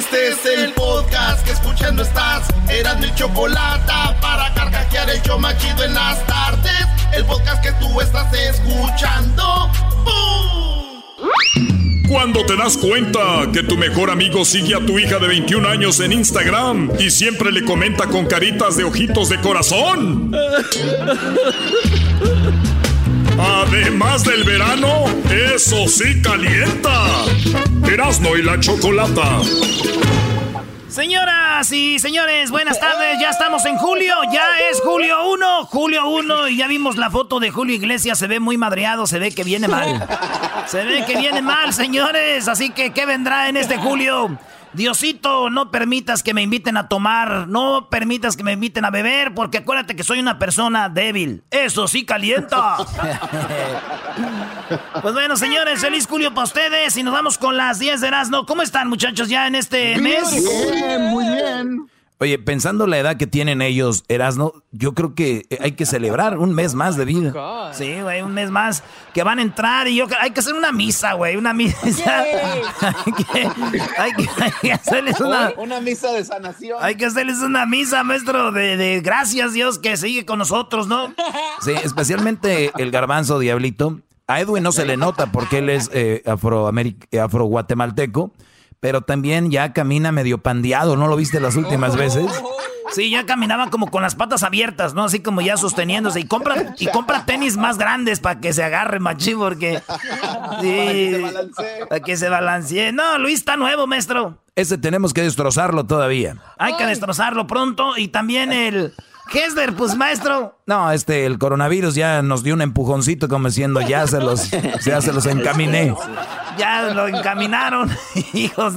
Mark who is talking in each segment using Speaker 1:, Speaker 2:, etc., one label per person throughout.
Speaker 1: Este es el podcast que escuchando estás. Eran mi chocolate para carcajear el yo machido en las tardes. El podcast que tú estás escuchando. ¡Bum!
Speaker 2: Cuando te das cuenta que tu mejor amigo sigue a tu hija de 21 años en Instagram y siempre le comenta con caritas de ojitos de corazón. Además del verano, eso sí calienta. Erasno y la chocolata.
Speaker 3: Señoras y señores, buenas tardes. Ya estamos en julio. Ya es julio 1. Julio 1. Y ya vimos la foto de Julio Iglesias. Se ve muy madreado. Se ve que viene mal. Se ve que viene mal, señores. Así que, ¿qué vendrá en este julio? Diosito, no permitas que me inviten a tomar. No permitas que me inviten a beber. Porque acuérdate que soy una persona débil. Eso sí calienta. Pues bueno, señores, feliz julio para ustedes. Y nos vamos con las 10 de Erasmo. ¿Cómo están, muchachos, ya en este mes?
Speaker 1: muy bien.
Speaker 4: Oye, pensando la edad que tienen ellos, Erasno, yo creo que hay que celebrar un mes más de vida.
Speaker 3: Sí, güey, un mes más que van a entrar y yo creo- hay que hacer una misa, güey, una misa. hay, que, hay que- hay que hacerles una
Speaker 5: Una misa de sanación.
Speaker 3: hay que hacerles una misa, maestro, de, de gracias Dios que sigue con nosotros, ¿no?
Speaker 4: Sí, especialmente el garbanzo diablito. A Edwin no se le nota porque él es eh, afroameric- eh, afro-guatemalteco, pero también ya camina medio pandeado, ¿no lo viste las últimas veces?
Speaker 3: Sí, ya caminaba como con las patas abiertas, ¿no? Así como ya sosteniéndose y compra y compra tenis más grandes para que se agarre machín porque sí,
Speaker 5: se balancee.
Speaker 3: para que se balancee. No, Luis está nuevo, maestro.
Speaker 4: Ese tenemos que destrozarlo todavía.
Speaker 3: Hay que destrozarlo pronto. Y también el Hesler, pues maestro.
Speaker 4: No, este, el coronavirus ya nos dio un empujoncito como diciendo, ya se los, ya se los encaminé.
Speaker 3: Ya lo encaminaron, hijos.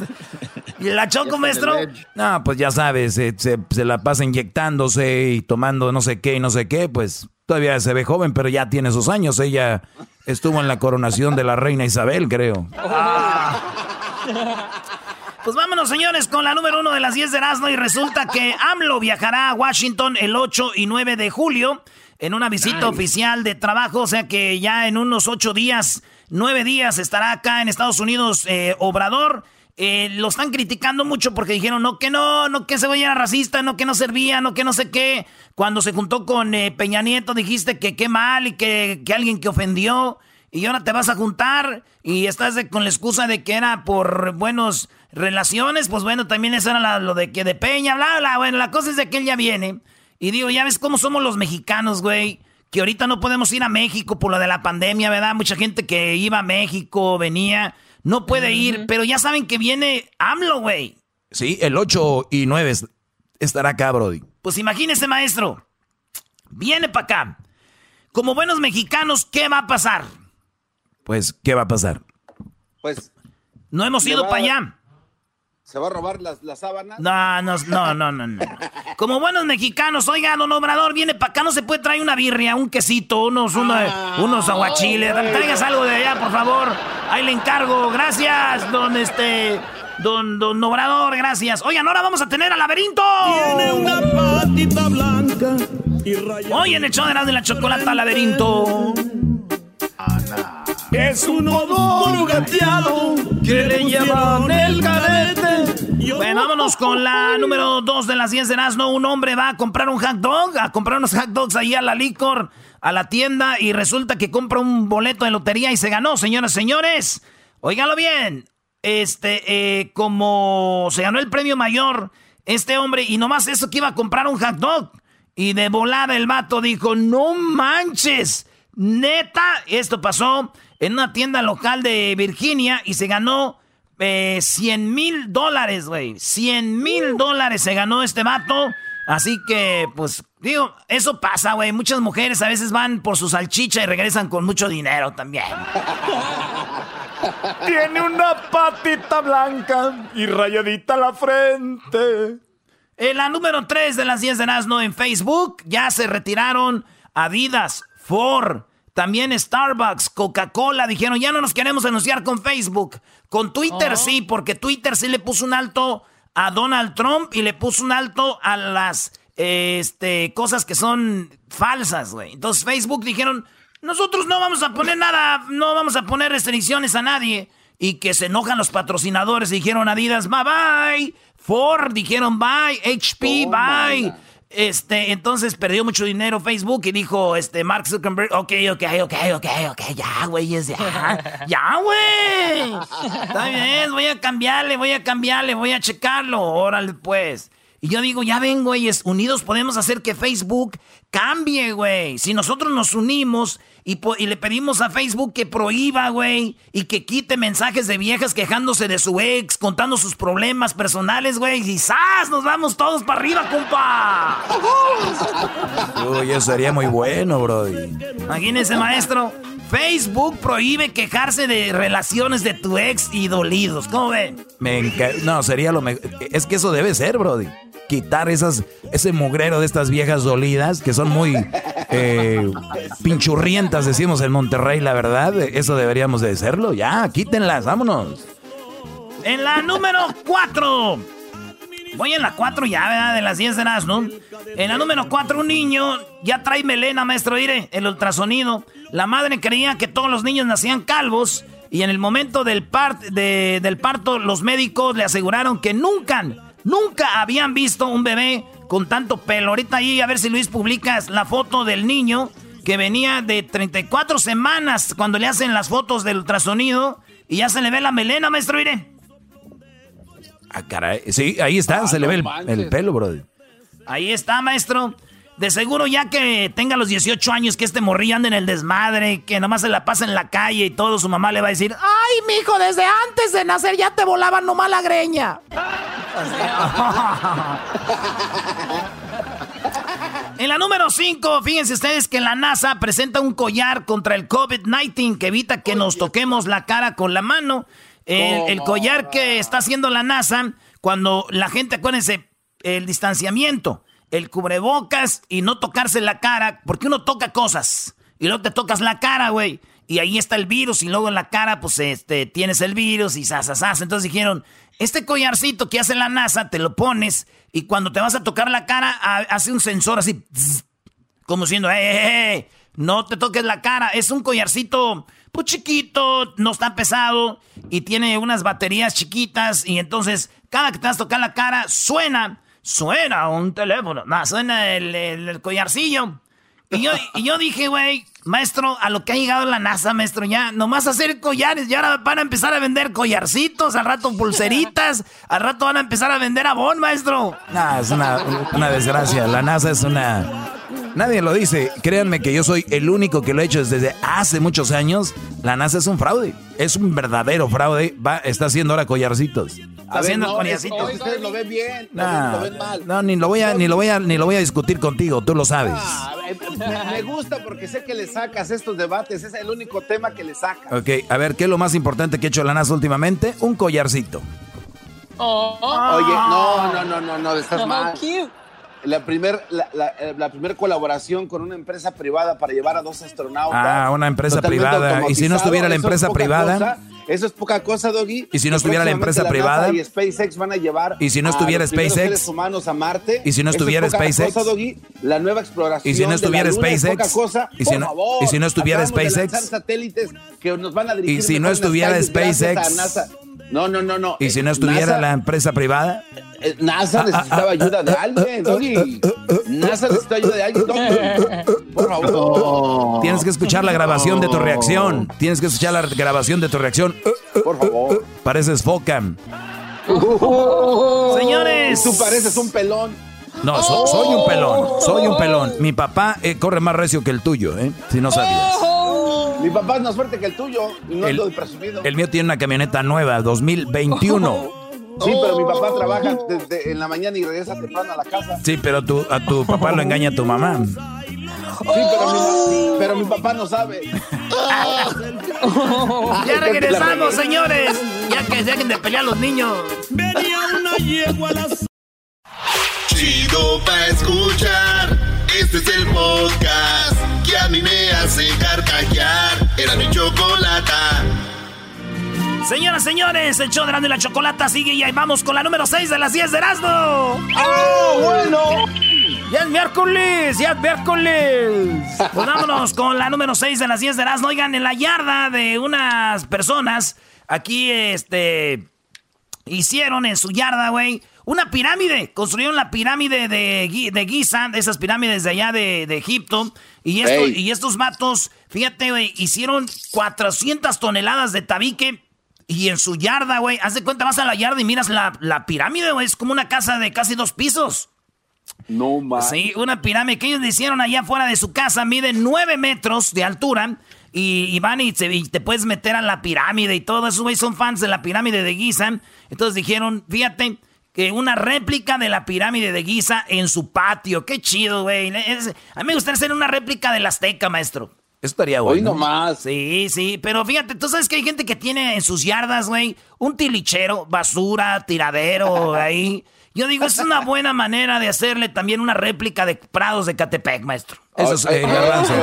Speaker 3: ¿Y la choco, maestro?
Speaker 4: No, pues ya sabes, se, se- se la pasa inyectándose y tomando no sé qué y no sé qué, pues todavía se ve joven, pero ya tiene sus años. Ella estuvo en la coronación de la reina Isabel, creo.
Speaker 3: Pues vámonos, señores, con la número uno de las 10 de Erasmo. Y resulta que AMLO viajará a Washington el 8 y 9 de julio en una visita oficial de trabajo. O sea que ya en unos 8 días, 9 días estará acá en Estados Unidos eh, Obrador. Eh, lo están criticando mucho porque dijeron, no, que no, no, que Cebolla era racista, no, que no servía, no, que no sé qué. Cuando se juntó con eh, Peña Nieto dijiste que qué mal y que, que alguien que ofendió. Y ahora te vas a juntar y estás de- con la excusa de que era por buenos relaciones. Pues bueno, también eso era la- lo de que de Peña, bla, bla. Bueno, la cosa es de que él ya viene. Y digo, ya ves cómo somos los mexicanos, güey. Que ahorita no podemos ir a México por lo de la pandemia, ¿verdad? Mucha gente que iba a México, venía, no puede ir. Pero ya saben que viene AMLO, güey.
Speaker 4: Sí, el 8 y 9 es- estará acá, Brody.
Speaker 3: Pues imagínese, maestro. Viene para acá. Como buenos mexicanos, ¿qué va a pasar?
Speaker 4: Pues, ¿qué va a pasar?
Speaker 5: Pues
Speaker 3: No hemos ido para allá.
Speaker 5: Se va a robar las, las sábanas.
Speaker 3: No, no, no, no, no, no. Como buenos mexicanos, oiga, don Obrador, viene para acá, no se puede traer una birria, un quesito, unos, una- unos aguachiles. Traigas algo de allá, por favor. Ahí le encargo. Gracias, don este. Don, don Obrador, gracias. Oigan, ahora vamos a tener al laberinto. Tiene una patita blanca Hoy en el show de Erasmo y la chocolata laberinto.
Speaker 6: Es un odor gateado que le llaman el cadete
Speaker 3: Bueno, vámonos con la número 2 de las 10 de Erasmo. Un hombre va a comprar un hot dog, a comprar unos hot dogs ahí a la licor, a la tienda, y resulta que compra un boleto de lotería y se ganó, señoras y señores. Óigalo bien. Este, eh, como se ganó el premio mayor, este hombre, y nomás eso que iba a comprar un hot dog. Y de volada el vato dijo, no manches, neta, esto pasó en una tienda local de Virginia y se ganó eh, 100 mil dólares, güey. 100 mil dólares se ganó este vato. Así que, pues, digo, eso pasa, güey. Muchas mujeres a veces van por su salchicha y regresan con mucho dinero también.
Speaker 4: Tiene una patita blanca y rayadita la frente.
Speaker 3: En la número 3 de las 10 de Nazno en Facebook ya se retiraron Adidas, Ford, también Starbucks, Coca-Cola. Dijeron, ya no nos queremos anunciar con Facebook. Con Twitter sí, porque Twitter sí le puso un alto a Donald Trump y le puso un alto a las este, cosas que son falsas, güey. Entonces Facebook dijeron, nosotros no vamos a poner nada, no vamos a poner restricciones a nadie. Y que se enojan los patrocinadores, dijeron Adidas, bye bye. Ford dijeron bye, HP bye. Este, entonces perdió mucho dinero Facebook y dijo, este, Mark Zuckerberg, ok, ok, ok, ok, ok, ya, güey, ya, ya, güey. Está bien, voy a cambiarle, voy a cambiarle, voy a checarlo, órale, pues. Y yo digo, ya ven, güeyes, unidos podemos hacer que Facebook cambie, güey. Si nosotros nos unimos y, y, le pedimos a Facebook que prohíba, güey, y que quite mensajes de viejas quejándose de su ex, contando sus problemas personales, güey, y ¡zas! Nos vamos todos para arriba, compa.
Speaker 4: Uy, eso sería muy bueno, bro.
Speaker 3: Imagínese, maestro. Facebook prohíbe quejarse de relaciones de tu ex y dolidos. ¿Cómo ven?
Speaker 4: Me no, sería lo mejor. Es que eso debe ser, Brody. Quitar esas, ese mugrero de estas viejas dolidas que son muy eh, pinchurrientas, decimos en Monterrey, la verdad. Eso deberíamos de hacerlo. Ya, quítenlas, vámonos.
Speaker 3: En la número 4. Voy en la 4 ya, ¿verdad? De las 10 de las, ¿no? En la número 4, un niño ya trae melena, maestro, mire, el ultrasonido. La madre creía que todos los niños nacían calvos y en el momento del, de, del parto los médicos le aseguraron que nunca, nunca habían visto un bebé con tanto pelo. Ahorita ahí a ver si Luis publicas la foto del niño que venía de 34 semanas cuando le hacen las fotos del ultrasonido y ya se le ve la melena, maestro, mire.
Speaker 4: Ah, caray. Sí, ahí está, ah, se le ve el, el, pelo, brother.
Speaker 3: Ahí está, maestro. De seguro ya que tenga los 18 años, que este morrillo ande en el desmadre, que nomás se la pasa en la calle y todo, su mamá le va a decir, ¡ay, mijo, desde antes de nacer ya te volaban nomás la greña! en la número 5, fíjense ustedes que la NASA presenta un collar contra el COVID-19 que evita que nos toquemos la cara con la mano. El, el collar que está haciendo la NASA, cuando la gente, acuérdense, el distanciamiento el cubrebocas y no tocarse la cara, porque uno toca cosas y luego te tocas la cara, güey. Y ahí está el virus y luego en la cara, pues, este, tienes el virus y sasasas. Entonces dijeron, este collarcito que hace la NASA, te lo pones y cuando te vas a tocar la cara, hace un sensor así, como diciendo, eh, eh, eh, no te toques la cara. Es un collarcito, pues chiquito, no está pesado y tiene unas baterías chiquitas y entonces cada que te vas a tocar la cara, suena suena un teléfono, no, suena el, collarcillo. Y yo, y yo dije, güey, maestro, a lo que ha llegado la NASA, maestro, ya nomás hacer collares, ya ahora van a empezar a vender collarcitos, al rato pulseritas, al rato van a empezar a vender abón, maestro.
Speaker 4: No, es una, una desgracia, la NASA es una... Nadie lo dice, créanme que yo soy el único que lo he hecho desde hace muchos años. La NASA es un fraude, es un verdadero fraude, va, está haciendo ahora collarcitos
Speaker 3: haciendo
Speaker 5: no, ustedes lo ven bien, lo ven mal.
Speaker 4: No, ni lo voy a, ni lo voy a, ni lo voy a discutir contigo, tú lo sabes.
Speaker 5: Ah, me, gusta porque sé que le sacas estos debates, es el único tema que le sacas.
Speaker 4: Ok, a ver, ¿qué es lo más importante que ha hecho la NASA últimamente? Un collarcito.
Speaker 5: Oh. Oye, no, no, no, no, no, estás mal. La primera la, la, eh, la primer colaboración con una empresa privada para llevar a dos astronautas.
Speaker 4: Ah, una empresa privada. Y si no estuviera la empresa privada.
Speaker 5: Eso es poca cosa, Doggy.
Speaker 4: ¿Y si no estuviera la empresa privada?
Speaker 5: y SpaceX van a llevar
Speaker 4: ¿Y si no estuviera
Speaker 5: a
Speaker 4: SpaceX?
Speaker 5: seres humanos a Marte.
Speaker 4: ¿Y si no estuviera
Speaker 5: es
Speaker 4: SpaceX?
Speaker 5: cosa, Doggy. La nueva exploración
Speaker 4: ¿Y si no
Speaker 5: de
Speaker 4: estuviera
Speaker 5: la Luna es
Speaker 4: SpaceX?
Speaker 5: poca cosa.
Speaker 4: ¿Y si
Speaker 5: Por
Speaker 4: no-
Speaker 5: favor,
Speaker 4: y si no estuviera SpaceX?
Speaker 5: satélites que nos van a dirigir
Speaker 4: ¿Y si no estuviera SpaceX?
Speaker 5: NASA. No, no, no, no.
Speaker 4: ¿Y si no estuviera
Speaker 5: NASA-
Speaker 4: la empresa privada?
Speaker 5: eh, NASA necesitaba ayuda de alguien, Doggy. NASA necesitaba ayuda de alguien, Doggy. Por favor.
Speaker 4: Tienes que escuchar la grabación de tu reacción. Tienes que escuchar la grabación de tu reacción.
Speaker 5: Por favor.
Speaker 4: Pareces Focam.
Speaker 3: Señores.
Speaker 5: Tú pareces un pelón.
Speaker 4: No, so- soy un pelón. Soy un pelón. Mi papá eh, corre más recio que el tuyo, ¿eh? Si no sabías.
Speaker 5: Mi papá es más fuerte que el tuyo y no
Speaker 4: El-
Speaker 5: estoy presumido.
Speaker 4: El mío tiene una camioneta nueva, 2021.
Speaker 5: Sí, pero mi papá trabaja desde en la mañana y regresa temprano a la casa.
Speaker 4: Sí, pero tu, a tu papá lo engaña tu mamá.
Speaker 5: Sí, pero mi, pero mi papá no sabe.
Speaker 3: Ya regresamos, señores. Ya que dejen de pelear los niños.
Speaker 1: Chido pa' escuchar. Este es el podcast que a mí me hace carcajear. Era mi chocolata.
Speaker 3: Señoras, señores, el show de Erasmo y la Chocolata sigue y ahí vamos con la número 6 de las 10 de Erasmo.
Speaker 5: ¡Ah, bueno!
Speaker 3: ¡Ya es miércoles! ¡Ya es miércoles! Pues vámonos con la número 6 de las 10 de Erasmo. Oigan, en la yarda de unas personas, aquí, este, hicieron en su yarda, güey, una pirámide. Construyeron la pirámide de, de Giza, de esas pirámides de allá de, de Egipto. Y, esto- y estos matos, fíjate, güey, hicieron 400 toneladas de tabique. Y en su yarda, güey, haz de cuenta, vas a la yarda y miras la, la pirámide, güey. Es como una casa de casi dos pisos.
Speaker 5: No más.
Speaker 3: Sí, una pirámide que ellos le hicieron allá afuera de su casa, mide 9 metros de altura. Y, y van y, se- y te puedes meter a la pirámide y todo. Esos güey son fans de la pirámide de Giza. Entonces dijeron, fíjate, que una réplica de la pirámide de Giza en su patio. Qué chido, güey. A mí me gustaría hacer una réplica del Azteca, maestro.
Speaker 4: Eso estaría
Speaker 5: Hoy
Speaker 4: bueno.
Speaker 5: nomás.
Speaker 3: Sí, sí, pero fíjate, tú sabes que hay gente que tiene en sus yardas, güey, un tilichero, basura, tiradero, ahí. Yo digo, es una buena manera de hacerle también una réplica de Prados de Catepec, maestro.
Speaker 4: Eso es, eh, garbanzo.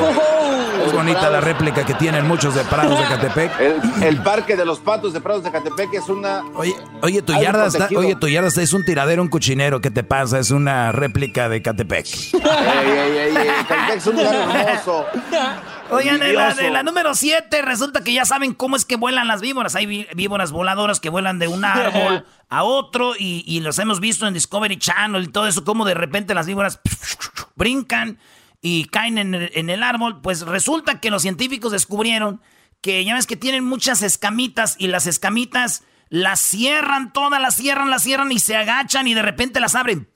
Speaker 4: Es bonita la réplica que tienen muchos de Prados de Catepec.
Speaker 5: El, el parque de los patos de Prados de Catepec es una.
Speaker 4: Oye, oye, tu yarda está, oye, tu yarda está, es un tiradero, un cochinero. ¿Qué te pasa? Es una réplica de Catepec.
Speaker 5: Ey, ey, ey, ey, Catepec es un lugar hermoso.
Speaker 3: Oigan, en la, en la número 7 resulta que ya saben cómo es que vuelan las víboras. Hay ví- víboras voladoras que vuelan de un árbol a otro y, y los hemos visto en Discovery Channel y todo eso, como de repente las víboras brincan y caen en el, en el árbol. Pues resulta que los científicos descubrieron que ya ves que tienen muchas escamitas y las escamitas las cierran todas, las cierran, las cierran y se agachan y de repente las abren.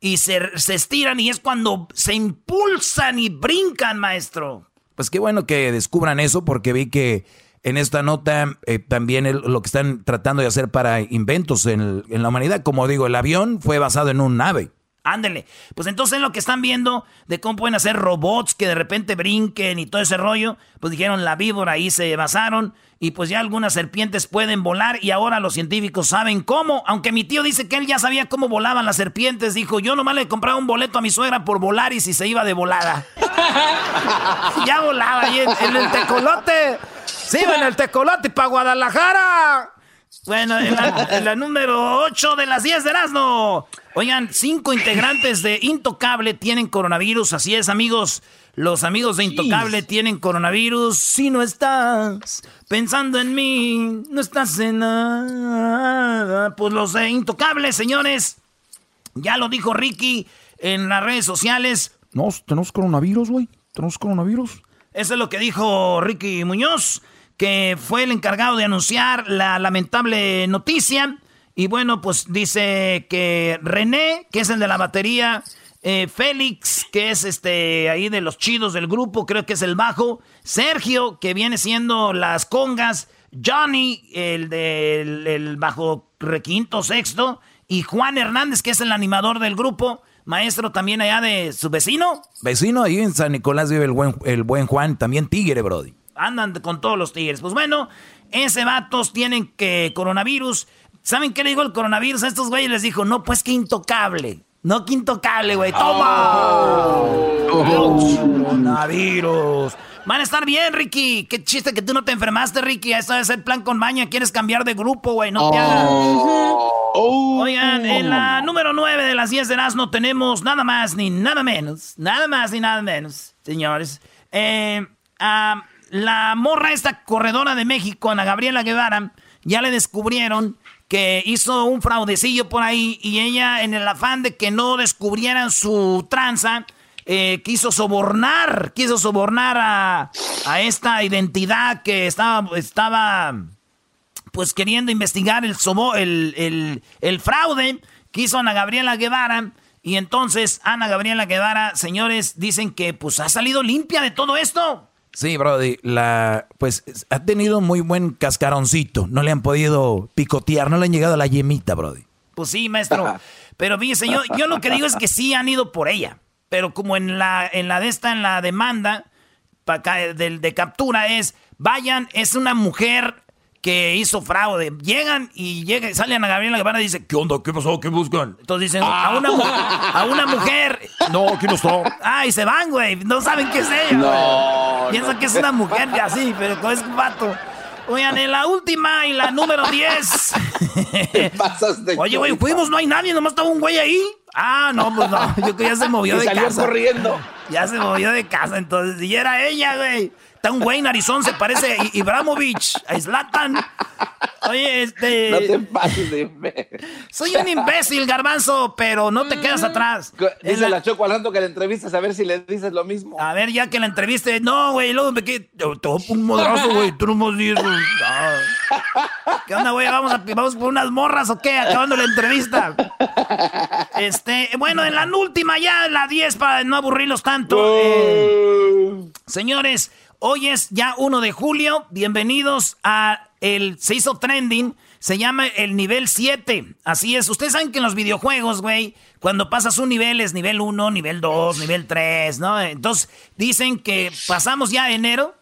Speaker 3: Y se, se estiran y es cuando se impulsan y brincan, maestro.
Speaker 4: Pues qué bueno que descubran eso porque vi que en esta nota eh, también lo que están tratando de hacer para inventos en la humanidad, como digo, el avión fue basado en un ave.
Speaker 3: Ándele. Pues entonces lo que están viendo de cómo pueden hacer robots que de repente brinquen y todo ese rollo, pues dijeron la víbora ahí se basaron y pues ya algunas serpientes pueden volar y ahora los científicos saben cómo, aunque mi tío dice que él ya sabía cómo volaban las serpientes, dijo, yo nomás le compraba un boleto a mi suegra por volar y si se iba de volada. ya volaba ahí en, en el tecolote. Se iba en el tecolote para Guadalajara. Bueno, en la, en la número 8 de las 10 de Erasmo. Oigan, cinco integrantes de Intocable tienen coronavirus. Así es, amigos. Los amigos de Intocable tienen coronavirus. Si no estás pensando en mí, no estás en nada. Pues los de Intocable, señores. Ya lo dijo Ricky en las redes sociales.
Speaker 4: No, tenemos coronavirus, güey. Tenemos coronavirus.
Speaker 3: Eso es lo que dijo Ricky Muñoz, que fue el encargado de anunciar la lamentable noticia. Y bueno, pues dice que René, que es el de la batería, eh, Félix, que es este ahí de los chidos del grupo, creo que es el bajo, Sergio, que viene siendo las congas, Johnny, el del el bajo requinto sexto, y Juan Hernández, que es el animador del grupo, maestro también allá de su vecino.
Speaker 4: Vecino, ahí en San Nicolás vive el buen, el buen Juan, también tigre, brody.
Speaker 3: Andan con todos los tigres. Pues bueno, ese vatos tienen que coronavirus. ¿Saben qué le dijo el coronavirus a estos güeyes? Les dijo, no, pues que intocable. No, que intocable, güey. ¡Toma! Coronavirus. Van a estar bien, Ricky. Qué chiste que tú no te enfermaste, Ricky. Eso es el plan con maña. Quieres cambiar de grupo, güey. No te hagas.
Speaker 5: Oh.
Speaker 3: Oigan, en la número 9 de las 10 de no tenemos nada más ni nada menos. Nada más ni nada menos, señores. Eh, a la morra esta corredora de México, Ana Gabriela Guevara, ya le descubrieron que hizo un fraudecillo por ahí y ella en el afán de que no descubrieran su tranza, eh, quiso sobornar, quiso sobornar a, esta identidad que estaba, estaba pues queriendo investigar el, el, el, el fraude que hizo Ana Gabriela Guevara. Y entonces Ana Gabriela Guevara, señores, dicen que pues ha salido limpia de todo esto.
Speaker 4: Sí, Brody, la, pues ha tenido muy buen cascaroncito. No le han podido picotear, no le han llegado a la yemita, Brody.
Speaker 3: Pues sí, maestro. Pero fíjese, yo, yo lo que digo es que sí han ido por ella. Pero como en la, en la de esta, en la demanda de, de captura es, vayan, es una mujer que hizo fraude. Llegan y llega, salen a Gabriela Guevara y dice, ¿qué onda? ¿Qué pasó? ¿Qué buscan? Entonces dicen, a, una, a una mujer.
Speaker 4: No, aquí no está.
Speaker 3: Ah, y se van, güey. No saben qué es ella. No. Piensan que es una mujer así, pero es un vato. Oigan, en la última y la número 10. Oye, güey, fuimos, no hay nadie, nomás estaba un güey ahí. Ah, no, pues no. Yo que ya se movió de
Speaker 5: salió
Speaker 3: casa.
Speaker 5: corriendo.
Speaker 3: Ya se movió de casa, entonces. Y era ella, güey. Está un güey narizón, se parece a Ibramovich, a Zlatan. Oye, este.
Speaker 5: No te pases de
Speaker 3: Soy un imbécil, garbanzo, pero no te quedas atrás.
Speaker 5: Dice la, Choco al que la entrevistas a ver si le dices lo mismo.
Speaker 3: A ver, ya que la entreviste. No, güey, luego me quedé. Un modrazo, güey. Tú no me dices. ¿Qué onda, güey? ¿Vamos, a, ¿Vamos por unas morras o qué? Acabando la entrevista. Este, bueno, en la última ya, la 10, para no aburrirlos tanto. Eh, señores. Hoy es ya 1 de julio. Bienvenidos a el. Se hizo trending. Se llama el nivel 7. Así es. Ustedes saben que en los videojuegos, güey, cuando pasas un nivel es nivel 1, nivel 2, nivel 3, ¿no? Entonces dicen que pasamos ya enero,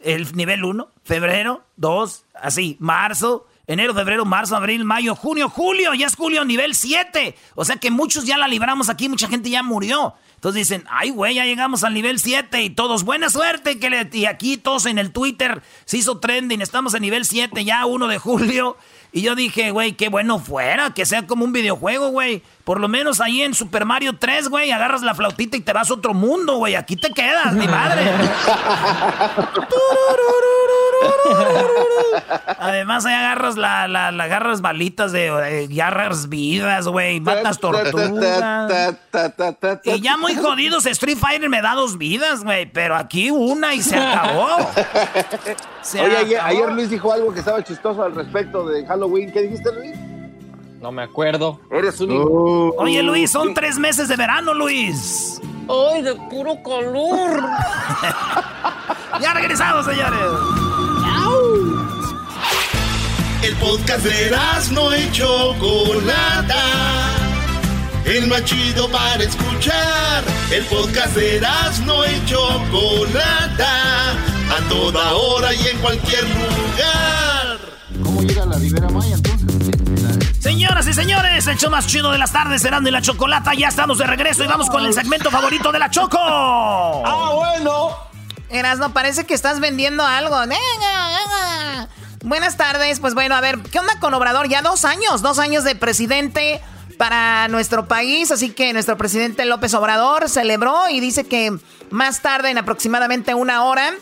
Speaker 3: el nivel 1, febrero, 2, así, marzo. Enero, febrero, marzo, abril, mayo, junio, julio, ya es julio, nivel 7. O sea que muchos ya la libramos aquí, mucha gente ya murió. Entonces dicen, ay, güey, ya llegamos al nivel 7 y todos, buena suerte. Que le... Y aquí todos en el Twitter se hizo trending, estamos en nivel 7 ya, 1 de julio. Y yo dije, güey, qué bueno fuera, que sea como un videojuego, güey. Por lo menos ahí en Super Mario 3, güey, agarras la flautita y te vas a otro mundo, güey. Aquí te quedas, mi madre. Además, ahí agarras la, la, agarras balitas de, agarras vidas, güey. Matas tortugas. y ya muy jodidos, Street Fighter me da dos vidas, güey. Pero aquí una y se acabó.
Speaker 5: Oye, ayer Luis dijo algo que estaba chistoso al respecto de Halloween. ¿Qué dijiste, Luis?
Speaker 6: No me acuerdo.
Speaker 5: Eres un... Uh,
Speaker 3: Oye, Luis, son tres meses de verano, Luis.
Speaker 6: ¡Ay, de puro calor!
Speaker 3: ya regresamos, señores.
Speaker 1: El podcast de no hecho Chocolata. El más chido para escuchar. El podcast de no hecho Chocolata. A toda hora y en cualquier lugar.
Speaker 5: ¿Cómo llega la Ribera Maya entonces?
Speaker 3: Señoras y señores, el show más chido de las tardes, serán de la Chocolata. Ya estamos de regreso y vamos con el segmento favorito de la Choco.
Speaker 5: ¡Ah, bueno!
Speaker 7: No parece que estás vendiendo algo. Buenas tardes. Pues bueno, a ver, ¿qué onda con Obrador? Ya dos años, dos años de presidente para nuestro país. Así que nuestro presidente López Obrador celebró y dice que más tarde, en aproximadamente una hora,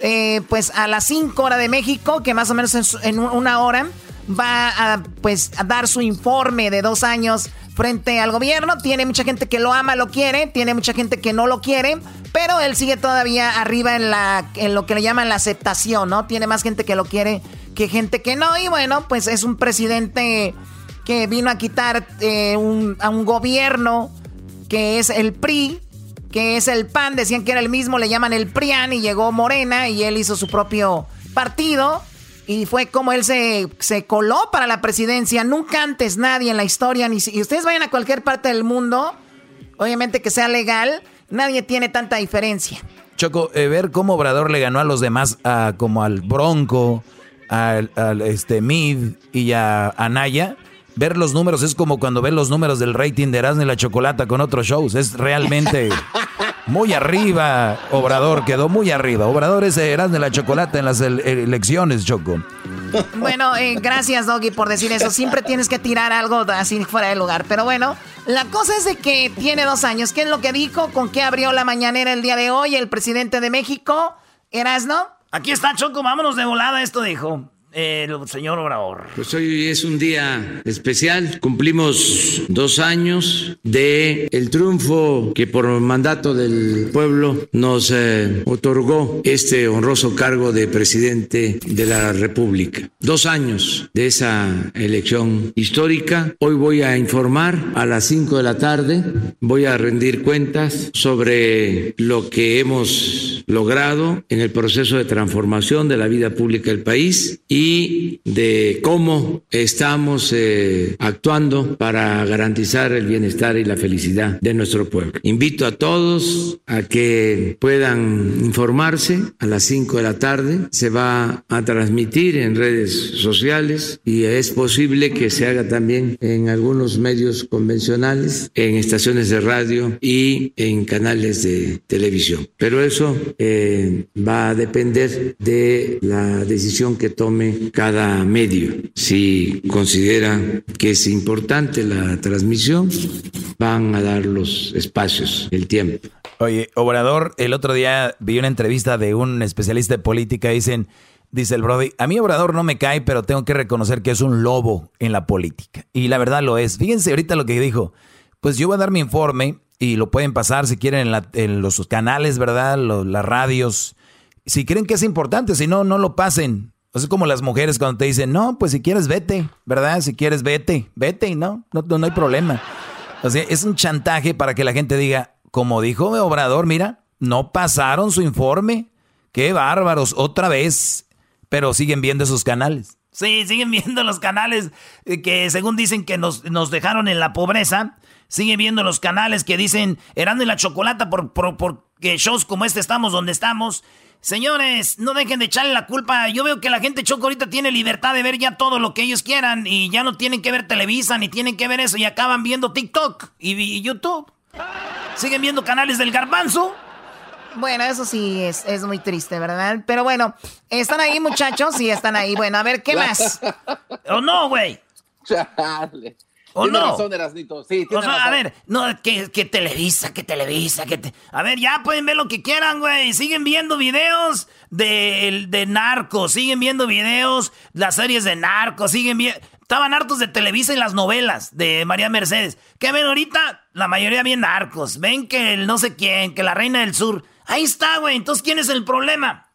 Speaker 7: eh, pues a las 5 horas de México, que más o menos en, una hora, va a, pues, a dar su informe de dos años frente al gobierno. Tiene mucha gente que lo ama, lo quiere, tiene mucha gente que no lo quiere, pero él sigue todavía arriba en, la, en lo que le llaman la aceptación, ¿no? Tiene más gente que lo quiere que gente que no. Y bueno, pues es un presidente que vino a quitar eh, a un gobierno que es el PRI, que es el PAN, decían que era el mismo, le llaman el PRIAN y llegó Morena y él hizo su propio partido y fue como él se, se coló para la presidencia. Nunca antes nadie en la historia, ni si ustedes vayan a cualquier parte del mundo, obviamente que sea legal, nadie tiene tanta diferencia.
Speaker 4: Choco, eh, ver cómo Obrador le ganó a los demás, como al Bronco, al, este Mid y a Anaya ver los números es como cuando ves los números del rating de Erasmo y la Chocolata con otros shows. Es realmente Muy arriba, Obrador, quedó muy arriba. Obrador ese era de la chocolate en las elecciones, Choco.
Speaker 7: Bueno, eh, gracias, Doggy, por decir eso. Siempre tienes que tirar algo así fuera de lugar. Pero bueno, la cosa es de que tiene dos años. ¿Qué es lo que dijo? ¿Con qué abrió la mañanera el día de hoy el presidente de México? ¿Erasno?
Speaker 3: Aquí está, Choco. Vámonos de volada. Esto dijo el señor Obrador.
Speaker 8: Pues hoy es un día especial. Cumplimos dos años de el triunfo que por mandato del pueblo nos eh, otorgó este honroso cargo de presidente de la República. Dos años de esa elección histórica. Hoy voy a informar a las cinco de la tarde. Voy a rendir cuentas sobre lo que hemos logrado en el proceso de transformación de la vida pública del país y y de cómo estamos eh, actuando para garantizar el bienestar y la felicidad de nuestro pueblo. Invito a todos a que puedan informarse a las 5 de la tarde. Se va a transmitir en redes sociales y es posible que se haga también en algunos medios convencionales, en estaciones de radio y en canales de televisión. Pero eso eh, va a depender de la decisión que tome cada medio. Si considera que es importante la transmisión, van a dar los espacios, el tiempo.
Speaker 4: Oye, Obrador, el otro día vi una entrevista de un especialista de política, dicen, dice el Brody, a mí Obrador no me cae, pero tengo que reconocer que es un lobo en la política. Y la verdad lo es. Fíjense ahorita lo que dijo. Pues yo voy a dar mi informe y lo pueden pasar si quieren en, los canales, ¿verdad? las radios. Si creen que es importante, si no, no lo pasen. Es como las mujeres cuando te dicen, no, pues si quieres vete, ¿verdad? Si quieres vete, vete, ¿no? No, no, hay problema. O sea, es un chantaje para que la gente diga, como dijo Obrador, mira, no pasaron su informe. Qué bárbaros, otra vez. Pero siguen viendo esos canales.
Speaker 3: Sí, siguen viendo los canales eh, que según dicen que nos, nos dejaron en la pobreza. Siguen viendo los canales que dicen, Erando y la chocolata por, por, porque shows como este estamos donde estamos. Señores, no dejen de echarle la culpa. Yo veo que la gente choco ahorita tiene libertad de ver ya todo lo que ellos quieran y ya no tienen que ver Televisa ni tienen que ver eso y acaban viendo TikTok y, YouTube. Siguen viendo canales del garbanzo.
Speaker 7: Bueno, eso sí es, es, muy triste, ¿verdad? Pero bueno, ¿están ahí muchachos? Sí, están ahí. Bueno, a ver, ¿qué más?
Speaker 3: ¿O no, güey?
Speaker 5: ¿O no? razón, Sí, tiene
Speaker 3: A ver, no, que, que, Televisa, que Televisa, que... A ver, ya pueden ver lo que quieran, güey. Siguen viendo videos de, de narcos, siguen viendo videos, las series de narcos, siguen viendo... Estaban hartos de Televisa y las novelas de María Mercedes. ¿Qué ven ahorita? La mayoría bien narcos. Ven que el no sé quién, que la reina del sur. Ahí está, güey. Entonces, ¿quién es el problema?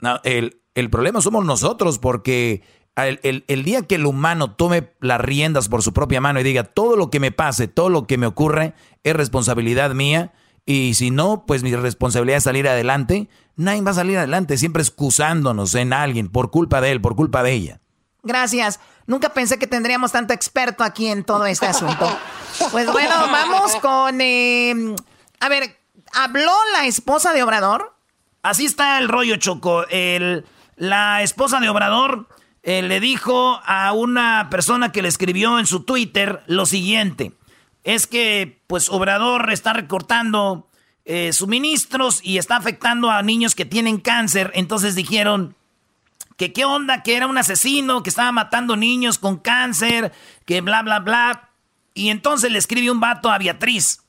Speaker 4: No, el, el problema somos nosotros porque el, día que el humano tome las riendas por su propia mano y diga todo lo que me pase, todo lo que me ocurre es responsabilidad mía y si no, pues mi responsabilidad es salir adelante, nadie va a salir adelante, siempre excusándonos en alguien por culpa de él, por culpa de ella.
Speaker 7: Gracias. Nunca pensé que tendríamos tanto experto aquí en todo este asunto. Pues bueno, vamos con... Eh, a ver, ¿habló la esposa de Obrador?
Speaker 3: Así está el rollo, Choco. El, la esposa de Obrador eh, le dijo a una persona que le escribió en su Twitter lo siguiente. Es que, pues, Obrador está recortando eh, suministros y está afectando a niños que tienen cáncer. Entonces dijeron que qué onda, que era un asesino, que estaba matando niños con cáncer, que bla, bla, bla. Y entonces le escribe un vato a Beatriz,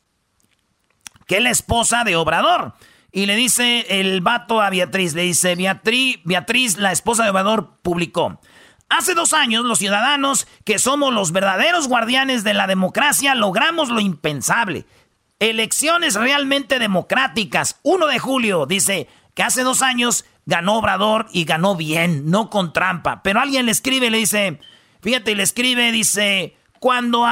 Speaker 3: que es la esposa de Obrador. Y le dice el vato a Beatriz, le dice, Beatriz, Beatriz, la esposa de Obrador, publicó. Hace dos años los ciudadanos, que somos los verdaderos guardianes de la democracia, logramos lo impensable. Elecciones realmente democráticas. 1 de julio dice que hace dos años ganó Obrador y ganó bien, no con trampa. Pero alguien le escribe, le dice, fíjate, le escribe, dice, cuando,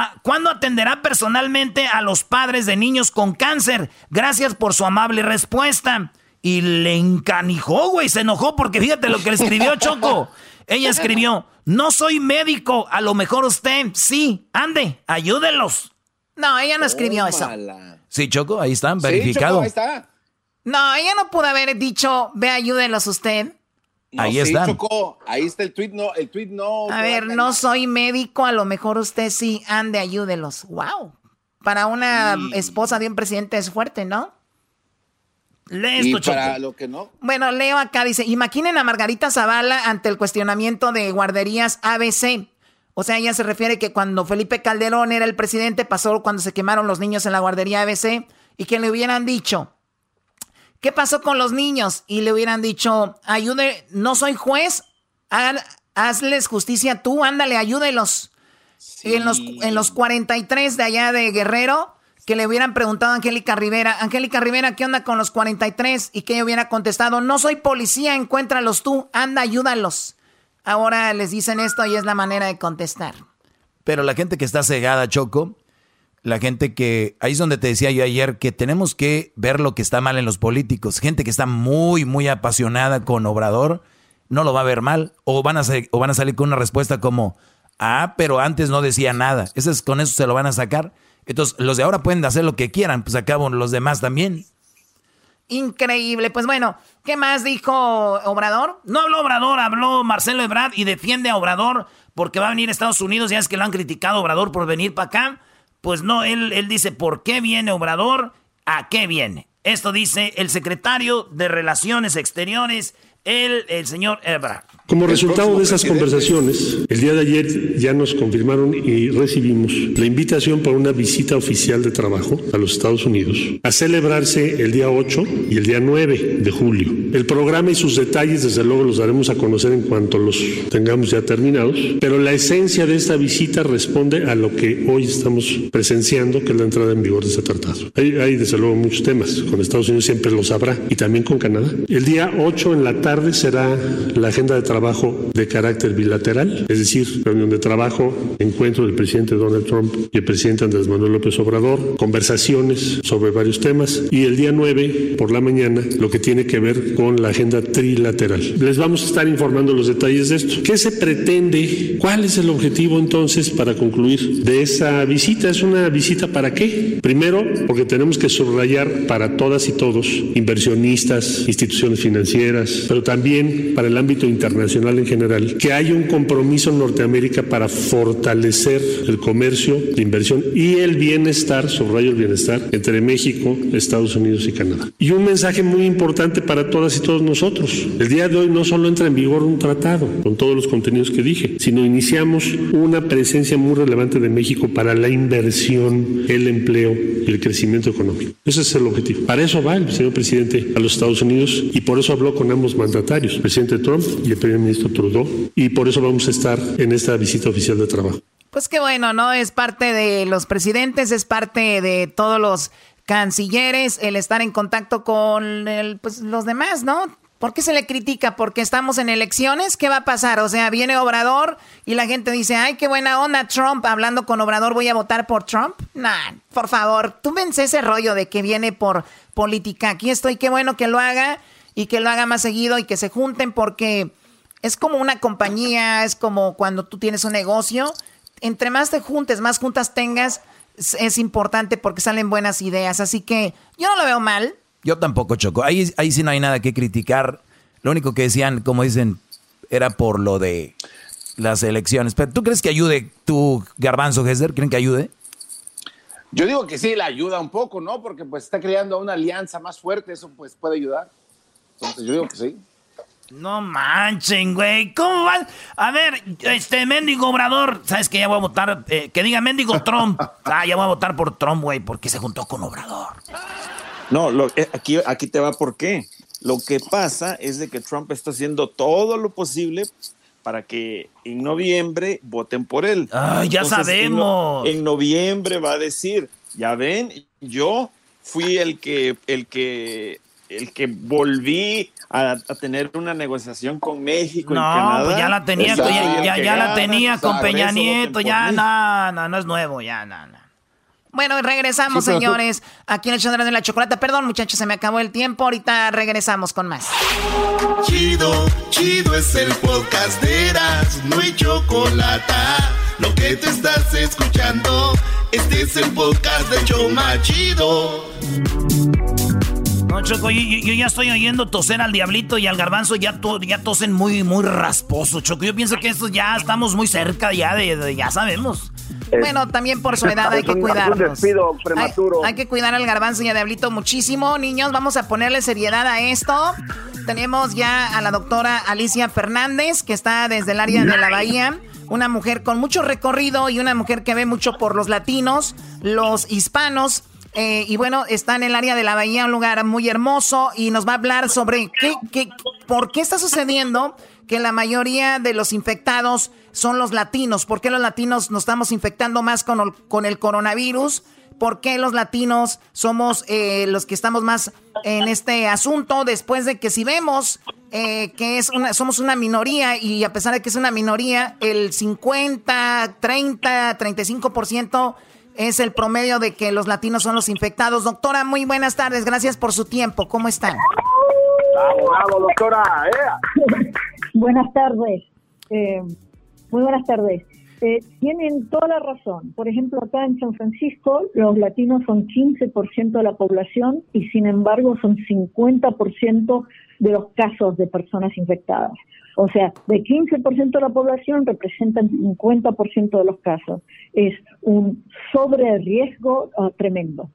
Speaker 3: atenderá personalmente a los padres de niños con cáncer. Gracias por su amable respuesta. Y le encanijó, güey, se enojó porque fíjate lo que le escribió Choco. Ella escribió, no soy médico, a lo mejor usted sí, ande, ayúdelos.
Speaker 7: No, ella no escribió eso.
Speaker 4: Sí, Choco, ahí están, verificado. ahí está.
Speaker 7: No, ella no pudo haber dicho, ve, ayúdelos usted
Speaker 4: ahí está.
Speaker 5: Ahí está el tweet, no, el tweet no.
Speaker 7: A ver, no soy médico, a lo mejor usted sí, ande, ayúdelos. Wow. Para una esposa de un presidente es fuerte, ¿no?
Speaker 3: Lee esto,
Speaker 5: y
Speaker 3: Choco.
Speaker 5: para lo que no.
Speaker 7: Bueno, leo acá, dice, imaginen a Margarita Zavala ante el cuestionamiento de guarderías ABC. O sea, ella se refiere que cuando Felipe Calderón era el presidente, pasó cuando se quemaron los niños en la guardería ABC y que le hubieran dicho, ¿qué pasó con los niños? Y le hubieran dicho, ayude, no soy juez, hagan- hazles justicia tú, ándale, ayúdelos. Y en los, en los 43 de allá de Guerrero, que le hubieran preguntado a Angélica Rivera, Angélica Rivera, ¿qué onda con los 43? Y que ella hubiera contestado, no soy policía, encuéntralos tú, anda, ayúdalos. Ahora les dicen esto y es la manera de contestar.
Speaker 4: Pero la gente que está cegada, Choco, la gente que, ahí es donde te decía yo ayer, que tenemos que ver lo que está mal en los políticos. Gente que está muy, muy apasionada con Obrador, no lo va a ver mal. O van a, o van a salir con una respuesta como, ah, pero antes no decía nada. Ese es, con eso se lo van a sacar. Entonces, los de ahora pueden hacer lo que quieran, pues acabo los demás también.
Speaker 7: Increíble. Pues bueno, ¿qué más dijo Obrador?
Speaker 3: No habló Obrador, habló Marcelo Ebrard y defiende a Obrador porque va a venir a Estados Unidos. Ya es que lo han criticado Obrador por venir para acá. Pues no, él, él dice, ¿por qué viene Obrador? ¿A qué viene? Esto dice el secretario de Relaciones Exteriores, el, el señor Ebrard.
Speaker 9: Como resultado de esas conversaciones, el día de ayer ya nos confirmaron y recibimos la invitación para una visita oficial de trabajo a los Estados Unidos a celebrarse el día 8 y el día 9 de julio. El programa y sus detalles, desde luego, los daremos a conocer en cuanto los tengamos ya terminados, pero la esencia de esta visita responde a lo que hoy estamos presenciando, que es la entrada en vigor de este tratado. Hay, hay desde luego muchos temas, con Estados Unidos siempre los habrá y también con Canadá. El día 8 en la tarde será la agenda de trabajo de carácter bilateral, es decir, reunión de trabajo, encuentro del presidente Donald Trump y el presidente Andrés Manuel López Obrador, conversaciones sobre varios temas y el día 9 por la mañana lo que tiene que ver con la agenda trilateral. Les vamos a estar informando los detalles de esto. ¿Qué se pretende? ¿Cuál es el objetivo entonces para concluir de esa visita? ¿Es una visita para qué? Primero, porque tenemos que subrayar para todas y todos, inversionistas, instituciones financieras, pero también para el ámbito internacional en general, que hay un compromiso en Norteamérica para fortalecer el comercio, la inversión y el bienestar, subrayo el bienestar, entre México, Estados Unidos y Canadá. Y un mensaje muy importante para todas y todos nosotros. El día de hoy no solo entra en vigor un tratado con todos los contenidos que dije, sino iniciamos una presencia muy relevante de México para la inversión, el empleo y el crecimiento económico. Ese es el objetivo. Para eso va el señor presidente a los Estados Unidos y por eso habló con ambos mandatarios, el presidente Trump y el ministro Trudeau, y por eso vamos a estar en esta visita oficial de trabajo.
Speaker 7: Pues qué bueno, ¿no? Es parte de los presidentes, es parte de todos los cancilleres, el estar en contacto con pues, los demás, ¿no? ¿Por qué se le critica? ¿Porque estamos en elecciones? ¿Qué va a pasar? O sea, viene Obrador y la gente dice, ay, qué buena onda Trump, hablando con Obrador, voy a votar por Trump. Nah, por favor, tú vence ese rollo de que viene por política. Aquí estoy, qué bueno que lo haga y que lo haga más seguido y que se junten porque es como una compañía, es como cuando tú tienes un negocio. Entre más te juntes, más juntas tengas, es, es importante porque salen buenas ideas. Así que yo no lo veo mal.
Speaker 4: Yo tampoco, Choco. Ahí, ahí sí no hay nada que criticar. Lo único que decían, como dicen, era por lo de las elecciones. Pero ¿tú crees que ayude tu garbanzo, Hester? ¿Creen que ayude?
Speaker 5: Yo digo que sí, la ayuda un poco, ¿no? Porque pues está creando una alianza más fuerte, eso pues puede ayudar. Entonces yo digo que sí.
Speaker 3: No manchen, güey. ¿Cómo van? A ver, este mendigo Obrador, ¿sabes que Ya voy a votar, eh, que diga mendigo Trump. Ah, ya voy a votar por Trump, güey, porque se juntó con Obrador.
Speaker 10: No, lo- eh, aquí, aquí te va por qué. Lo que pasa es de que Trump está haciendo todo lo posible para que en noviembre voten por él.
Speaker 3: Ay, ya
Speaker 10: en no-
Speaker 3: sabemos.
Speaker 10: En, noviembre va a decir, ya ven, yo fui el que, el que, el que volví a, a tener una negociación con México y
Speaker 3: No,
Speaker 10: Canadá.
Speaker 3: pues ya la tenía,
Speaker 10: Yo soy
Speaker 3: ya,
Speaker 10: el
Speaker 3: ya- ya la tenía
Speaker 10: pues,
Speaker 3: con Peña Nieto, ya no, no, no es nuevo, ya no, no.
Speaker 7: Bueno, regresamos,
Speaker 5: Sí, pero tú-
Speaker 7: señores, aquí en el show de la chocolate. Perdón, muchachos, se me acabó el tiempo. Ahorita regresamos con más.
Speaker 1: Chido, chido es el podcast de Eras, no hay chocolate. Lo que te estás escuchando, este es el podcast de Choma Chido.
Speaker 3: Choco, yo, ya estoy oyendo toser al diablito y al garbanzo, ya, to- ya tosen muy, muy rasposo, Choco. Yo pienso que esto ya estamos muy cerca ya de, de- ya sabemos.
Speaker 7: Bueno, también por su edad hay que cuidarlos.
Speaker 11: un despido prematuro.
Speaker 7: Hay, que cuidar al garbanzo y a Diablito muchísimo. Niños, vamos a ponerle seriedad a esto. Tenemos ya a la doctora Alicia Fernández, que está desde el área de la Bahía. Una mujer con mucho recorrido y una mujer que ve mucho por los latinos, los hispanos. Eh, y bueno, está en el área de la Bahía, un lugar muy hermoso, y nos va a hablar sobre qué, qué, por qué está sucediendo que la mayoría de los infectados son los latinos. ¿Por qué los latinos nos estamos infectando más con el, coronavirus? ¿Por qué los latinos somos eh, los que estamos más en este asunto? Después de que si vemos eh, que es una, somos una minoría y a pesar de que es una minoría, el 50, 30, 35% es el promedio de que los latinos son los infectados. Doctora, muy buenas tardes. Gracias por su tiempo. ¿Cómo están?
Speaker 11: Bravo, bravo, doctora.
Speaker 12: Buenas tardes. Eh, muy buenas tardes. Eh, tienen toda la razón. Por ejemplo, acá en San Francisco los latinos son 15% de la población y sin embargo son 50% de los casos de personas infectadas. O sea, de 15% de la población representan 50% de los casos. Es un sobre riesgo ah, tremendo.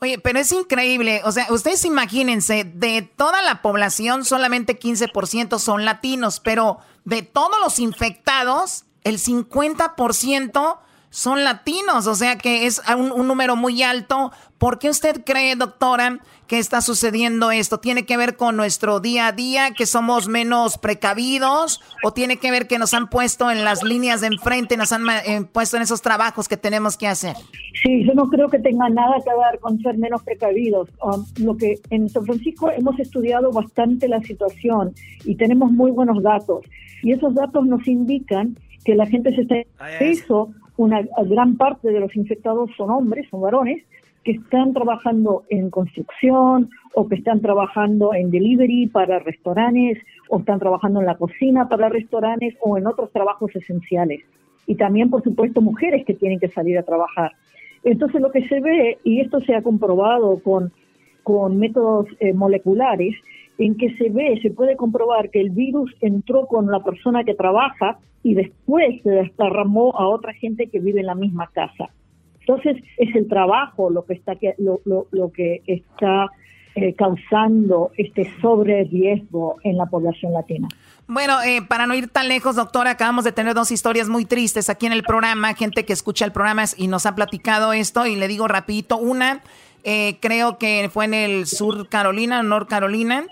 Speaker 7: Oye, pero es increíble. O sea, ustedes imagínense, de toda la población solamente 15% son latinos, pero de todos los infectados, el 50% son latinos, o sea que es un, número muy alto. ¿Por qué usted cree, doctora, que está sucediendo esto? ¿Tiene que ver con nuestro día a día, que somos menos precavidos? ¿O tiene que ver que nos han puesto en las líneas de enfrente, nos han eh, puesto en esos trabajos que tenemos que hacer?
Speaker 12: Sí, yo no creo que tenga nada que ver con ser menos precavidos. Um, lo que en San Francisco hemos estudiado bastante la situación y tenemos muy buenos datos. Y esos datos nos indican que la gente se está... Eso, una gran parte de los infectados son hombres, son varones, que están trabajando en construcción o que están trabajando en delivery para restaurantes o están trabajando en la cocina para restaurantes o en otros trabajos esenciales. Y también, por supuesto, mujeres que tienen que salir a trabajar. Entonces, lo que se ve, y esto se ha comprobado con, con métodos eh, moleculares, en que se ve, se puede comprobar que el virus entró con la persona que trabaja y después se desparramó a otra gente que vive en la misma casa. Entonces es el trabajo lo que está lo, lo, que está eh, causando este sobre riesgo en la población latina.
Speaker 7: Bueno, eh, para no ir tan lejos, doctora, acabamos de tener dos historias muy tristes aquí en el programa, gente que escucha el programa y nos ha platicado esto y le digo rapidito, una, eh, creo que fue en el sur Carolina, North Carolina,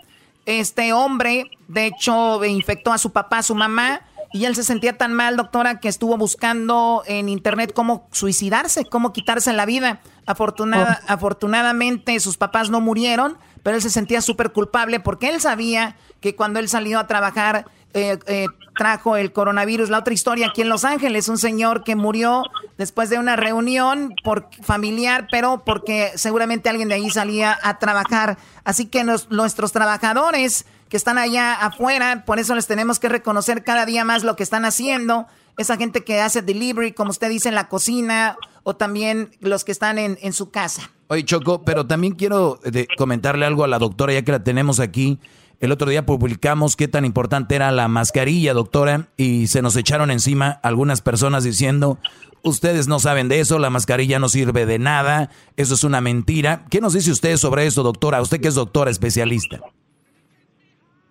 Speaker 7: este hombre, de hecho, infectó a su papá, a su mamá, y él se sentía tan mal, doctora, que estuvo buscando en internet cómo suicidarse, cómo quitarse la vida. Afortunada, oh. Afortunadamente sus papás no murieron, pero él se sentía súper culpable porque él sabía que cuando él salió a trabajar eh, eh, trajo el coronavirus. La otra historia aquí en Los Ángeles, un señor que murió después de una reunión por familiar, pero porque seguramente alguien de ahí salía a trabajar. Así que nuestros trabajadores que están allá afuera, por eso les tenemos que reconocer cada día más lo que están haciendo. Esa gente que hace delivery, como usted dice, en la cocina, o también los que están en, en su casa.
Speaker 4: Oye, Choco, pero también quiero eh, comentarle algo a la doctora, ya que la tenemos aquí. El otro día publicamos qué tan importante era la mascarilla, doctora, y se nos echaron encima algunas personas diciendo, ustedes no saben de eso, la mascarilla no sirve de nada, eso es una mentira. ¿Qué nos dice usted sobre eso, doctora? Usted que es doctora especialista.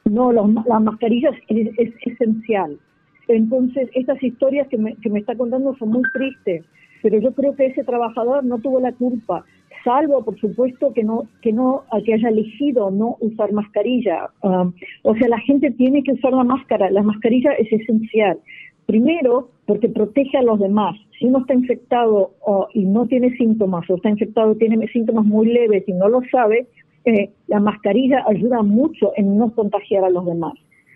Speaker 12: No, la mascarilla es, esencial. Entonces, estas historias que me, que me está contando son muy tristes, pero yo creo que ese trabajador no tuvo la culpa, salvo, por supuesto, que no que no que haya elegido no usar mascarilla. Um, o sea, la gente tiene que usar la máscara. La mascarilla es esencial. Primero, porque protege a los demás. Si uno está infectado y no tiene síntomas, o está infectado tiene síntomas muy leves y no lo sabe, eh, la mascarilla ayuda mucho en no contagiar a los demás.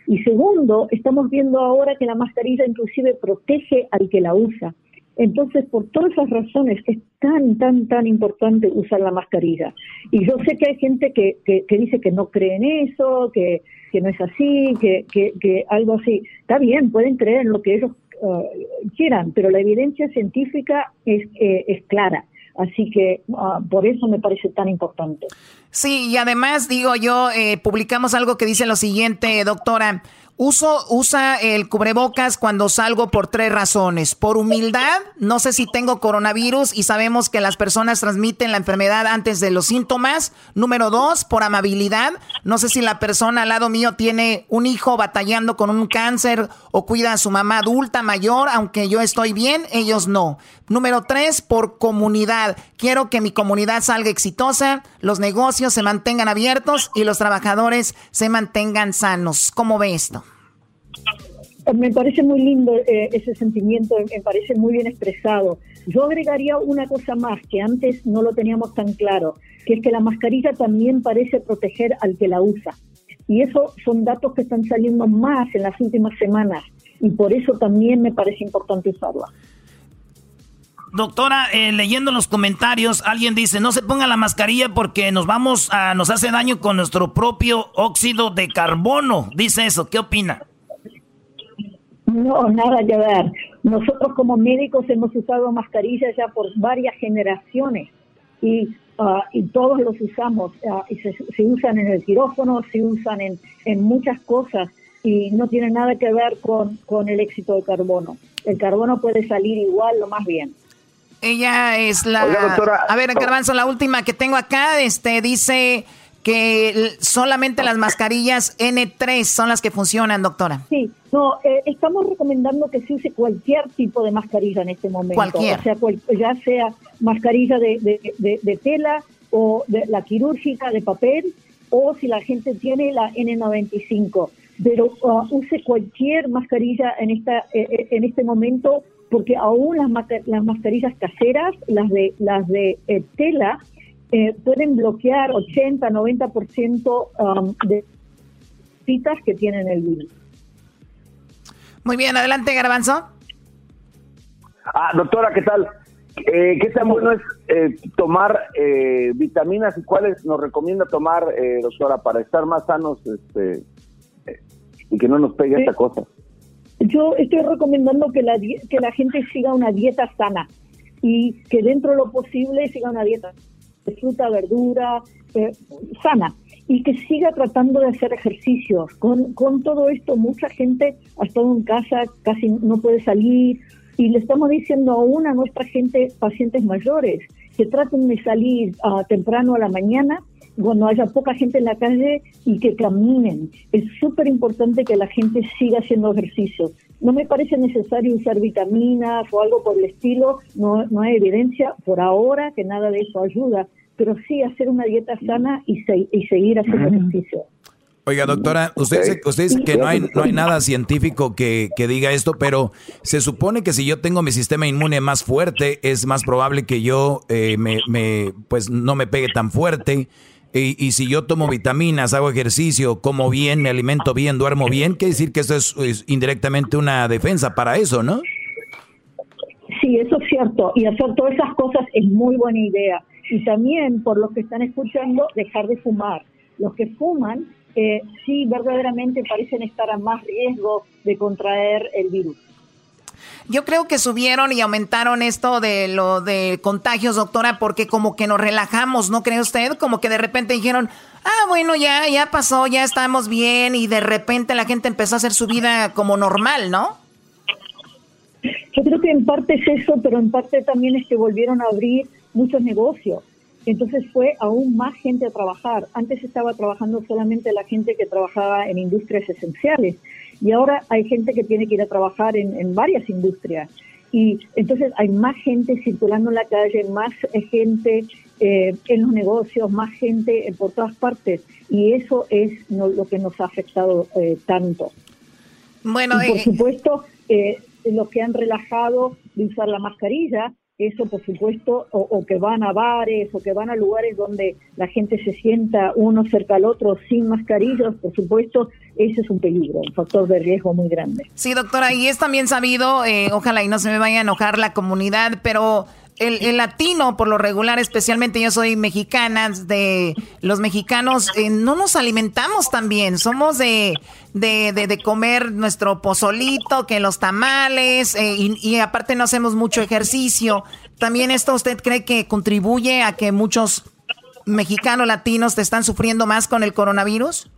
Speaker 12: Y segundo, estamos viendo ahora que la mascarilla inclusive protege al que la usa. Entonces, por todas esas razones es tan, tan, tan importante usar la mascarilla. Y yo sé que hay gente que, que, dice que no cree en eso, que, que no es así, que, que, algo así. Está bien, pueden creer en lo que ellos uh, quieran, pero la evidencia científica es, eh, es clara. Así que uh, por eso me parece tan importante.
Speaker 7: Sí, y además digo yo, eh, publicamos algo que dice lo siguiente, doctora. Uso, usa el cubrebocas cuando salgo por tres razones. Por humildad, no sé si tengo coronavirus y sabemos que las personas transmiten la enfermedad antes de los síntomas. Número dos, por amabilidad. No sé si la persona al lado mío tiene un hijo batallando con un cáncer o cuida a su mamá adulta mayor, aunque yo estoy bien, ellos no. Número tres, por comunidad. Quiero que mi comunidad salga exitosa, los negocios se mantengan abiertos y los trabajadores se mantengan sanos. ¿Cómo ve esto?
Speaker 12: Me parece muy lindo eh, ese sentimiento, me parece muy bien expresado. Yo agregaría una cosa más que antes no lo teníamos tan claro, que es que la mascarilla también parece proteger al que la usa. Y eso son datos que están saliendo más en las últimas semanas y por eso también me parece importante usarla.
Speaker 3: Doctora, eh, leyendo los comentarios, alguien dice, no se ponga la mascarilla porque nos vamos a, nos hace daño con nuestro propio óxido de carbono. Dice eso, ¿qué opina?
Speaker 12: No, nada que ver. Nosotros como médicos hemos usado mascarillas ya por varias generaciones y, ah, y todos los usamos. Ah, y se, usan en el quirófano, se usan en, en muchas cosas y no tiene nada que ver con, con el éxito de carbono. El carbono puede salir igual lo más bien.
Speaker 7: Ella es la... a ver, Garbanzo, la última que tengo acá, este, dice que solamente las mascarillas N3 son las que funcionan, doctora.
Speaker 12: Sí, no, eh, estamos recomendando que se use cualquier tipo de mascarilla en este momento.
Speaker 7: Cualquier.
Speaker 12: O sea, ya sea mascarilla de, de, tela o de la quirúrgica de papel o si la gente tiene la N95. Pero uh, use cualquier mascarilla en, esta, eh, eh, en este momento porque aún las, las mascarillas caseras, las de, las de tela, eh, pueden bloquear 80, 90% um, de citas que tienen el virus.
Speaker 7: Muy bien, adelante, Garbanzo.
Speaker 11: Ah, doctora, ¿qué tal? Eh, ¿Qué tan bueno es eh, tomar eh, vitaminas y cuáles nos recomienda tomar, doctora, para estar más sanos este, y que no nos pegue esta cosa?
Speaker 12: Yo estoy recomendando que la, que la gente siga una dieta sana y que dentro de lo posible siga una dieta de fruta, verdura, eh, sana, y que siga tratando de hacer ejercicios. Con, con todo esto, mucha gente ha estado en casa, casi no puede salir, y le estamos diciendo aún a nuestra gente, pacientes mayores, que traten de salir uh, temprano a la mañana cuando haya poca gente en la calle y que caminen. Es súper importante que la gente siga haciendo ejercicio. No me parece necesario usar vitaminas o algo por el estilo, no, no hay evidencia por ahora que nada de eso ayuda, pero sí hacer una dieta sana y, y seguir haciendo ejercicio.
Speaker 4: Oiga, doctora, usted dice, usted dice que no hay, no hay nada científico que, que, diga esto, pero se supone que si yo tengo mi sistema inmune más fuerte, es más probable que yo eh, me, me, pues no me pegue tan fuerte. Y, si yo tomo vitaminas, hago ejercicio, como bien, me alimento bien, duermo bien, quiere decir que eso es, indirectamente una defensa para eso, ¿no?
Speaker 12: Sí, eso es cierto. Y hacer todas esas cosas es muy buena idea. Y también, por los que están escuchando, dejar de fumar. Los que fuman, eh, sí, verdaderamente parecen estar a más riesgo de contraer el virus.
Speaker 7: Yo creo que subieron y aumentaron esto de lo de contagios, doctora, porque como que nos relajamos, ¿no cree usted? Como que de repente dijeron, ah, bueno, ya, ya pasó, ya estamos bien, y de repente la gente empezó a hacer su vida como normal, ¿no?
Speaker 12: Yo creo que en parte es eso, pero en parte también es que volvieron a abrir muchos negocios. Entonces fue aún más gente a trabajar. Antes estaba trabajando solamente la gente que trabajaba en industrias esenciales y ahora hay gente que tiene que ir a trabajar en, varias industrias. Y entonces hay más gente circulando en la calle, más gente eh, en los negocios, más gente por todas partes. Y eso es lo que nos ha afectado eh, tanto.
Speaker 7: Bueno,
Speaker 12: por eh, supuesto, los que han relajado de usar la mascarilla, eso por supuesto, o, que van a bares o que van a lugares donde la gente se sienta uno cerca al otro sin mascarillas, por supuesto, ese es un peligro, un factor de riesgo muy grande.
Speaker 7: Sí, doctora, y es también sabido, eh, ojalá y no se me vaya a enojar la comunidad, pero el, latino, por lo regular, especialmente yo soy mexicana, de los mexicanos eh, no nos alimentamos tan bien. Somos de, de, comer nuestro pozolito, que los tamales, eh, y, y, aparte no hacemos mucho ejercicio. ¿También esto usted cree que contribuye a que muchos mexicanos latinos te están sufriendo más con el coronavirus?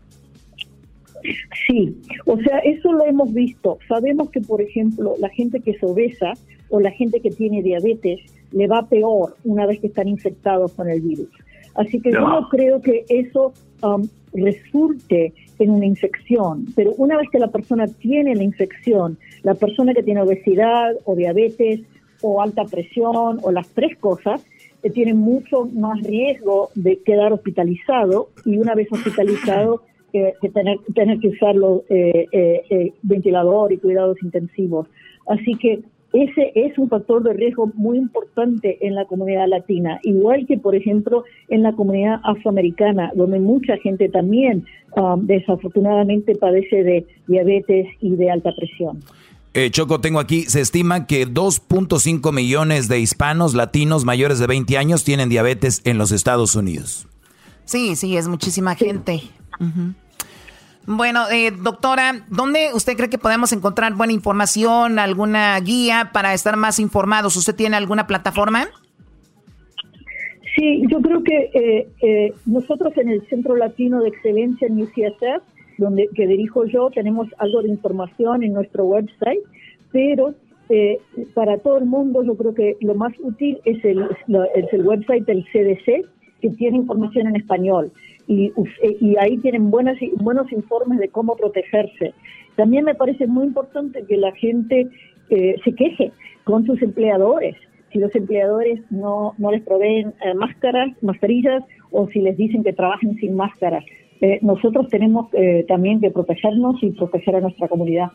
Speaker 12: Sí, o sea, eso lo hemos visto. Sabemos que, por ejemplo, la gente que es obesa o la gente que tiene diabetes le va peor una vez que están infectados con el virus. Así que yo no creo que eso um, resulte en una infección, pero una vez que la persona tiene la infección, la persona que tiene obesidad o diabetes o alta presión o las tres cosas, eh, tiene mucho más riesgo de quedar hospitalizado y una vez hospitalizado que, tener, tener que usar los eh, eh, ventilador y cuidados intensivos. Así que ese es un factor de riesgo muy importante en la comunidad latina, igual que, por ejemplo, en la comunidad afroamericana, donde mucha gente también um, desafortunadamente padece de diabetes y de alta presión.
Speaker 13: Eh, Choco, tengo aquí, se estima que 2.5 millones de hispanos latinos mayores de 20 años tienen diabetes en los Estados Unidos.
Speaker 7: Sí, sí, es muchísima gente. Bueno, eh, doctora, ¿dónde usted cree que podemos encontrar buena información, alguna guía para estar más informados? ¿Usted tiene alguna plataforma?
Speaker 12: Sí, yo creo que eh, eh, nosotros en el Centro Latino de Excelencia en UCSF, donde que dirijo yo, tenemos algo de información en nuestro website, pero para todo el mundo yo creo que lo más útil es el, es el website del CDC, que tiene información en español y, y ahí tienen buenas, buenos informes de cómo protegerse. También me parece muy importante que la gente eh, se queje con sus empleadores. Si los empleadores no, no les proveen eh, máscaras, mascarillas, o si les dicen que trabajen sin máscaras. Eh, nosotros tenemos también que protegernos y proteger a nuestra comunidad.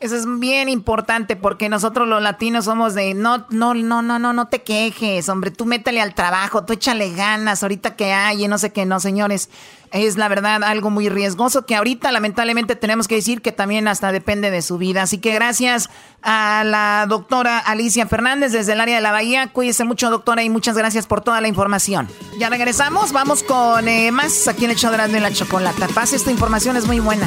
Speaker 7: Eso es bien importante porque nosotros los latinos somos de no, no, no, no, no, no te quejes, hombre, tú métele al trabajo, tú échale ganas, ahorita que hay no sé qué, no, señores. Es la verdad algo muy riesgoso que ahorita lamentablemente tenemos que decir que también hasta depende de su vida. Así que gracias a la doctora Alicia Fernández desde el área de la Bahía. Cuídese mucho, doctora, y muchas gracias por toda la información. Ya regresamos, vamos con eh, más aquí en el show de la chocolata. Pase, esta información es muy buena.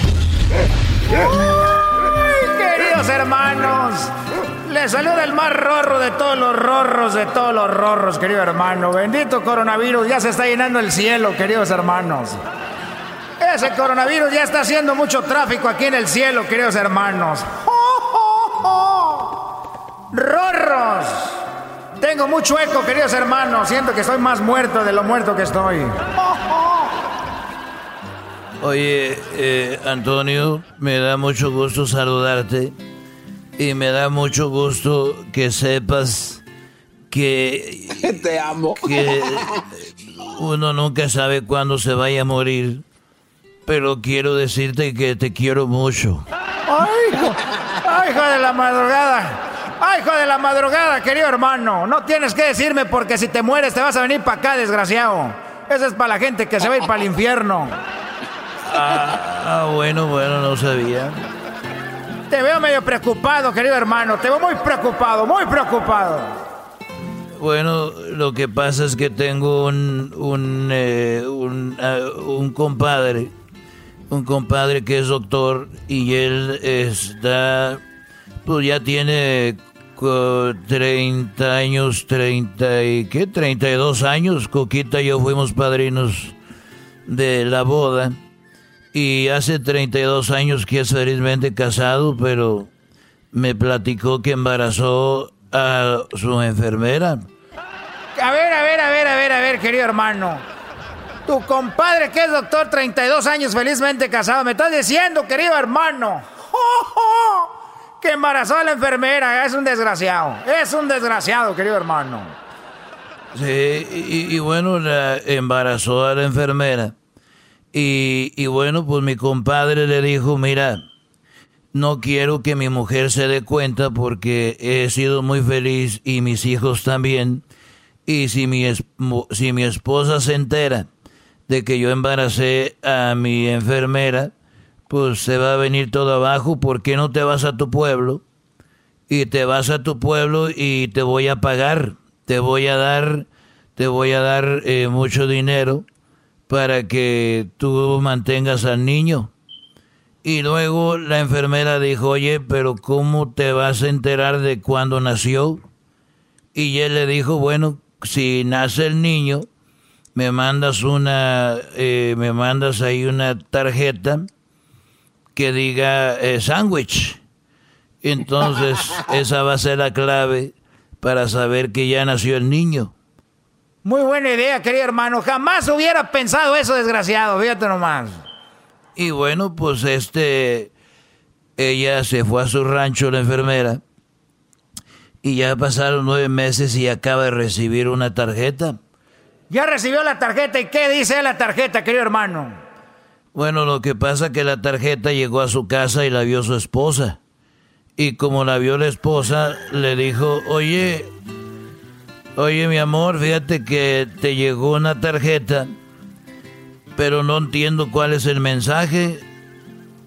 Speaker 14: Queridos hermanos! Les saluda el más rorro de todos los rorros, de todos los rorros, querido hermano. Bendito coronavirus, ya se está llenando el cielo, queridos hermanos. Ese coronavirus ya está haciendo mucho tráfico aquí en el cielo, queridos hermanos. ¡Rorros! Tengo mucho eco, queridos hermanos. Siento que estoy más muerto de lo muerto que estoy.
Speaker 4: Oye, eh, Antonio, me da mucho gusto saludarte y me da mucho gusto que sepas que...
Speaker 5: Te amo.
Speaker 4: Que uno nunca sabe cuándo se vaya a morir, pero quiero decirte que te quiero mucho.
Speaker 14: ¡Ay, hijo! ¡Ay, hijo de la madrugada! ¡Ay, hijo de la madrugada, querido hermano! No tienes que decirme porque si te mueres te vas a venir para acá, desgraciado. Eso es para la gente que se va a ir para el infierno.
Speaker 4: Ah, bueno, bueno, no sabía.
Speaker 14: Te veo medio preocupado, querido hermano. Te veo muy preocupado, muy preocupado.
Speaker 4: Bueno, lo que pasa es que tengo un un, eh, un, ah, un, compadre, un compadre que es doctor y él está, pues ya tiene 30 años, 30 y qué, 32 años. Coquita y yo fuimos padrinos de la boda. Y hace 32 años que es felizmente casado, pero me platicó que embarazó a su enfermera.
Speaker 14: A ver, a ver, a ver, a ver, a ver, querido hermano. Tu compadre que es doctor, 32 años felizmente casado, me estás diciendo, querido hermano, que embarazó a la enfermera. Es un desgraciado, es un desgraciado, querido hermano.
Speaker 4: Sí, y, y bueno, la embarazó a la enfermera. Y, bueno, pues mi compadre le dijo, mira, no quiero que mi mujer se dé cuenta porque he sido muy feliz y mis hijos también. Y si mi, si mi esposa se entera de que yo embaracé a mi enfermera, pues se va a venir todo abajo, ¿por qué no te vas a tu pueblo? Y te vas a tu pueblo y te voy a pagar, te voy a dar, te voy a dar eh, mucho dinero para que tú mantengas al niño. Y luego la enfermera dijo, oye, pero ¿cómo te vas a enterar de cuándo nació? Y él le dijo, bueno, si nace el niño, me mandas una, eh, me mandas ahí una tarjeta que diga eh, sándwich. Entonces, esa va a ser la clave para saber que ya nació el niño.
Speaker 3: Muy buena idea, querido hermano. Jamás hubiera pensado eso, desgraciado. Fíjate nomás.
Speaker 4: Y bueno, pues este, ella se fue a su rancho, la enfermera, y ya pasaron nueve meses y acaba de recibir una tarjeta.
Speaker 3: Ya recibió la tarjeta y ¿qué dice la tarjeta, querido hermano?
Speaker 4: Bueno, lo que pasa es que la tarjeta llegó a su casa y la vio su esposa. Y como la vio la esposa, le dijo, oye, oye mi amor, fíjate que te llegó una tarjeta pero no entiendo cuál es el mensaje.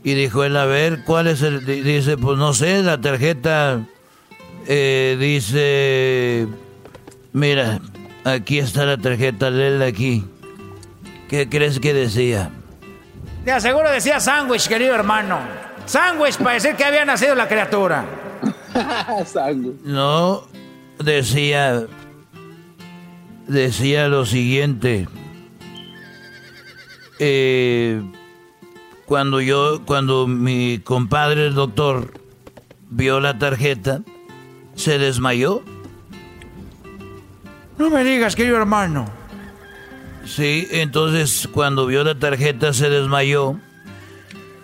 Speaker 4: Y dijo él, a ver, ¿cuál es el...? Dice, pues no sé, la tarjeta eh, dice, mira, aquí está la tarjeta, léela aquí. ¿Qué crees que decía?
Speaker 3: Te aseguro decía sándwich, querido hermano. Sándwich para decir que había nacido la criatura.
Speaker 4: no, decía, decía lo siguiente eh, cuando yo, cuando mi compadre el doctor vio la tarjeta, se desmayó.
Speaker 3: No me digas, querido hermano.
Speaker 4: Sí, entonces cuando vio la tarjeta se desmayó.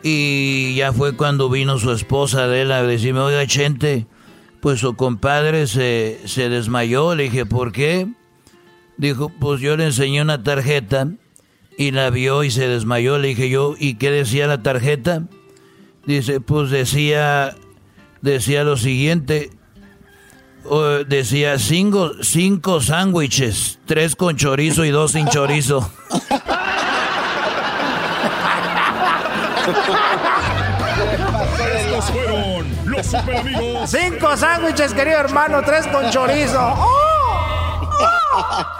Speaker 4: Y ya fue cuando vino su esposa de él a decirme, oiga, Chente, pues su compadre se, se desmayó. Le dije, ¿por qué? Dijo, pues yo le enseñé una tarjeta y la vio y se desmayó. Le dije yo, ¿y qué decía la tarjeta? Dice, pues decía, decía lo siguiente, decía cinco, cinco sándwiches, tres con chorizo y dos sin chorizo.
Speaker 3: Estos fueron los super amigos. Cinco sándwiches, querido hermano, tres con chorizo. ¡Oh!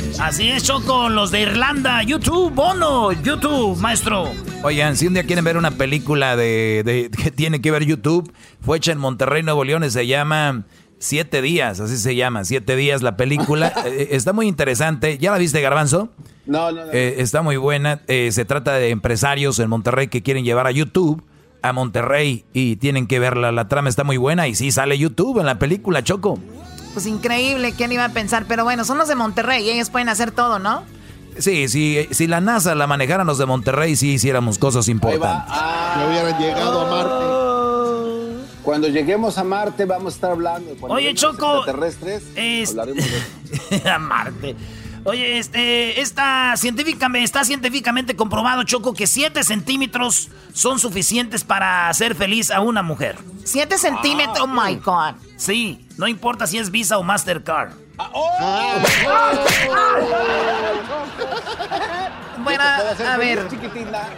Speaker 3: Así es, Choco, los de Irlanda. YouTube, bono, YouTube, maestro.
Speaker 4: Oigan, si un día quieren ver una película de, que tiene que ver YouTube, fue hecha en Monterrey, Nuevo León, y se llama Siete Días, así se llama, Siete Días la película. Eh, está muy interesante. ¿Ya la viste, Garbanzo?
Speaker 5: No, no, no.
Speaker 4: Eh, está muy buena. Eh, se trata de empresarios en Monterrey que quieren llevar a YouTube a Monterrey y tienen que verla. La trama está muy buena y sí sale YouTube en la película, Choco.
Speaker 7: Pues increíble, ¿quién iba a pensar? Pero bueno, son los de Monterrey y ellos pueden hacer todo, ¿no?
Speaker 4: Sí, sí, si la NASA la manejaran los de Monterrey, sí hiciéramos cosas importantes.
Speaker 5: Ah, hubieran llegado a Marte. Cuando lleguemos a Marte vamos a estar hablando.
Speaker 3: Oye, Choco.
Speaker 5: Extraterrestres. Hablaremos
Speaker 3: de... a Marte. Oye, este, está científicamente, está científicamente comprobado, Choco, que 7 centímetros son suficientes para hacer feliz a una mujer.
Speaker 7: 7 centímetros, oh my God.
Speaker 3: Sí, no importa si es Visa o Mastercard.
Speaker 7: Bueno, a ver,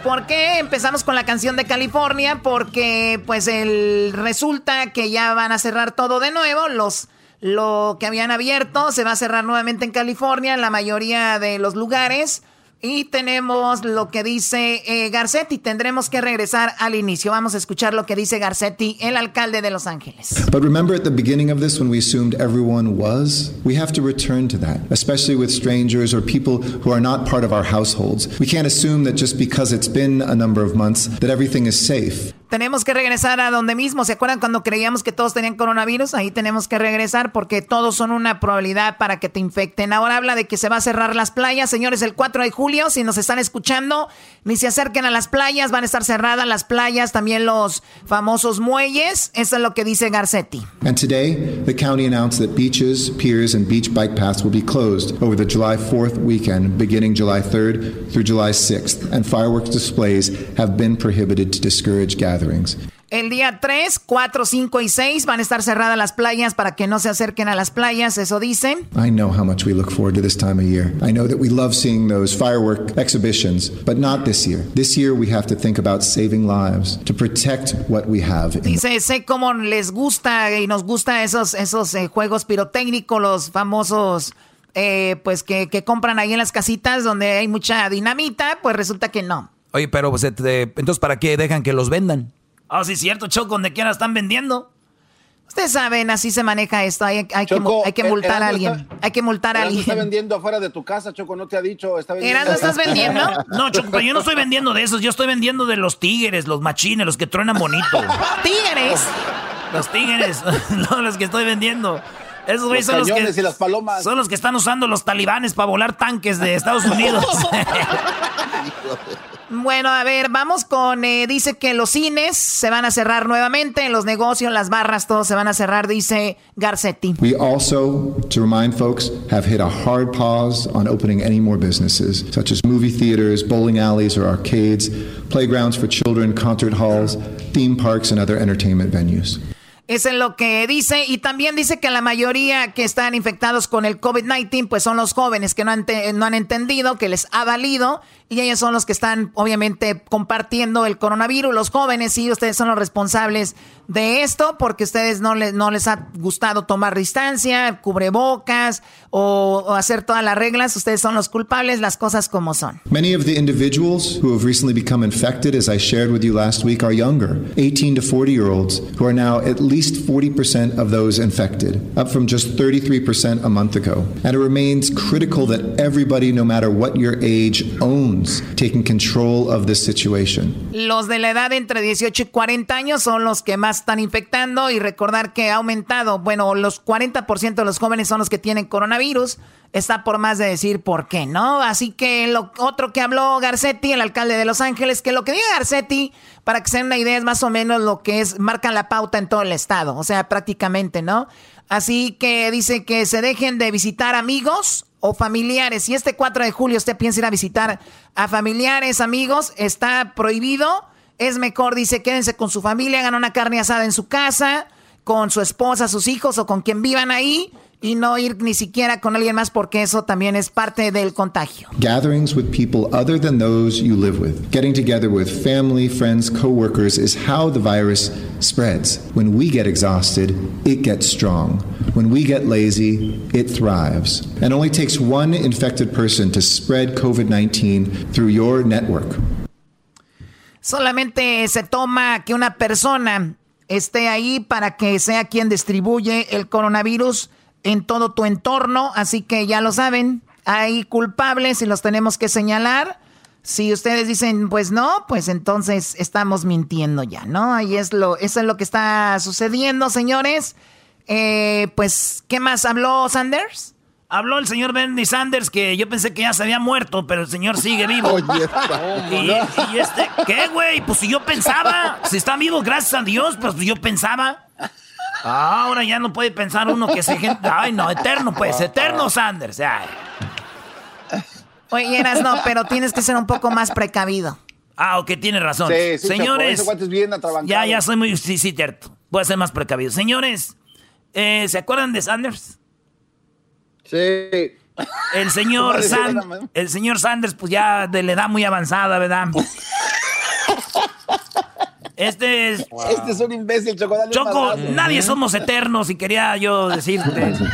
Speaker 7: ¿por qué empezamos con la canción de California? Porque pues el resulta que ya van a cerrar todo de nuevo, los lo que habían abierto se va a cerrar nuevamente en California, en la mayoría de los lugares. Y tenemos lo que dice eh, Garcetti. Tendremos que regresar al inicio. Vamos a escuchar lo que dice Garcetti, el alcalde de Los Ángeles.
Speaker 15: But remember at the beginning of this when we assumed everyone was? We have to return to that, especially with strangers or people who are not part of our households. We can't assume that just because it's been a number of months that everything is safe.
Speaker 7: Tenemos que regresar a donde mismo. ¿Se acuerdan cuando creíamos que todos tenían coronavirus? Ahí tenemos que regresar porque todos son una probabilidad para que te infecten. Ahora habla de que se va a cerrar las playas. Señores, el 4 de julio, si nos están escuchando, ni se acerquen a las playas, van a estar cerradas las playas, también los famosos muelles. Eso es lo que dice Garcetti.
Speaker 15: And today, the county announced that beaches, piers, and beach bike paths will be closed over the July 4th weekend, beginning July 3rd through July 6th, and fireworks displays have been prohibited to discourage gatherings.
Speaker 7: El día 3, 4, 5 y 6 van a estar cerradas las playas para que no se acerquen a las playas, eso dicen.
Speaker 15: I know how much we look forward to this time of year. I know that we love seeing those firework exhibitions, but not this year. This year we have to think about saving lives, to protect what we have.
Speaker 7: Dice, sé cómo les gusta y nos gusta esos, esos eh, juegos pirotécnicos, los famosos, eh, pues que, que compran ahí en las casitas donde hay mucha dinamita, pues resulta que no.
Speaker 4: Oye, pero pues, este, entonces, ¿para qué dejan que los vendan?
Speaker 3: Ah, sí, cierto, Choco, donde quiera están vendiendo.
Speaker 7: Ustedes saben, así se maneja esto. Hay, hay que, hay multar a alguien.
Speaker 5: está-
Speaker 7: hay que multar a
Speaker 5: Erasmo está
Speaker 7: alguien.
Speaker 5: vendiendo afuera de tu casa, Choco, no te ha dicho. Está vendiendo.
Speaker 7: Erasmo, ¿estás vendiendo?
Speaker 3: No, Choco, pero yo no estoy vendiendo de esos, yo estoy vendiendo de los tigres, los machines, los que truenan bonito.
Speaker 7: ¡Tigres!
Speaker 3: Los tigres, no, los que estoy vendiendo. Esos güeyes son los que.
Speaker 5: y las palomas.
Speaker 3: Son los que están usando los talibanes para volar tanques de Estados Unidos.
Speaker 7: Bueno, a ver, vamos con, eh, dice que los cines se van a cerrar nuevamente, los negocios, las barras, todo se van a cerrar, dice Garcetti.
Speaker 15: We also, to remind folks, have hit a hard pause on opening any more businesses, such as movie theaters, bowling alleys or arcades, playgrounds for children, concert halls, theme parks, and other entertainment venues.
Speaker 7: Eso es lo que dice. Y también dice que la mayoría que están infectados con el COVID-19, pues son los jóvenes que no han, no han entendido, que les ha valido. Y ellos son los que están, obviamente, compartiendo el coronavirus. Los jóvenes, sí, ustedes son los responsables de esto, porque ustedes no les, no les ha gustado tomar distancia, cubrebocas o, o hacer todas las reglas. Ustedes son los culpables, las cosas como son.
Speaker 15: Many of the individuals who have recently become infected, as I shared with you last week, are younger, 18 to 40 year olds, who are now at least 40% of those infected, up from just 33% a month ago. And it remains critical that everybody, no matter what your age, owns taking control of this situation.
Speaker 7: Los de la edad entre 18 y 40 años son los que más están infectando y recordar que ha aumentado, bueno, los 40% de los jóvenes son los que tienen coronavirus. Está por más de decir por qué, ¿no? Así que lo otro que habló Garcetti, el alcalde de Los Ángeles, que lo que diga Garcetti, para que se den una idea, es más o menos lo que es, marca la pauta en todo el estado, o sea, prácticamente, ¿no? Así que dice que se dejen de visitar amigos o familiares. Si este 4 de julio usted piensa ir a visitar a familiares, amigos, está prohibido. Es mejor, dice, quédense con su familia, hagan una carne asada en su casa, con su esposa, sus hijos o con quien vivan ahí y no ir ni siquiera con alguien más porque eso también es parte del contagio.
Speaker 15: Gatherings with people other than those you live with. Getting together with family, friends, coworkers is how the virus spreads. When we get exhausted, it gets strong. When we get lazy, it thrives. And only takes one infected person to spread COVID 19 through your network.
Speaker 7: Solamente se toma que una persona esté ahí para que sea quien distribuye el coronavirus en todo tu entorno. Así que ya lo saben, hay culpables y los tenemos que señalar. Si ustedes dicen, pues no, pues entonces estamos mintiendo ya, ¿no? Ahí es lo, eso es lo que está sucediendo, señores. Eh, pues, ¿qué más habló Sanders?
Speaker 3: Habló el señor Bernie Sanders que yo pensé que ya se había muerto, pero el señor sigue vivo. y, y este, ¿qué, güey? Pues si yo pensaba, si está vivo, gracias a Dios, pues yo pensaba. Ahora ya no puede pensar uno que se gente. Ay, no, eterno, pues, eterno Sanders. Ay.
Speaker 7: Oye, eras no, pero tienes que ser un poco más precavido.
Speaker 3: Ah, ok, tiene razón.
Speaker 5: Sí, sí,
Speaker 3: Señores,
Speaker 5: bien
Speaker 3: ya, ya soy muy. Sí, sí, cierto. Voy a ser más precavido. Señores, eh, ¿se acuerdan de Sanders?
Speaker 5: Sí.
Speaker 3: El señor, San- el señor Sanders, pues ya de la edad muy avanzada, ¿verdad? Este es.
Speaker 5: Este es un imbécil, Choco.
Speaker 3: Choco, nadie somos eternos y quería yo decirte. eso.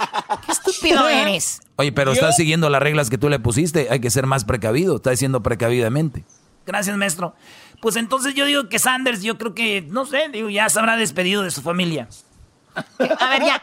Speaker 7: Qué estúpido eres.
Speaker 4: Oye, pero estás siguiendo las reglas que tú le pusiste. Hay que ser más precavido. Estás diciendo precavidamente.
Speaker 3: Gracias, maestro. Pues entonces yo digo que Sanders, yo creo que, no sé, digo, ya se habrá despedido de su familia.
Speaker 7: A ver, ya.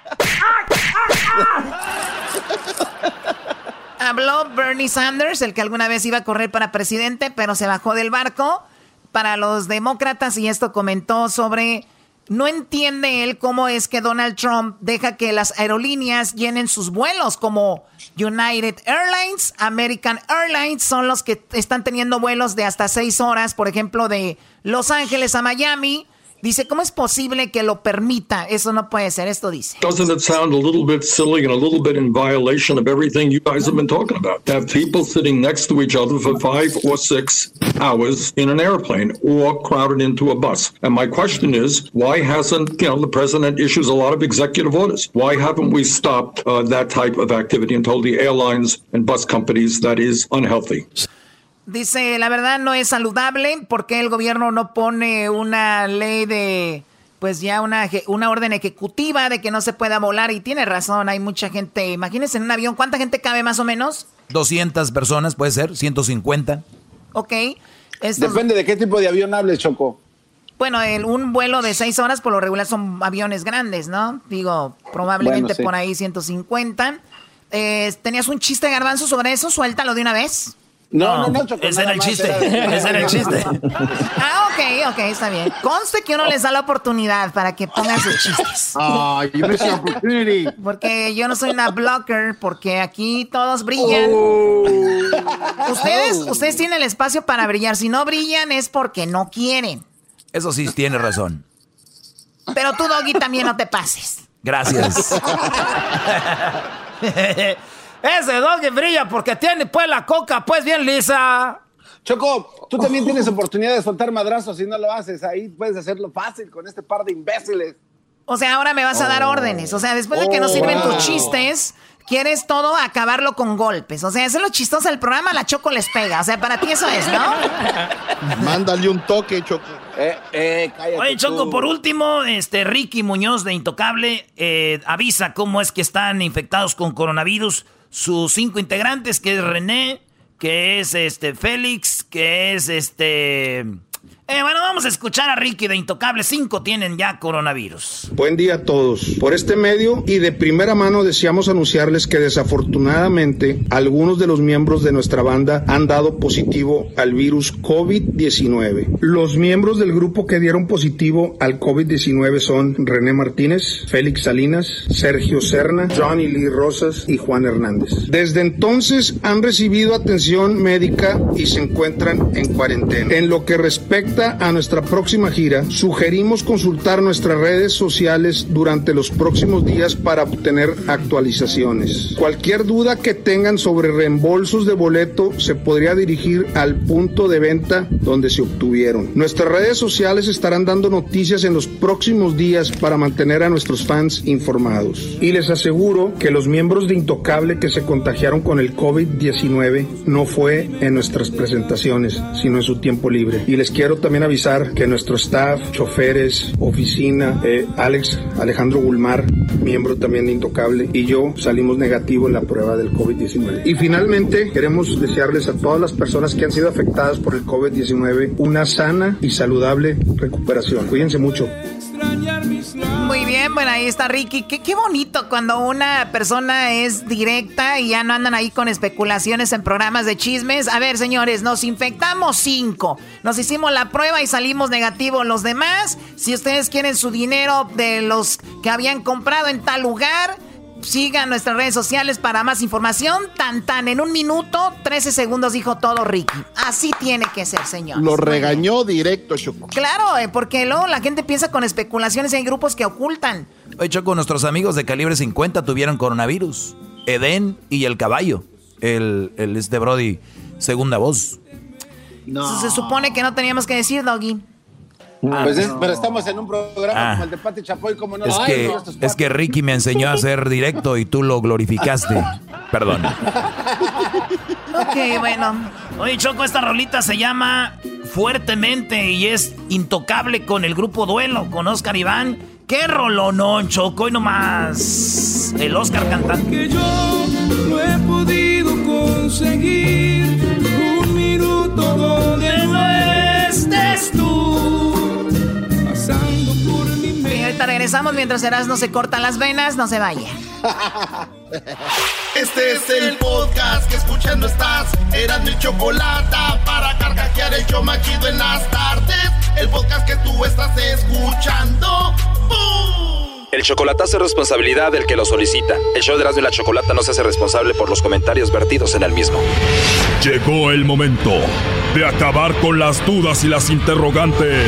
Speaker 7: Habló Bernie Sanders, el que alguna vez iba a correr para presidente, pero se bajó del barco para los demócratas y esto comentó sobre no entiende él cómo es que Donald Trump deja que las aerolíneas llenen sus vuelos como United Airlines, American Airlines son los que están teniendo vuelos de hasta seis horas, por ejemplo, de Los Ángeles a Miami. Dice, ¿cómo es posible que lo permita? Eso no puede ser, esto dice.
Speaker 16: Doesn't it sound a little bit silly and a little bit in violation of everything you guys have been talking about? To have people sitting next to each other for five or six hours in an airplane or crowded into a bus. And my question is, why hasn't, you know, the president issues a lot of executive orders? Why haven't we stopped uh, that type of activity and told the airlines and bus companies that is unhealthy?
Speaker 7: Dice, la verdad no es saludable porque el gobierno no pone una ley de, pues ya una, una orden ejecutiva de que no se pueda volar y tiene razón, hay mucha gente, imagínense en un avión, ¿cuánta gente cabe más o menos?
Speaker 4: 200 personas, puede ser, 150.
Speaker 7: Ok.
Speaker 5: Depende de qué tipo de avión hables, Choco.
Speaker 7: Bueno, el, un vuelo de seis horas por lo regular son aviones grandes, ¿no? Digo, probablemente por ahí 150. Eh, ¿Tenías un chiste garbanzo sobre eso? Suéltalo de una vez.
Speaker 5: No, no, no,
Speaker 3: Ese era el chiste. Ese era el chiste.
Speaker 7: Ah, ok, ok, está bien. Conste que uno les da la oportunidad para que pongan sus chistes.
Speaker 5: Ah, you missed opportunity.
Speaker 7: Porque yo no soy una blocker, porque aquí todos brillan.
Speaker 5: Oh.
Speaker 7: Ustedes, ustedes tienen el espacio para brillar. Si no brillan es porque no quieren.
Speaker 4: Eso sí, tiene razón.
Speaker 7: Pero tú, Doggy, también no te pases.
Speaker 4: Gracias.
Speaker 3: Ese doggy brilla porque tiene pues la coca pues bien lisa.
Speaker 5: Choco, tú también tienes oportunidad de soltar madrazos si no lo haces. Ahí puedes hacerlo fácil con este par de imbéciles.
Speaker 7: O sea, ahora me vas a dar órdenes. O sea, después de que no sirven tus chistes, quieres todo acabarlo con golpes. O sea, eso es lo chistoso del programa, la Choco les pega. O sea, para ti eso es, ¿no?
Speaker 5: Mándale un toque, Choco. Eh, eh, cállate
Speaker 3: Oye, Choco,
Speaker 5: tú.
Speaker 3: por último, este Ricky Muñoz de Intocable eh, avisa cómo es que están infectados con coronavirus sus cinco integrantes, que es René, que es este Félix, que es este... Eh, bueno, vamos a escuchar a Ricky de Intocable. Cinco tienen ya coronavirus.
Speaker 17: Buen día a todos. Por este medio y de primera mano deseamos anunciarles que desafortunadamente algunos de los miembros de nuestra banda han dado positivo al virus COVID-19. Los miembros del grupo que dieron positivo al COVID-19 son René Martínez, Félix Salinas, Sergio Serna, Johnny Lee Rosas y Juan Hernández. Desde entonces han recibido atención médica y se encuentran en cuarentena. En lo que respecta a nuestra próxima gira, sugerimos consultar nuestras redes sociales durante los próximos días para obtener actualizaciones. Cualquier duda que tengan sobre reembolsos de boleto se podría dirigir al punto de venta donde se obtuvieron. Nuestras redes sociales estarán dando noticias en los próximos días para mantener a nuestros fans informados. Y les aseguro que los miembros de Intocable que se contagiaron con el COVID-19 no fue en nuestras presentaciones, sino en su tiempo libre. Y les quiero también avisar que nuestro staff, choferes, oficina, eh, Alex Alejandro Gulmar, miembro también de Intocable, y yo salimos negativo en la prueba del COVID-19. Y finalmente queremos desearles a todas las personas que han sido afectadas por el COVID-19 una sana y saludable recuperación. Cuídense mucho.
Speaker 7: Muy bien, bueno, ahí está Ricky. Qué, qué bonito cuando una persona es directa y ya no andan ahí con especulaciones en programas de chismes. A ver, señores, nos infectamos cinco. Nos hicimos la prueba y salimos negativos los demás. Si ustedes quieren su dinero de los que habían comprado en tal lugar, sigan nuestras redes sociales para más información. Tan tan, en un minuto, 13 segundos dijo todo Ricky. Así tiene que ser, señor.
Speaker 5: Lo regañó directo, Choco.
Speaker 7: Claro, eh, porque luego la gente piensa con especulaciones y hay grupos que ocultan.
Speaker 4: Oye, Choco, nuestros amigos de calibre 50 tuvieron coronavirus. Edén y el caballo. El, el este Brody, segunda voz.
Speaker 7: Eso Se supone que no teníamos que decir, Doggy.
Speaker 5: Pues es- pero estamos en un programa
Speaker 4: Ah.
Speaker 5: como el de Pati Chapoy, como no
Speaker 4: Es
Speaker 5: Ay,
Speaker 4: que,
Speaker 5: no,
Speaker 4: es que Ricky me enseñó a ser directo y tú lo glorificaste. Perdón.
Speaker 7: Ok, bueno.
Speaker 3: Oye, Choco, esta rolita se llama Fuertemente y es intocable con el grupo Duelo, con Oscar Iván. ¡Qué rolonón, Choco! Y nomás el Oscar cantando.
Speaker 18: Que yo no he podido conseguir un minuto donde no estés tú
Speaker 7: regresamos mientras Eras no se cortan las venas, no se vaya.
Speaker 1: Este es el podcast que escuchando estás. Eran mi chocolate para carcajear el yo machido en las tardes. el podcast que tú estás escuchando.
Speaker 19: El chocolatazo es responsabilidad del que lo solicita. El show de Erasmo y la Chocolata no se hace responsable por los comentarios vertidos en el mismo.
Speaker 2: Llegó el momento de acabar con las dudas y las interrogantes.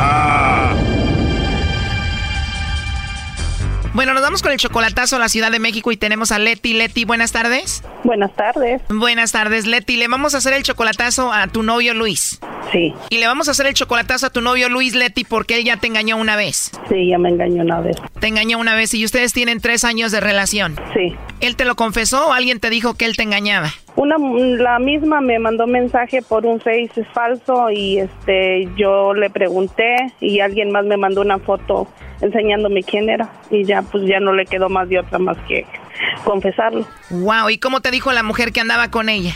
Speaker 7: Bueno, nos vamos con el chocolatazo a la Ciudad de México y tenemos a Leti. Leti, buenas tardes.
Speaker 20: Buenas tardes.
Speaker 7: Buenas tardes, Leti. Le vamos a hacer el chocolatazo a tu novio Luis.
Speaker 20: Sí.
Speaker 7: Y le vamos a hacer el chocolatazo a tu novio Luis, Leti, porque él ya te engañó una vez.
Speaker 20: Sí, ya me engañó una vez.
Speaker 7: Te engañó una vez y ustedes tienen tres años de relación.
Speaker 20: Sí.
Speaker 7: ¿Él te lo confesó o alguien te dijo que él te engañaba?
Speaker 20: Una, la misma me mandó mensaje por un Face falso y este yo le pregunté y alguien más me mandó una foto enseñándome quién era y ya pues ya no le quedó más de otra más que confesarlo.
Speaker 7: Wow, ¿y cómo te dijo la mujer que andaba con ella?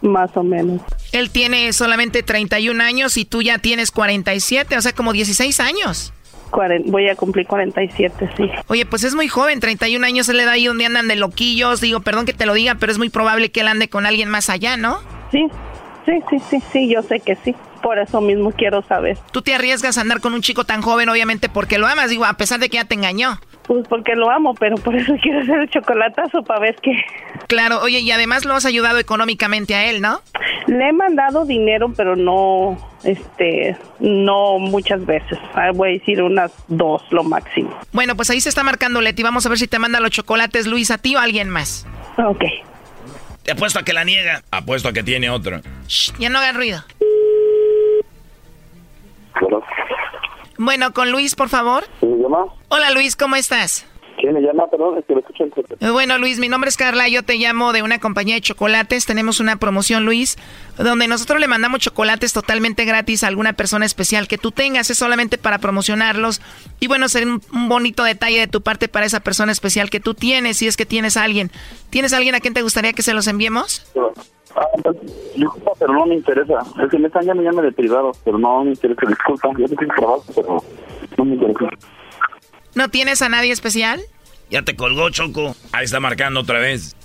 Speaker 20: Más o menos.
Speaker 7: Él tiene solamente 31 años y tú ya tienes 47, o sea, como 16 años.
Speaker 20: voy a cumplir 47, sí.
Speaker 7: Oye, pues es muy joven, 31 años, él le da ahí donde andan de loquillos. Digo, perdón que te lo diga, pero es muy probable que él ande con alguien más allá, ¿no?
Speaker 20: Sí, sí, sí, sí, sí, yo sé que sí. Por eso mismo quiero saber.
Speaker 7: Tú te arriesgas a andar con un chico tan joven, obviamente, porque lo amas, digo, a pesar de que ya te engañó.
Speaker 20: Pues porque lo amo, pero por eso quiero hacer el chocolatazo para ver qué.
Speaker 7: Claro, oye, y además lo has ayudado económicamente a él, ¿no?
Speaker 20: Le he mandado dinero, pero no, este, no muchas veces. Ah, Voy a decir unas dos, lo máximo.
Speaker 7: Bueno, pues ahí se está marcando Leti. Vamos a ver si te manda los chocolates Luis a ti o a alguien más.
Speaker 20: Ok.
Speaker 3: Te apuesto a que la niega. Apuesto a que tiene otro.
Speaker 7: Shh, ya no hagas ruido. Bueno, con Luis, por favor.
Speaker 11: ¿Quién me llama?
Speaker 7: Hola Luis, ¿cómo estás?
Speaker 11: ¿Quién me llama? Perdón, es que lo escucho en
Speaker 7: Bueno, Luis, mi nombre es Carla, yo te llamo de una compañía de chocolates. Tenemos una promoción, Luis, donde nosotros le mandamos chocolates totalmente gratis a alguna persona especial que tú tengas. Es solamente para promocionarlos. Y bueno, sería un, un bonito detalle de tu parte para esa persona especial que tú tienes, si es que tienes a alguien. ¿Tienes a alguien a quien te gustaría que se los enviemos?
Speaker 11: Ah, disculpa, pero no me interesa. Es que me están llamando llame de privado, pero no me interesa. Disculpa, yo tengo trabajo, pero no me interesa.
Speaker 7: ¿No tienes a nadie especial?
Speaker 3: Ya te colgó, Choco. Ahí está marcando otra vez.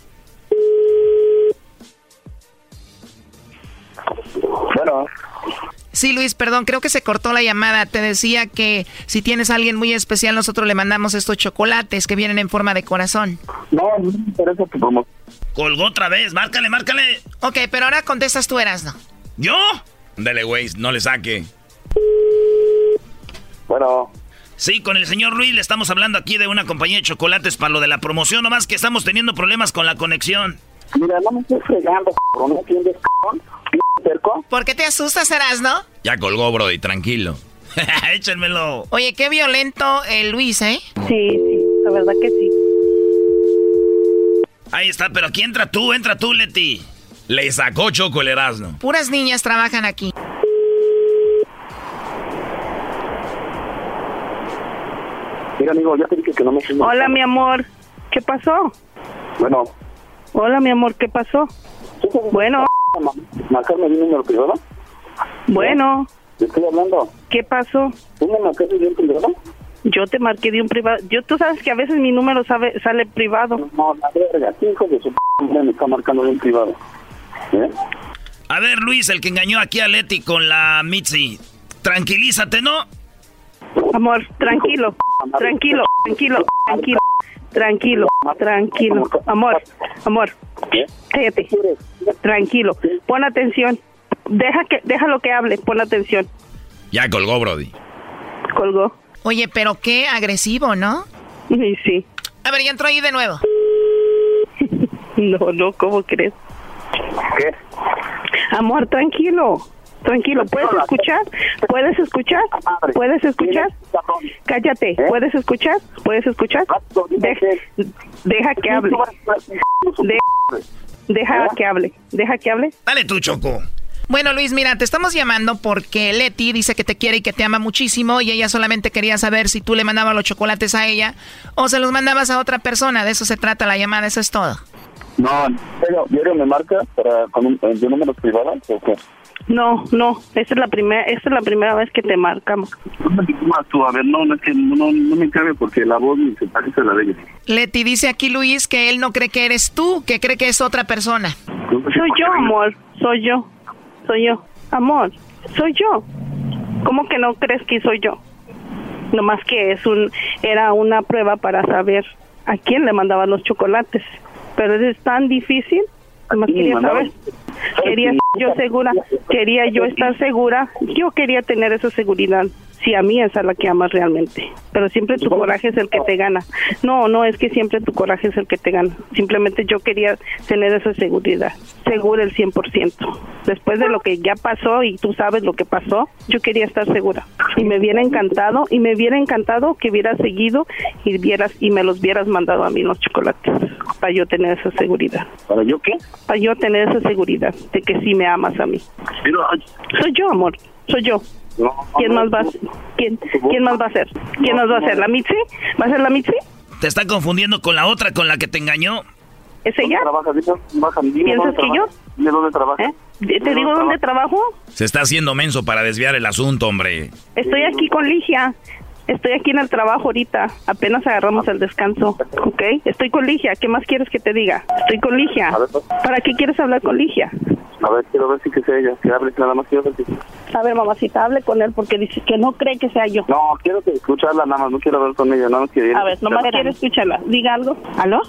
Speaker 11: Bueno.
Speaker 7: Sí, Luis, perdón, creo que se cortó la llamada. Te decía que si tienes a alguien muy especial, nosotros le mandamos estos chocolates que vienen en forma de corazón.
Speaker 11: No, no me interesa tu promoción.
Speaker 3: Colgó otra vez. Márcale, márcale.
Speaker 7: Ok, pero ahora contestas tú, Erasno.
Speaker 3: ¿Yo? Dele, güey, no le saque.
Speaker 11: Bueno.
Speaker 3: Sí, con el señor Luis le estamos hablando aquí de una compañía de chocolates para lo de la promoción, nomás que estamos teniendo problemas con la conexión.
Speaker 11: Mira, no me estoy fregando, cabrón. ¿No entiendes, cabrón? Cerco?
Speaker 7: ¿Por qué te asustas, Erasno?
Speaker 3: Ya colgó, Brody, tranquilo. Échenmelo.
Speaker 7: Oye, qué violento el Luis, ¿eh?
Speaker 20: Sí, sí, la verdad que sí.
Speaker 3: Ahí está, pero aquí entra tú, entra tú, Leti. Le sacó Choco el Erasmo.
Speaker 7: Puras niñas trabajan aquí.
Speaker 11: Mira, amigo, ya te dije que no me
Speaker 20: Hola, mi amor. ¿Qué pasó?
Speaker 11: Bueno.
Speaker 20: Hola, mi amor. ¿Qué pasó? Bueno.
Speaker 11: ¿Marcarme de un número privado?
Speaker 20: Bueno.
Speaker 11: Te estoy hablando.
Speaker 20: ¿Qué pasó?
Speaker 11: ¿Tú me marcaste de un privado?
Speaker 20: Yo te marqué de un privado. Yo, tú sabes que a veces mi número sabe, sale privado.
Speaker 11: No, la verga. ¿Quién hijo de su p me está marcando de un privado? ¿Eh?
Speaker 3: A ver, Luis, el que engañó aquí a Leti con la Mitzi. Tranquilízate, ¿no?
Speaker 20: Amor, tranquilo, tranquilo, tranquilo, tranquilo, tranquilo, tranquilo. Amor, amor, cállate. Tranquilo, pon atención. Deja que, déjalo que hable, pon atención.
Speaker 4: Ya colgó, Brody.
Speaker 20: Colgó.
Speaker 7: Oye, pero qué agresivo, ¿no?
Speaker 20: Sí, sí.
Speaker 7: A ver, ya entró ahí de nuevo.
Speaker 20: No, no, ¿cómo crees?
Speaker 21: ¿Qué?
Speaker 20: Amor, tranquilo. Tranquilo, ¿puedes escuchar? ¿Puedes escuchar? ¿Puedes escuchar? Cállate, ¿puedes escuchar? ¿Puedes escuchar? Deja, deja que hable. De- deja que hable. Deja que hable.
Speaker 4: Dale tú, Choco.
Speaker 7: Bueno, Luis, mira, te estamos llamando porque Leti dice que te quiere y que te ama muchísimo y ella solamente quería saber si tú le mandabas los chocolates a ella o se los mandabas a otra persona. De eso se trata la llamada, eso es todo.
Speaker 21: No, pero diario me marca para con un, de números privados o qué?
Speaker 20: No, no, esta es la primera, esta es la primera vez que te marcamos.
Speaker 21: Más tú, a ver, no, no es que no, no me cabe porque la voz ni se parece a la de ella.
Speaker 7: Leti dice aquí Luis que él no cree que eres tú, que cree que es otra persona.
Speaker 20: Soy yo, amor, soy yo, soy yo, amor, soy yo. ¿Cómo que no crees que soy yo? Nomás que es un, era una prueba para saber a quién le mandaban los chocolates. Pero es tan difícil, nomás quería saber. Quería yo segura, quería yo estar segura, yo quería tener esa seguridad. Si a mí es a la que amas realmente, pero siempre tu coraje es el que te gana. No, no es que siempre tu coraje es el que te gana. Simplemente yo quería tener esa seguridad, segura el 100%. Después de lo que ya pasó y tú sabes lo que pasó, yo quería estar segura. Y me hubiera encantado, y me hubiera encantado que hubieras seguido y vieras y me los hubieras mandado a mí los chocolates para yo tener esa seguridad.
Speaker 21: ¿Para yo qué?
Speaker 20: Para yo tener esa seguridad de que sí me amas a mí.
Speaker 21: Pero,
Speaker 20: Soy yo, amor. Soy yo.
Speaker 21: No,
Speaker 20: ¿Quién más va a ¿Quién, ¿Quién más va a ser? ¿Quién más va a ser? ¿La Mitzi? ¿Va a ser la Mitzi?
Speaker 4: Te está confundiendo con la otra con la que te engañó.
Speaker 20: ¿Es ella? ¿Piensas
Speaker 21: dónde
Speaker 20: que yo?
Speaker 21: Dime dónde trabaja.
Speaker 20: ¿Eh? ¿Te digo dónde trabajo?
Speaker 4: Se está haciendo menso para desviar el asunto, hombre.
Speaker 20: Estoy aquí con Ligia. Estoy aquí en el trabajo ahorita. Apenas agarramos el descanso. ¿Ok? Estoy con Ligia. ¿Qué más quieres que te diga? Estoy con Ligia. ¿Para qué quieres hablar con Ligia?
Speaker 21: A ver, quiero ver si que sea ella. Que hable, nada más quiero ver si...
Speaker 20: A ver, mamacita, hable con él porque dice que no cree que sea yo.
Speaker 21: No, quiero que escucharla nada más, no quiero hablar con ella, nada más quiero...
Speaker 20: A ver, nomás quiere escucharla. Diga algo. ¿Aló?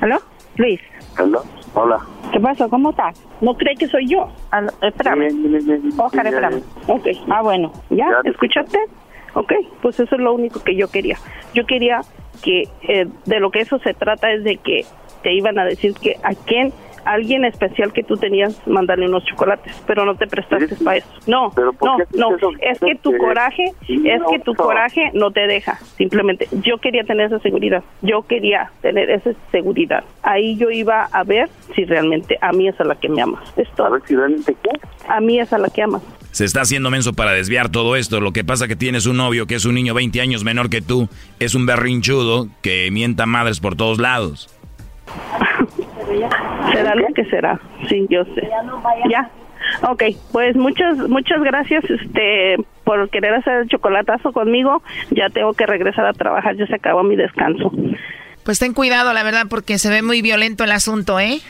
Speaker 20: ¿Aló? Luis.
Speaker 21: Hello, Hola.
Speaker 20: ¿Qué pasó? ¿Cómo estás? ¿No cree que soy yo? Aló, espérame.
Speaker 21: Bien, bien, bien, bien.
Speaker 20: Oscar, espérame. Ok. Ah, bueno. ¿Ya?
Speaker 21: Ya te
Speaker 20: ¿Escuchaste? Ok. Pues eso es lo único que yo quería. Yo quería que eh, de lo que eso se trata es de que te iban a decir que a quién alguien especial que tú tenías mandarle unos chocolates, pero no te prestaste para eso. No,
Speaker 21: ¿Pero por
Speaker 20: no, no,
Speaker 21: eso?
Speaker 20: es que tu coraje, es
Speaker 21: no,
Speaker 20: que tu
Speaker 21: no.
Speaker 20: coraje no te deja, simplemente. Yo quería tener esa seguridad, yo quería tener esa seguridad. Ahí yo iba a ver si realmente a mí es a la que me amas. Esto. A ver
Speaker 21: si realmente qué.
Speaker 20: A mí es a la que amas.
Speaker 4: Se está haciendo menso para desviar todo esto. Lo que pasa que tienes un novio que es un niño 20 años menor que tú. Es un berrinchudo que mienta madres por todos lados.
Speaker 20: Será lo que será, sí, yo sé. Ya. Ok, pues muchas muchas gracias este por querer hacer el chocolatazo conmigo. Ya tengo que regresar a trabajar, ya se acabó mi descanso.
Speaker 7: Pues ten cuidado, la verdad, porque se ve muy violento el asunto, ¿eh?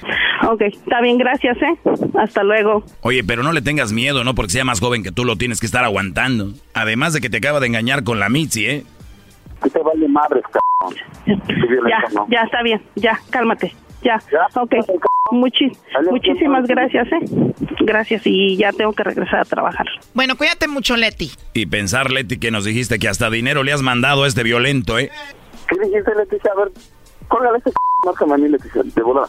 Speaker 20: Ok, está bien, gracias, ¿eh? Hasta luego.
Speaker 4: Oye, pero no le tengas miedo, ¿no? Porque sea más joven que tú lo tienes que estar aguantando. Además de que te acaba de engañar con la Mitzi, ¿eh?
Speaker 21: Que te vale madres, cabrón.
Speaker 20: Ya, ya está bien, ya, cálmate. Ya, ok. Muchi- muchísimas gracias, ¿eh? Gracias y ya tengo que regresar a trabajar.
Speaker 7: Bueno, cuídate mucho, Leti.
Speaker 4: Y pensar, Leti, que nos dijiste que hasta dinero le has mandado a este violento, ¿eh?
Speaker 21: ¿Qué dijiste, Leticia? A ver, córgale ese c... Márcame a mí, Leticia, de volada.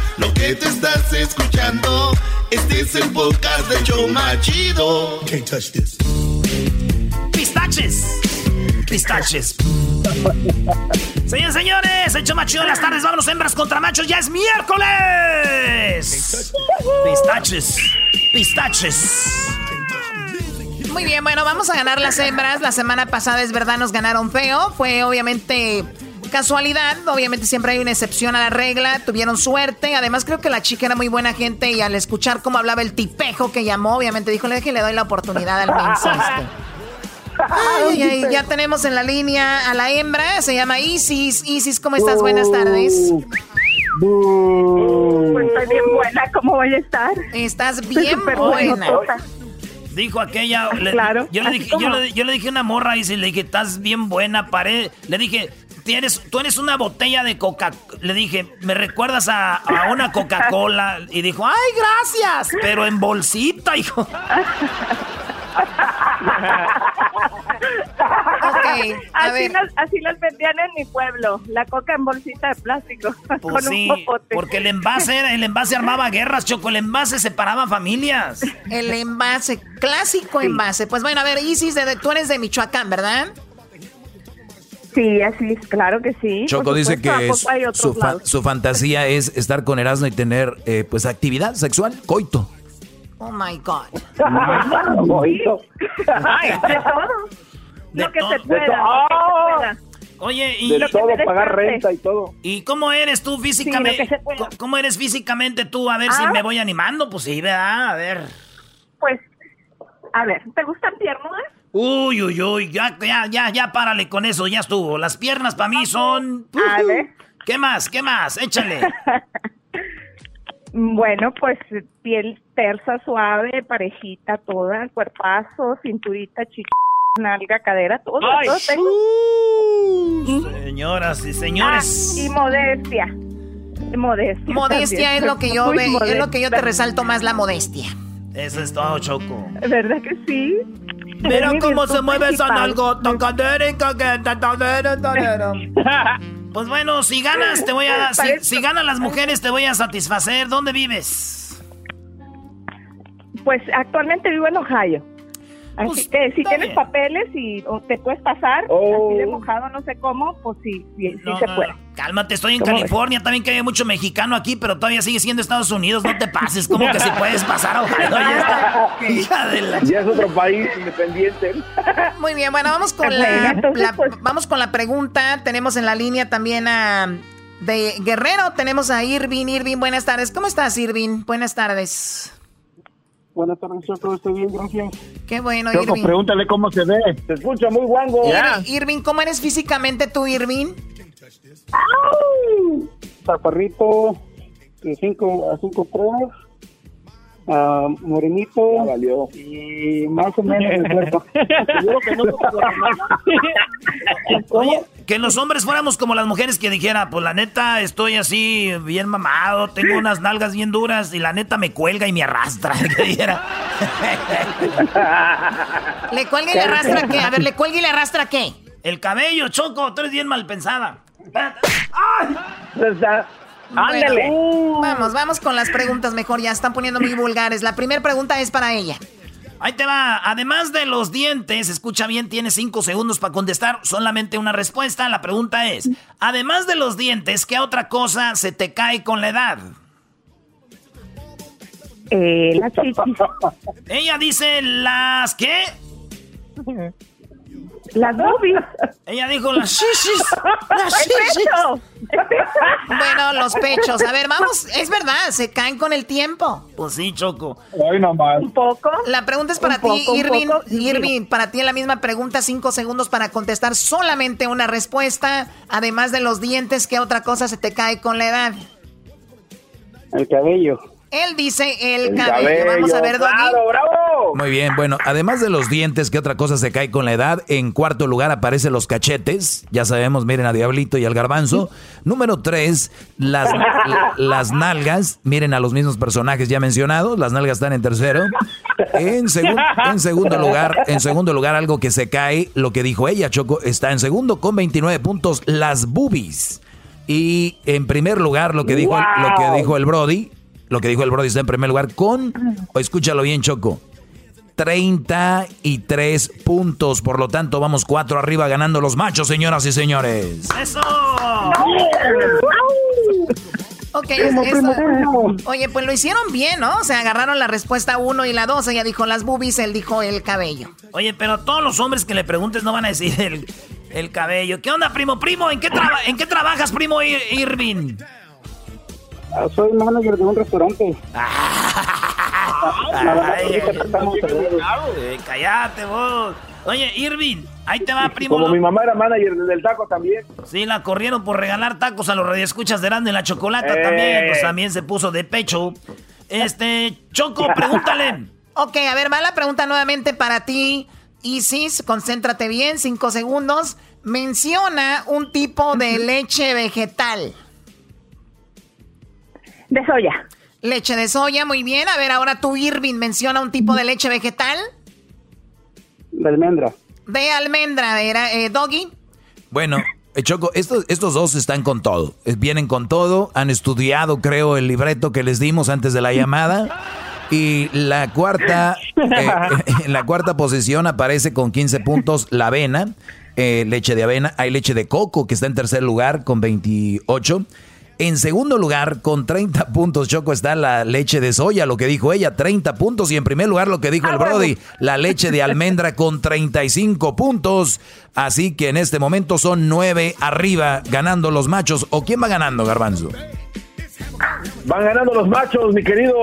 Speaker 1: Lo que te estás escuchando, este es el podcast de Choma Chido. Can't touch this.
Speaker 3: Pistaches. Pistaches. Señores, señores, hecho machido de las tardes. Vámonos, hembras contra machos. Ya es miércoles. Pistaches. Pistaches.
Speaker 7: Muy bien, bueno, vamos a ganar las hembras. La semana pasada es verdad, nos ganaron feo. Fue obviamente casualidad. Obviamente siempre hay una excepción a la regla. Tuvieron suerte. Además, creo que la chica era muy buena gente y al escuchar cómo hablaba el tipejo que llamó, obviamente dijo, le le doy la oportunidad al mensaje. Ay, ay, ya tenemos en la línea a la hembra, se llama Isis. Isis, ¿cómo estás? Buenas tardes.
Speaker 22: Pues estoy bien buena, ¿cómo voy a estar?
Speaker 7: Estás bien buena.
Speaker 3: Dijo aquella. claro. Yo le, dije, yo, le, yo le, dije una morra y le dije, estás bien buena, pared. Le dije, tienes, tú eres una botella de coca Le dije, ¿me recuerdas a, a una Coca-Cola? Y dijo, ¡ay, gracias! Pero en bolsita, hijo.
Speaker 22: okay, así, Las, así, las, vendían en mi pueblo, la coca en bolsita de plástico.
Speaker 3: Pues sí, porque el envase, el envase armaba guerras, Choco, el envase separaba familias.
Speaker 7: El envase, clásico envase. Pues bueno, a ver, Isis, tú eres de Michoacán, ¿verdad?
Speaker 22: Sí, así es, claro que sí.
Speaker 4: Choco dice que su, su, fantasía es estar con Erasmo y tener eh, pues actividad sexual, coito.
Speaker 7: Oh my God.
Speaker 22: Ay, de todo. lo que se pueda.
Speaker 3: Oye,
Speaker 23: y de todo, pagar renta y todo.
Speaker 3: ¿Y cómo eres tú físicamente? ¿Cómo eres físicamente tú? A ver si ah. me voy animando. Pues sí, ¿verdad? A ver.
Speaker 22: Pues, a ver, ¿te gustan piernas?
Speaker 3: Uy, uy, uy, ya, ya, ya, ya, párale con eso, ya estuvo. Las piernas para mí son... A ver. ¿Qué más? ¿Qué más? Échale.
Speaker 22: Bueno, pues piel tersa, suave, parejita toda, cuerpazo, cinturita, chica, nalga, cadera, todo, todo
Speaker 3: tengo. señoras y señores.
Speaker 22: Ah, y modestia. Modestia.
Speaker 7: Modestia es lo que yo ve, es lo que yo te resalto más la modestia.
Speaker 3: Eso es todo, Choco.
Speaker 22: ¿Verdad que sí?
Speaker 3: Mira cómo se mueve esa nalgota, Pues bueno, si ganas, te voy a. Si, ganan las mujeres, te voy a satisfacer. ¿Dónde vives?
Speaker 22: Pues actualmente vivo en Ohio. Así pues, que si tienes papeles y o te puedes pasar, así de oh. mojado, no sé cómo, pues sí, sí, se puede.
Speaker 3: Cálmate, estoy en California, también que hay mucho mexicano aquí, pero todavía sigue siendo Estados Unidos, no te pases, como que si puedes pasar a Ohio.
Speaker 23: Ya, es otro país independiente.
Speaker 7: Muy bien, bueno, vamos con la, pues. vamos con la pregunta. Tenemos en la línea también a de Guerrero, tenemos a Irving. Irving, buenas tardes. ¿Cómo estás, Irving? Buenas tardes.
Speaker 24: Buenas tardes, Choco. Estoy bien, gracias.
Speaker 7: Qué bueno,
Speaker 24: Choco,
Speaker 7: Irving.
Speaker 24: pregúntale cómo se ve. Se escucha muy guango.
Speaker 7: Irving, ¿cómo eres físicamente tú, Irving?
Speaker 24: Zaparrito, de 5 a 5 pruebas. Uh, morenito
Speaker 23: valió.
Speaker 24: y más o menos
Speaker 3: Oye, que los hombres fuéramos como las mujeres que dijera, pues la neta estoy así bien mamado, tengo unas nalgas bien duras y la neta me cuelga y me arrastra. Que dijera.
Speaker 7: ¿Le cuelga y le arrastra qué? A ver, ¿le cuelga y le arrastra qué?
Speaker 3: El cabello, Choco, tú eres bien mal pensada.
Speaker 23: Ándale.
Speaker 7: vamos, vamos con las preguntas mejor, ya están poniendo muy vulgares. La primera pregunta es para ella.
Speaker 3: Ahí te va. Además de los dientes, escucha bien, tienes cinco segundos para contestar solamente una respuesta. La pregunta es, además de los dientes, ¿qué otra cosa se te cae con la edad?
Speaker 22: Eh, la chichis.
Speaker 3: Ella dice las qué?
Speaker 22: Las boobies.
Speaker 3: Ella dijo las shishis. Las
Speaker 22: shishis.
Speaker 7: Bueno, los pechos. A ver, vamos. Es verdad, se caen con el tiempo.
Speaker 3: Pues sí, Choco.
Speaker 24: Ay, nomás.
Speaker 22: Un poco.
Speaker 7: La pregunta es para ti, Irving. Irving, para ti la misma pregunta, cinco segundos para contestar solamente una respuesta. Además de los dientes, ¿qué otra cosa se te cae con la edad?
Speaker 24: El cabello.
Speaker 7: Él dice el, cabello. Vamos a ver, Doggy.
Speaker 23: bravo!
Speaker 4: Muy bien, bueno, además de los dientes, ¿qué otra cosa se cae con la edad? En cuarto lugar aparecen los cachetes. Ya sabemos, miren a Diablito y al Garbanzo. Número tres, las, las nalgas. Miren a los mismos personajes ya mencionados. Las nalgas están en tercero. En, en segundo lugar, en segundo lugar, algo que se cae, lo que dijo ella, Choco, está en segundo con 29 puntos, las boobies. Y en primer lugar, lo que dijo, lo que dijo el Brody, lo que dijo el Brody está en primer lugar con, o escúchalo bien, Choco, 33 puntos. Por lo tanto, vamos cuatro arriba ganando los machos, señoras y señores.
Speaker 3: ¡Eso!
Speaker 7: Ok, esto- oye, pues lo hicieron bien, ¿no? O sea, agarraron la respuesta 1 y la 2. Ella dijo las boobies, él dijo el cabello.
Speaker 3: Oye, pero todos los hombres que le preguntes no van a decir el, el cabello. ¿Qué onda, primo? Primo, ¿en qué, traba- ¿en qué trabajas, primo Ir- Irving?
Speaker 23: Ah, Soy manager de un restaurante.
Speaker 3: Ay, eh, cállate vos. Oye, Irving, ahí te va, primo.
Speaker 11: Como mi mamá era manager del taco también.
Speaker 3: Sí, la corrieron por regalar tacos a los radioescuchas de y la Chocolata
Speaker 11: Eh.
Speaker 3: también. Pues también se puso de pecho. Este, Choco, pregúntale.
Speaker 7: Ok, a ver, va la pregunta nuevamente para ti, Isis. Concéntrate bien, cinco segundos. Menciona un tipo de leche vegetal.
Speaker 20: De soya.
Speaker 7: Leche de soya, muy bien. A ver, ahora tú, Irving, menciona un tipo de leche vegetal.
Speaker 23: De almendra.
Speaker 7: De almendra, era eh, Doggy.
Speaker 4: Bueno, eh, Choco, estos, estos dos están con todo. Eh, Vienen con todo. Han estudiado, creo, el libreto que les dimos antes de la llamada. Y la cuarta, eh, en la cuarta posición aparece con 15 puntos la avena, eh, leche de avena. Hay leche de coco que está en tercer lugar con 28. En segundo lugar, con 30 puntos, Choco, está la leche de soya, lo que dijo ella, 30 puntos. Y en primer lugar, lo que dijo el Brody, la leche de almendra con 35 puntos. Así que en este momento son 9 arriba ganando los machos. ¿O quién va ganando, Garbanzo?
Speaker 11: Van ganando los machos, mi querido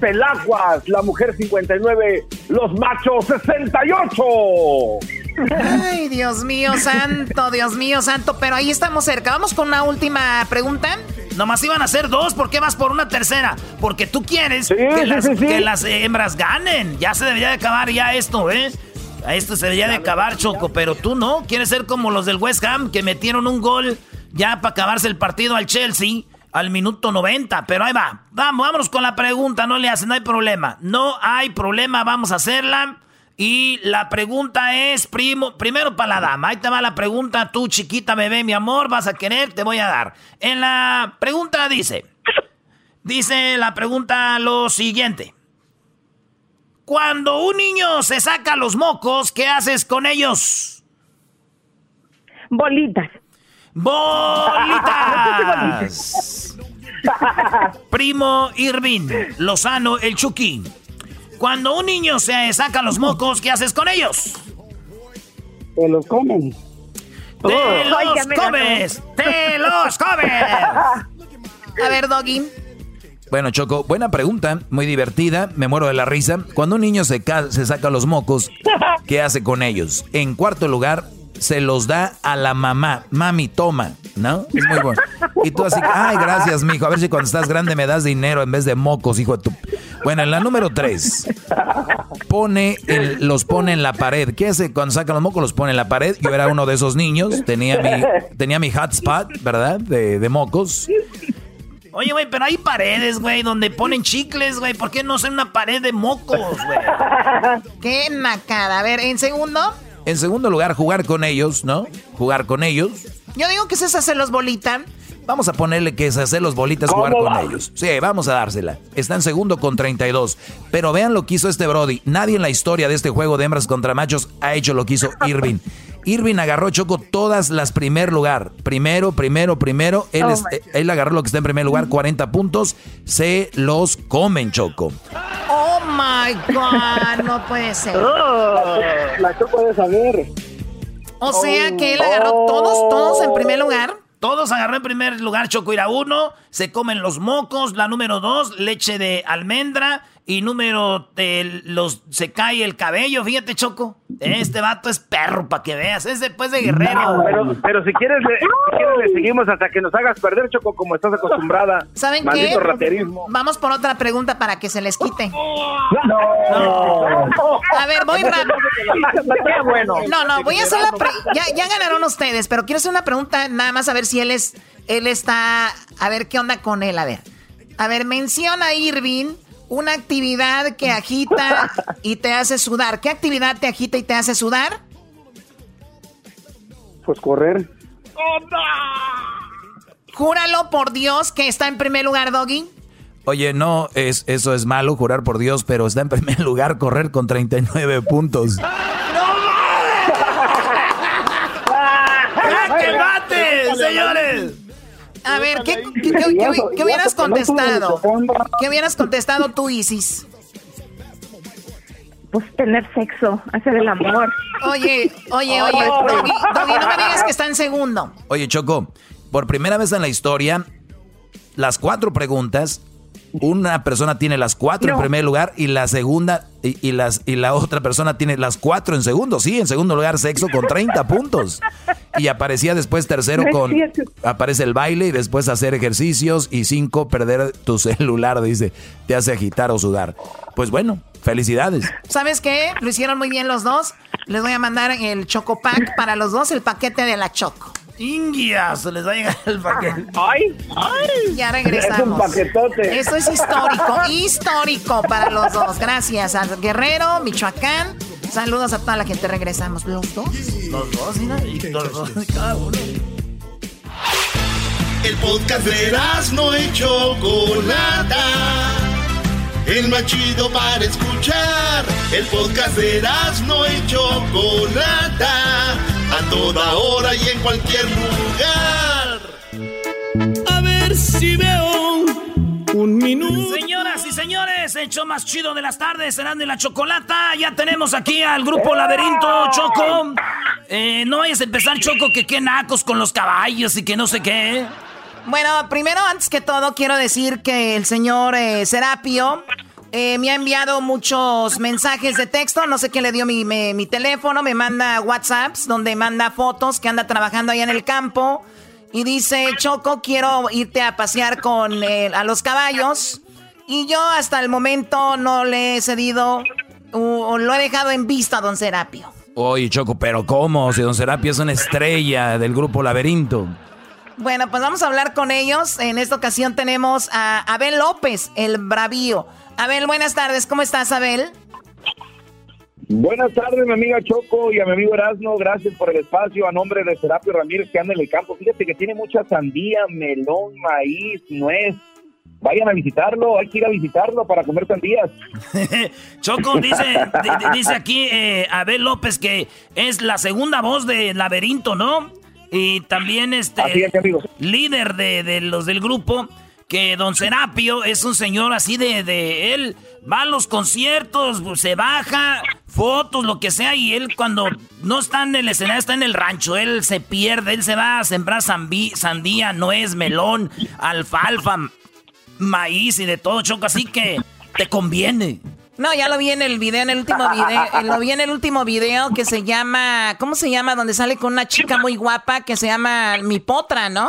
Speaker 11: Pelaguas, la mujer 59, los machos 68.
Speaker 7: Ay, Dios mío santo, Dios mío santo. Pero ahí estamos cerca. Vamos con una última pregunta.
Speaker 3: Nomás iban a ser dos, ¿por qué vas por una tercera? Porque tú quieres
Speaker 7: Sí,
Speaker 3: que,
Speaker 7: sí,
Speaker 3: las,
Speaker 7: sí, sí.
Speaker 3: que las hembras ganen. Ya se debería de acabar ya esto, ¿eh? A esto se debería de acabar, Choco, pero tú no. Quieres ser como los del West Ham, que metieron un gol ya para acabarse el partido al Chelsea al minuto 90. Pero ahí va. Vamos, vámonos con la pregunta, no le hacen, no hay problema. No hay problema, vamos a hacerla. Y la pregunta es, primo, primero para la dama. Ahí te va la pregunta, tú chiquita bebé, mi amor, vas a querer, te voy a dar. En la pregunta dice, dice la pregunta lo siguiente. Cuando un niño se saca los mocos, ¿qué haces con ellos?
Speaker 20: Bolitas.
Speaker 3: ¡Bolitas! Primo Irving, Lozano, el Chucky. Cuando un niño se saca los mocos, ¿qué haces con ellos?
Speaker 23: Se los comen.
Speaker 3: ¡Te
Speaker 7: Ay,
Speaker 3: los comes! ¡Te los comes!
Speaker 7: A ver, Doggy.
Speaker 4: Bueno, Choco, buena pregunta, muy divertida, me muero de la risa. Cuando un niño se, ca- se saca los mocos, ¿qué hace con ellos? En cuarto lugar, se los da a la mamá. Mami, toma, ¿no? Es muy bueno. Y tú así, ay, gracias, mijo. A ver si cuando estás grande me das dinero en vez de mocos, hijo de tu... Bueno, en la número tres, pone el- los pone en la pared. ¿Qué hace cuando saca los mocos? Los pone en la pared. Yo era uno de esos niños, tenía mi, tenía mi hotspot, ¿verdad? De, de mocos.
Speaker 3: Oye, güey, pero hay paredes, güey, donde ponen chicles, güey. ¿Por qué no hacer una pared de mocos, güey?
Speaker 7: Qué nacada. A ver, en segundo,
Speaker 4: En segundo lugar, jugar con ellos, ¿no? Jugar con ellos.
Speaker 7: yo digo que es hacerlos bolita.
Speaker 4: Vamos a ponerle que es hacer los bolitas jugar
Speaker 7: ¿Cómo
Speaker 4: con
Speaker 7: va?
Speaker 4: ellos. Sí, vamos a dársela. Está en segundo con 32. Pero vean lo que hizo este Brody. Nadie en la historia de este juego de hembras contra machos ha hecho lo que hizo Irving. Irving agarró Choco todas las primer lugar. Primero, primero, primero. Él,
Speaker 7: Oh
Speaker 4: es- él agarró lo que está en primer lugar, 40 puntos. Se los comen, Choco.
Speaker 7: Oh my God, no puede ser.
Speaker 23: La Choco de saber.
Speaker 7: O sea que él agarró todos, todos en primer lugar.
Speaker 3: Todos agarró en primer lugar Choco Ira uno, se comen los mocos, la número dos, leche de almendra y número los se cae el cabello, fíjate Choco. Este vato es perro para que veas, es después de guerrero.
Speaker 11: No, pero, pero si quieres, le, si quieres le seguimos hasta que nos hagas perder, Choco, como estás acostumbrada.
Speaker 7: ¿Saben
Speaker 11: Maldito
Speaker 7: qué?
Speaker 11: raterismo.
Speaker 7: Vamos por otra pregunta para que se les quite.
Speaker 11: No.
Speaker 7: A ver, voy rápido. No, no, voy a hacer la pre- ya, ya ganaron ustedes, pero quiero hacer una pregunta nada más a ver si él es él está a ver qué onda con él, a ver. A ver, menciona Irving una actividad que agita y te hace sudar. ¿Qué actividad te agita y te hace sudar?
Speaker 23: Pues correr.
Speaker 7: Júralo por Dios que está en primer lugar, Doggy.
Speaker 4: Oye, no, es, eso es malo, jurar por Dios, pero está en primer lugar correr con 39 puntos.
Speaker 3: ¡Jaque mate, señores!
Speaker 7: A ver, ¿qué, hubieras contestado? ¿Qué hubieras contestado tú, Isis?
Speaker 22: Pues tener sexo, hacer el amor.
Speaker 7: Oye, oye, oye, Doggy, no me digas que está en segundo.
Speaker 4: Oye, Choco, por primera vez en la historia, las cuatro preguntas una persona tiene las cuatro en primer lugar y la segunda y, las y la otra persona tiene las cuatro en segundo. Sí, en segundo lugar sexo con 30 puntos. Y aparecía después tercero con aparece el baile y después hacer ejercicios y cinco perder tu celular, dice, te hace agitar o sudar. Pues bueno, felicidades.
Speaker 7: ¿Sabes qué? Lo hicieron muy bien los dos. Les voy a mandar el Choco Pack para los dos, el paquete de la Choco.
Speaker 3: Ingias, les va a llegar el paquete.
Speaker 23: ¡Ay! ¡Ay!
Speaker 7: Ya regresamos.
Speaker 23: Es un paquetote.
Speaker 7: Eso es histórico, histórico para los dos. Gracias a Guerrero, Michoacán. Saludos a toda la gente. Regresamos. ¿Los dos?
Speaker 3: Los dos, mira. Los dos, cada uno.
Speaker 1: El podcast de no hecho Chocolata. El más chido para escuchar. El podcast de no hecho Chocolata a toda hora y en cualquier lugar.
Speaker 18: A ver si veo un minuto.
Speaker 3: Señoras y señores, el show más chido de las tardes, serán de la chocolata. Ya tenemos aquí al grupo Laberinto Choco. Eh, no vayas a empezar, Choco, que qué nacos con los caballos y que no sé qué.
Speaker 7: Bueno, primero, antes que todo, quiero decir que el señor eh, Serapio eh, me ha enviado muchos mensajes de texto, no sé qué le dio mi, mi, teléfono, me manda WhatsApps donde manda fotos que anda trabajando allá en el campo y dice, Choco, quiero irte a pasear con eh, a los caballos y yo hasta el momento no le he cedido o, lo he dejado en vista a Don Serapio.
Speaker 4: Oye, Choco, pero ¿cómo? Si Don Serapio es una estrella del grupo Laberinto.
Speaker 7: Bueno, pues vamos a hablar con ellos. En esta ocasión tenemos a Abel López, el bravío. Abel, buenas tardes. ¿Cómo estás, Abel?
Speaker 23: Buenas tardes, mi amiga Choco y a mi amigo Erasmo. Gracias por el espacio. A nombre de Serapio Ramírez, que anda en el campo. Fíjate que tiene mucha sandía, melón, maíz, nuez. Vayan a visitarlo, hay que ir a visitarlo para comer sandías.
Speaker 3: Choco dice, dice aquí eh, Abel López que es la segunda voz de Laberinto, ¿no? Y también este líder de, de los del grupo que don Serapio es un señor así de, de él va a los conciertos, se baja, fotos, lo que sea, y él cuando no está en el escenario, está en el rancho, él se pierde, él se va a sembrar sandía, nuez, melón, alfalfa, maíz y de todo, Choco, así que te conviene.
Speaker 7: No, ya lo vi en el video, en el último video, eh, lo vi en el último video que se llama, ¿cómo se llama? Donde sale con una chica muy guapa que se llama Mi Potra, ¿no?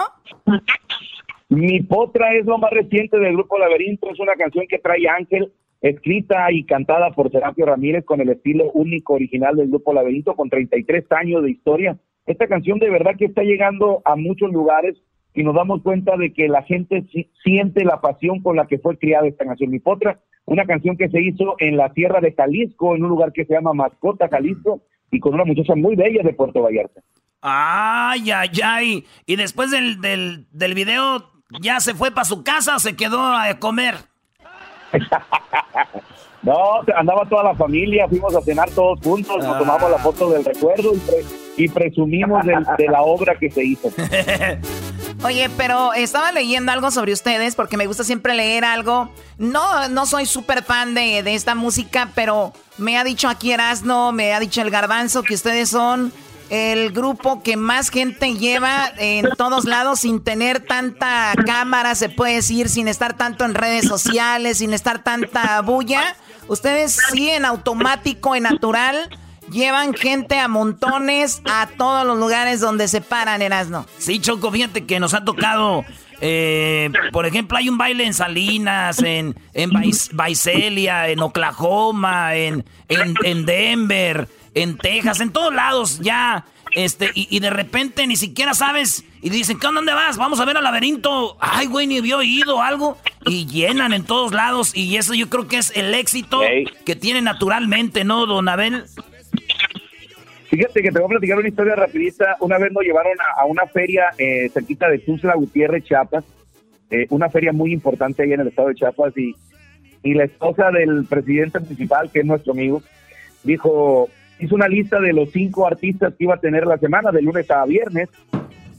Speaker 23: Mi Potra es lo más reciente del grupo Laberinto, es una canción que trae Ángel, escrita y cantada por Serapio Ramírez con el estilo único original del grupo Laberinto, con 33 años de historia. Esta canción de verdad que está llegando a muchos lugares y nos damos cuenta de que la gente siente la pasión con la que fue criada esta canción. Mi Potra, una canción que se hizo en la tierra de Jalisco, en un lugar que se llama Mascota, Jalisco, y con una muchacha muy bella de Puerto Vallarta.
Speaker 3: Ay, ay, ay. Y después del, del, del video, ¿Ya se fue para su casa o se quedó a comer?
Speaker 23: no, andaba toda la familia, fuimos a cenar todos juntos, nos tomamos la foto del recuerdo y, presumimos de, la obra que se hizo.
Speaker 7: Oye, pero estaba leyendo algo sobre ustedes porque me gusta siempre leer algo. No, no soy súper fan de, de esta música, pero me ha dicho aquí Erasno, me ha dicho el Garbanzo que ustedes son el grupo que más gente lleva en todos lados sin tener tanta cámara, se puede decir, sin estar tanto en redes sociales, sin estar tanta bulla. Ustedes sí en automático, en natural, llevan gente a montones a todos los lugares donde se paran, Erasno.
Speaker 3: Sí, Choco, fíjate que nos ha tocado... Eh, por ejemplo, hay un baile en Salinas, en, en en Oklahoma, en, en, en Denver en Texas, en todos lados ya. Este, y, de repente ni siquiera sabes. Y dicen, ¿qué dónde vas? Vamos a ver al laberinto. Ay, güey, ni había oído algo. Y llenan en todos lados. Y eso yo creo que es el éxito que tiene naturalmente, ¿no, don Abel?
Speaker 23: Fíjate que te voy a platicar una historia rapidita. Una vez nos llevaron a, una feria eh, cerquita de Tuzla Gutiérrez, Chiapas. Eh, una feria muy importante ahí en el estado de Chiapas. Y, y la esposa del presidente municipal, que es nuestro amigo, dijo, hizo una lista de los cinco artistas que iba a tener la semana, de lunes a viernes.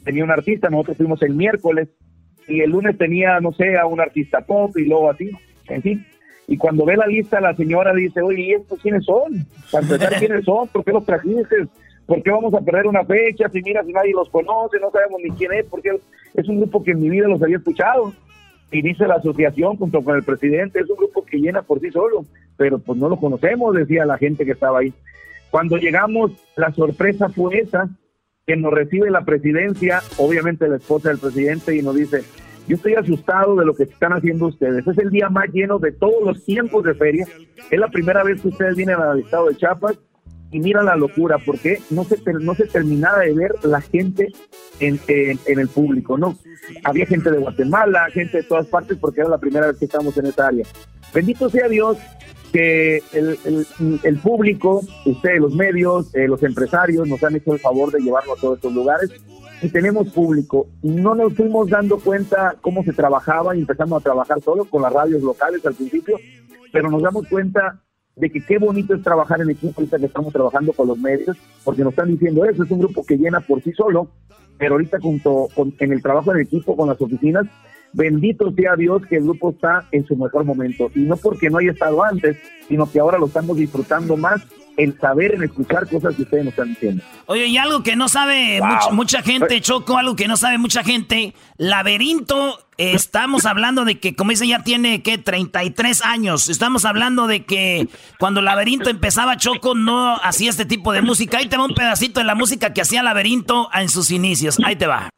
Speaker 23: Tenía un artista, nosotros fuimos el miércoles y el lunes tenía, no sé, a un artista pop y luego así, en fin. Y cuando ve la lista, la señora dice, oye, ¿y estos quiénes son? Para empezar, ¿quiénes son? ¿Por qué los trajiste? ¿Por qué vamos a perder una fecha? Si mira, si nadie los conoce, no sabemos ni quién es, porque es un grupo que en mi vida los había escuchado. Y dice la asociación junto con el presidente, es un grupo que llena por sí solo, pero pues no lo conocemos, decía la gente que estaba ahí. Cuando llegamos, la sorpresa fue esa, que nos recibe la presidencia, obviamente la esposa del presidente, y nos dice, yo estoy asustado de lo que están haciendo ustedes. Es el día más lleno de todos los tiempos de feria. Es la primera vez que ustedes vienen al estado de Chiapas y mira la locura, porque no se, no se terminaba de ver la gente en, en, el público, ¿no? Había gente de Guatemala, gente de todas partes, porque era la primera vez que estamos en esa área. Bendito sea Dios que el, el, público, ustedes, los medios, eh, los empresarios, nos han hecho el favor de llevarlo a todos estos lugares y tenemos público. No nos fuimos dando cuenta cómo se trabajaba y empezamos a trabajar solo con las radios locales al principio, pero nos damos cuenta de que qué bonito es trabajar en equipo ahorita que estamos trabajando con los medios, porque nos están diciendo eso, es un grupo que llena por sí solo, pero ahorita junto con, en el trabajo en equipo con las oficinas, bendito sea Dios que el grupo está en su mejor momento, y no porque no haya estado antes, sino que ahora lo estamos disfrutando más el saber, en escuchar cosas que ustedes nos están diciendo.
Speaker 3: Oye, y algo que no sabe mucha, gente, Choco, algo que no sabe mucha gente, Laberinto, estamos hablando de que, como dice, ya tiene, ¿qué? 33 años. Estamos hablando de que cuando Laberinto empezaba, Choco no hacía este tipo de música. Ahí te va un pedacito de la música que hacía Laberinto en sus inicios. Ahí te va.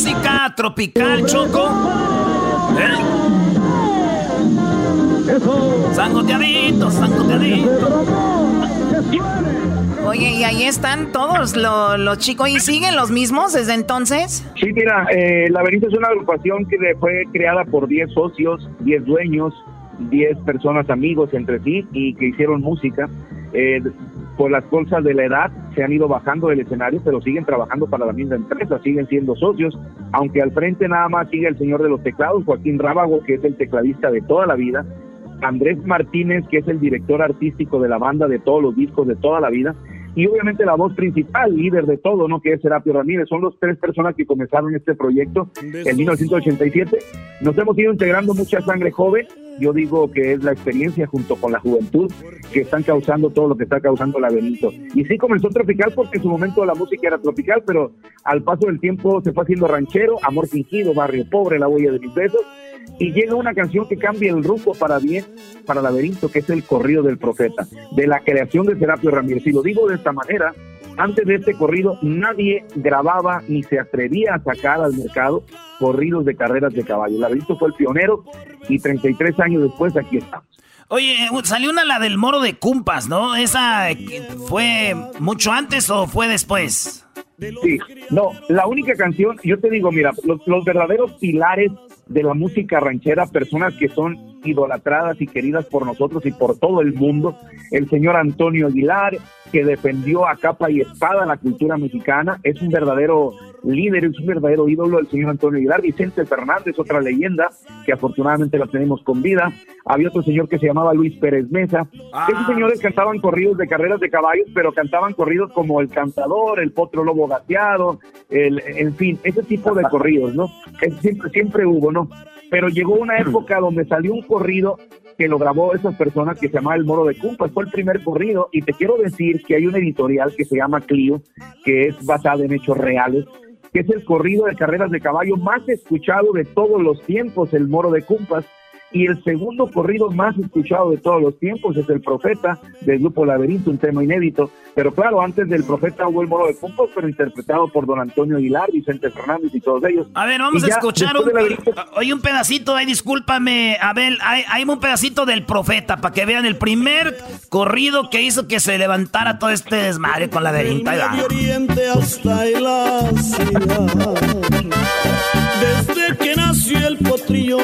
Speaker 3: Música tropical, Choco. ¿Eh? Sangoteaditos, sangoteaditos.
Speaker 7: Oye, y ahí están todos los, chicos. ¿Y siguen los mismos desde entonces?
Speaker 23: Sí, mira, eh, Laberinto es una agrupación que fue creada por 10 socios, 10 dueños, 10 personas amigos entre sí y que hicieron música. Eh, por las cosas de la edad se han ido bajando del escenario, pero siguen trabajando para la misma empresa, siguen siendo socios, aunque al frente nada más sigue el señor de los teclados, Joaquín Rábago, que es el tecladista de toda la vida, Andrés Martínez, que es el director artístico de la banda de todos los discos de toda la vida, y obviamente la voz principal, líder de todo, ¿no? Que es Serapio Ramírez. Son los tres personas que comenzaron este proyecto en 1987. Nos hemos ido integrando mucha sangre joven. Yo digo que es la experiencia junto con la juventud que están causando todo lo que está causando la Benito. Y sí comenzó tropical porque en su momento la música era tropical, pero al paso del tiempo se fue haciendo ranchero, amor fingido, barrio pobre, la huella de mis besos y llega una canción que cambia el rumbo para bien, para Laberinto, que es el corrido del profeta, de la creación de Serapio Ramírez. Y lo digo de esta manera, antes de este corrido nadie grababa ni se atrevía a sacar al mercado corridos de carreras de caballo. Laberinto fue el pionero y 33 años después aquí estamos.
Speaker 3: Oye, salió una la del moro de Cumpas, ¿no? ¿Esa fue mucho antes o fue después?
Speaker 23: Sí, no, la única canción, yo te digo, mira, los, los verdaderos pilares de la música ranchera, personas que son idolatradas y queridas por nosotros y por todo el mundo. El señor Antonio Aguilar, que defendió a capa y espada la cultura mexicana, es un verdadero líder, es un verdadero ídolo el señor Antonio Aguilar. Vicente Fernández, otra leyenda, que afortunadamente la tenemos con vida. Había otro señor que se llamaba Luis Pérez Mesa. Ah. Esos señores cantaban corridos de carreras de caballos, pero cantaban corridos como El Cantador, El Potro Lobo Gateado, el, en fin, ese tipo de corridos, ¿no? siempre, siempre hubo, ¿no? Pero llegó una época donde salió un corrido que lo grabó esas personas que se llamaba El Moro de Cumpas. Fue el primer corrido y te quiero decir que hay una editorial que se llama Clio, que es basada en hechos reales, que es el corrido de carreras de caballo más escuchado de todos los tiempos, El Moro de Cumpas y el segundo corrido más escuchado de todos los tiempos es El Profeta del grupo Laberinto, un tema inédito. Pero claro, antes del Profeta hubo el Moro de Cumpos, pero interpretado por don Antonio Aguilar, Vicente Fernández y todos ellos.
Speaker 3: A ver, vamos a escuchar un, hoy un pedacito, ahí discúlpame, Abel, hay, hay un pedacito del Profeta para que vean el primer corrido que hizo que se levantara todo este desmadre con Laberinto.
Speaker 18: Desde que nació el potrillo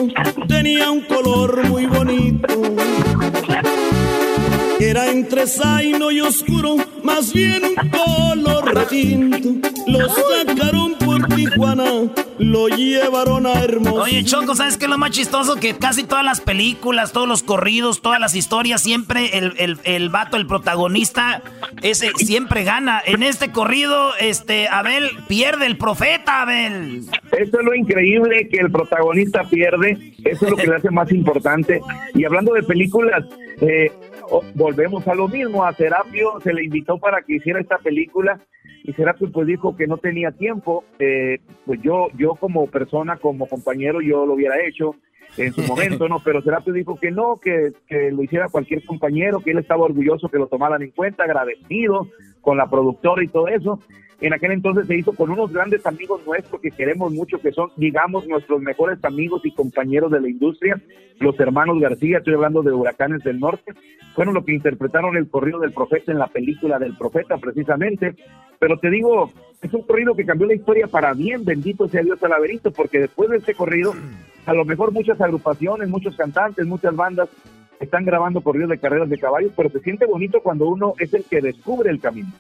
Speaker 18: tenía un color muy bonito. Era entre zaino y oscuro, más bien un color retinto. Lo sacaron por Tijuana lo llevaron a Hermosillo.
Speaker 3: Oye, Choco, ¿sabes qué es lo más chistoso? Que casi todas las películas, todos los corridos, todas las historias, siempre el, el, el vato, el protagonista, ese siempre gana. En este corrido, este, Abel pierde el profeta, Abel.
Speaker 23: Eso es lo increíble, que el protagonista pierde. Eso es lo que le hace más importante. Y hablando de películas, eh, volvemos a lo mismo. A Serapio se le invitó para que hiciera esta película y Serapio pues dijo que no tenía tiempo. Eh, pues yo, yo como persona, como compañero, yo lo hubiera hecho en su momento, ¿no? Pero Serapio dijo que no, que, que, lo hiciera cualquier compañero, que él estaba orgulloso que lo tomaran en cuenta, agradecido con la productora y todo eso en aquel entonces se hizo con unos grandes amigos nuestros que queremos mucho, que son, digamos, nuestros mejores amigos y compañeros de la industria, los hermanos García, estoy hablando de Huracanes del Norte, fueron los que interpretaron el corrido del profeta en la película del profeta, precisamente. Pero te digo, es un corrido que cambió la historia para bien, bendito sea Dios al porque después de este corrido, a lo mejor muchas agrupaciones, muchos cantantes, muchas bandas están grabando corridos de carreras de caballos, pero se siente bonito cuando uno es el que descubre el camino.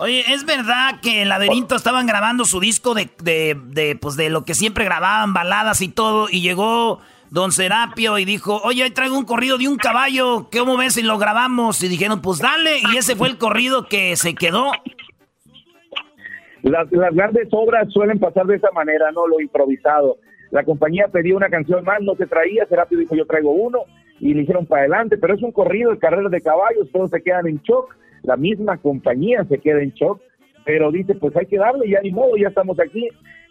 Speaker 3: Oye, ¿es verdad que el laberinto estaban grabando su disco de, de, pues de lo que siempre grababan, baladas y todo, y llegó Don Serapio y dijo, oye, ahí traigo un corrido de un caballo, ¿cómo ves si lo grabamos? Y dijeron, pues dale, y ese fue el corrido que se quedó.
Speaker 23: Las, las grandes obras suelen pasar de esa manera, ¿no? Lo improvisado. La compañía pedía una canción más, no se traía, Serapio dijo, yo traigo uno, y le hicieron para adelante, pero es un corrido de carreras de caballos, todos se quedan en shock la misma compañía se queda en shock, pero dice, pues hay que darle, ya ni modo, ya estamos aquí,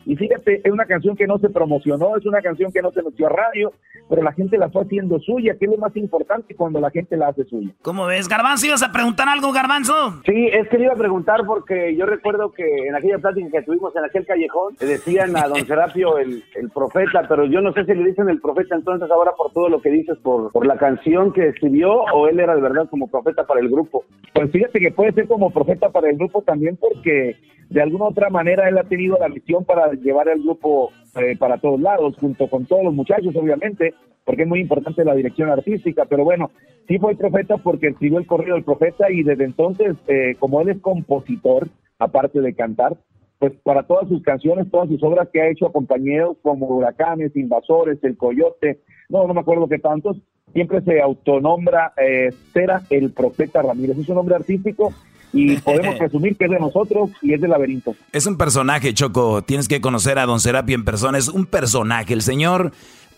Speaker 23: y fíjate, es una canción que no se promocionó, es una canción que no se metió a radio, pero la gente la fue haciendo suya, que es lo más importante cuando la gente la hace suya.
Speaker 3: ¿Cómo ves? Garbanzo, ¿ibas a preguntar algo, Garbanzo?
Speaker 11: Sí, es que le iba a preguntar porque yo recuerdo que en aquella plática que tuvimos en aquel callejón, le decían a don Serapio el, el, profeta, pero yo no sé si le dicen el profeta entonces ahora por todo lo que dices, por, por la canción que escribió, o él era de verdad como profeta para el grupo.
Speaker 23: Pues fíjate que puede ser como profeta para el grupo también porque de alguna otra manera él ha tenido la misión para llevar el grupo eh, para todos lados, junto con todos los muchachos, obviamente, porque es muy importante la dirección artística, pero bueno, sí fue el profeta porque escribió el corrido del profeta y desde entonces, eh, como él es compositor, aparte de cantar, pues para todas sus canciones, todas sus obras que ha hecho a compañeros como Huracanes, Invasores, El Coyote, no, no me acuerdo qué tantos, siempre se autonombra eh, Cera el Profeta Ramírez. Es un nombre artístico y podemos presumir que es de nosotros y es del laberinto.
Speaker 4: Es un personaje, Choco. Tienes que conocer a Don Serapio en persona. Es un personaje. El señor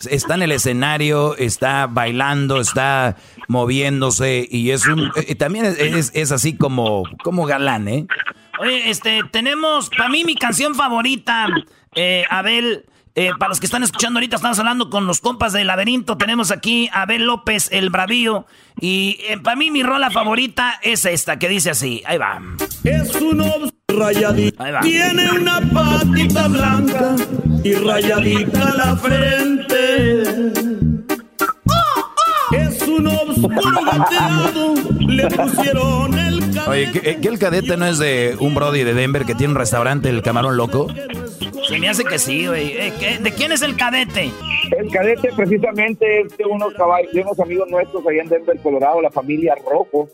Speaker 4: está en el escenario, está bailando, está moviéndose y es un... Eh, también es, es, así como, como galán, ¿eh?
Speaker 3: Oye, este, tenemos, para mí mi canción favorita, eh, Abel, eh, para los que están escuchando ahorita, estamos hablando con los compas del laberinto. Tenemos aquí a Abel López, el bravío. Y eh, para mí mi rola favorita es esta, que dice así. Ahí va.
Speaker 18: Es un rayadito. Tiene una patita blanca y rayadita la frente. Un obscuro gateado, le pusieron el cadete.
Speaker 4: Oye, ¿que, el cadete no es de un brody de Denver que tiene un restaurante, el Camarón Loco?
Speaker 3: Se me hace que sí, güey. Eh, ¿De quién es el cadete?
Speaker 23: El cadete precisamente es de unos caballos, de unos amigos nuestros allá en Denver, Colorado, la familia Rojo.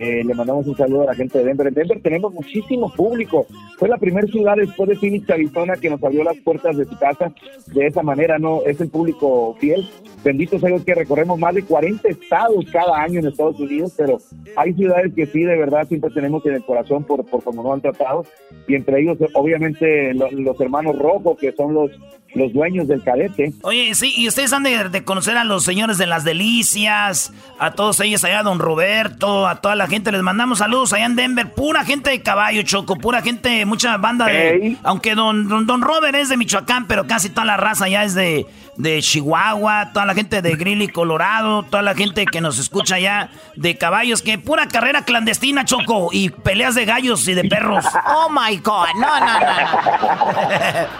Speaker 23: Eh, le mandamos un saludo a la gente de Denver. En Denver tenemos muchísimo público. Fue la primera ciudad después de Phoenix, Arizona, que nos abrió las puertas de su casa. De esa manera, no es el público fiel. Bendito sea Dios que recorremos más de 40 estados cada año en Estados Unidos, pero hay ciudades que sí, de verdad, siempre tenemos en el corazón por, por cómo nos han tratado. Y entre ellos, obviamente, los, hermanos Rojos, que son los los dueños del cadete.
Speaker 3: Oye, sí, y ustedes han de, conocer a los señores de las delicias, a todos ellos allá, don Roberto, a toda la gente, les mandamos saludos allá en Denver, pura gente de caballo, Choco, pura gente, mucha banda de... Aunque don, don, Robert es de Michoacán, pero casi toda la raza ya es de, de Chihuahua, toda la gente de Greeley, Colorado, toda la gente que nos escucha allá de caballos, que pura carrera clandestina, Choco, y peleas de gallos y de perros. Oh my God, no, no,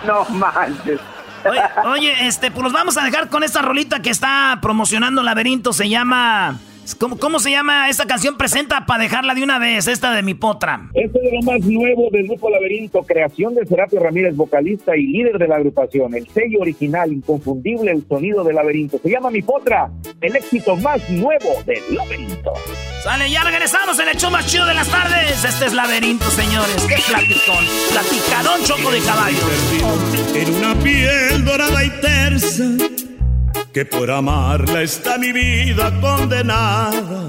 Speaker 11: no. no manches.
Speaker 3: Oye, este, pues nos vamos a dejar con esta rolita que está promocionando Laberinto, se llama... ¿Cómo, ¿Cómo, se llama esta canción? Presenta para dejarla de una vez, esta de mi potra.
Speaker 23: Este es lo más nuevo del grupo Laberinto, creación de Serapio Ramírez, vocalista y líder de la agrupación. El sello original, inconfundible, el sonido del Laberinto. Se llama Mi Potra, el éxito más nuevo del Laberinto.
Speaker 3: Sale, ya regresamos en el show más chido de las tardes. Este es Laberinto, señores. Qué platicón. Platicadón choco de caballo.
Speaker 18: En una piel dorada y tersa, que por amarla está mi vida condenada.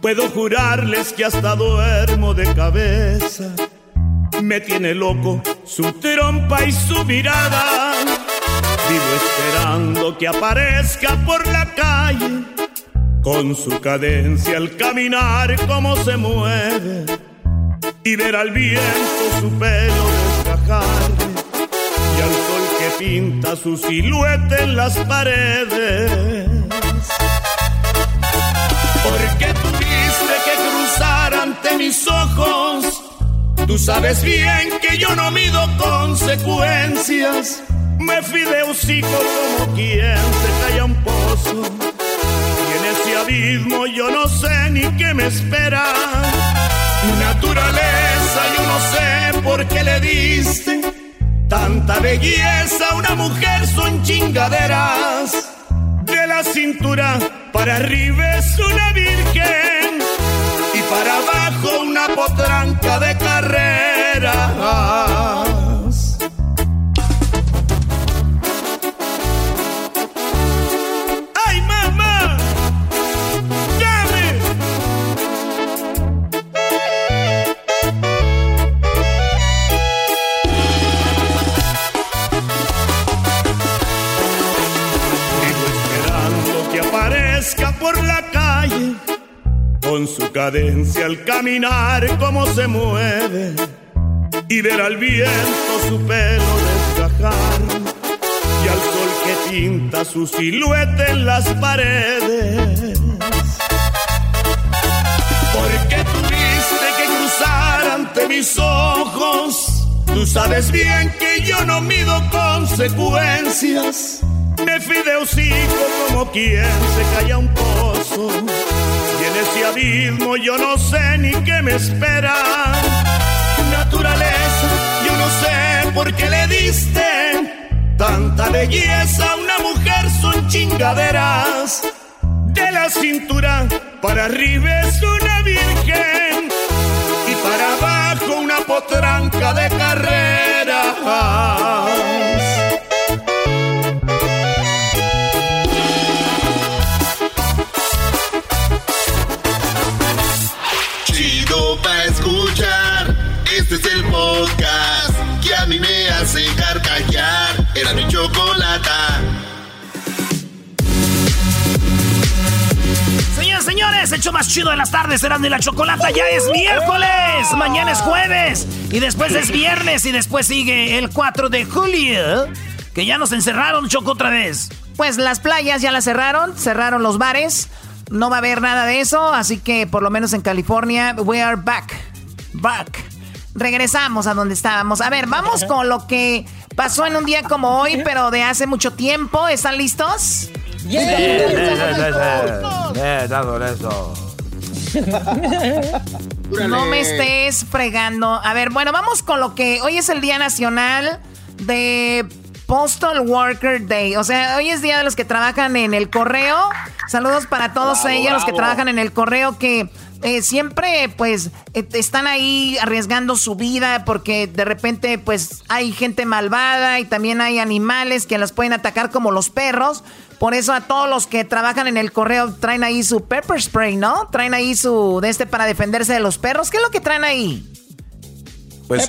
Speaker 18: Puedo jurarles que hasta duermo de cabeza. Me tiene loco su trompa y su mirada. Vivo esperando que aparezca por la calle con su cadencia al caminar como se mueve y ver al viento su pelo sol pinta su silueta en las paredes. Porque tuviste que cruzar ante mis ojos, tú sabes bien que yo no mido consecuencias. Me fui de hocico como quien se calla un pozo ese abismo yo no sé ni qué me espera. Naturaleza, yo no sé por qué le diste tanta belleza una mujer, son chingaderas. De la cintura para arriba es una virgen y para abajo una potranca de carrera. Con su cadencia al caminar como se mueve, y ver al viento su pelo desgajar, y al sol que tinta su silueta en las paredes. Porque tuviste que cruzar ante mis ojos, tú sabes bien que yo no mido consecuencias me fui de hocico como quien se calla un pozo. Ese abismo yo no sé ni qué me espera. Naturaleza, yo no sé por qué le diste tanta belleza a una mujer, son chingaderas. De la cintura para arriba es una virgen y para abajo una potranca de carrera.
Speaker 1: Era mi chocolata.
Speaker 3: Señores, señores, hecho más chido de las tardes, serán de la chocolata. Ya es miércoles, mañana es jueves, y después es viernes, y después sigue el 4 de julio, que ya nos encerraron, Choco, otra vez.
Speaker 7: Pues las playas ya las cerraron, cerraron los bares, no va a haber nada de eso, así que por lo menos en California, we are back. Back regresamos a donde estábamos. A ver, vamos con lo que pasó en un día como hoy, pero de hace mucho tiempo. ¿Están listos? No me estés fregando. A ver, bueno, vamos con lo que hoy es el Día Nacional de Postal Worker Day. O sea, hoy es día de los que trabajan en el correo. Saludos para todos ellos, los que trabajan en el correo que eh, siempre pues eh, están ahí arriesgando su vida porque de repente pues hay gente malvada y también hay animales que las pueden atacar como los perros. Por eso a todos los que trabajan en el correo traen ahí su pepper spray, ¿no? Traen ahí su de este para defenderse de los perros. ¿Qué es lo que traen ahí?
Speaker 5: Pues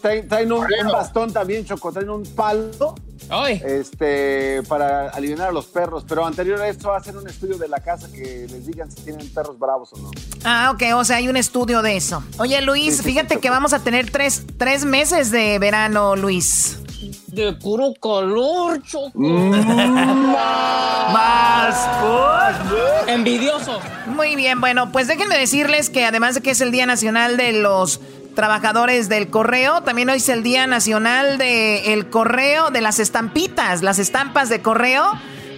Speaker 5: traen, un, bastón también, Choco, traen un palo este, para aliviar a los perros. Pero anterior a esto, hacen un estudio de la casa que les digan si tienen perros bravos o no.
Speaker 7: Ah, ok, o sea, hay un estudio de eso. Oye, Luis, fíjate que vamos a tener tres, tres meses de verano, Luis.
Speaker 6: De puro calor, Choco.
Speaker 7: Mm. Más
Speaker 6: Envidioso.
Speaker 7: Muy bien, bueno, pues déjenme decirles que además de que es el Día Nacional de los trabajadores del correo. También hoy es el Día Nacional del Correo, de las estampitas, las estampas de correo.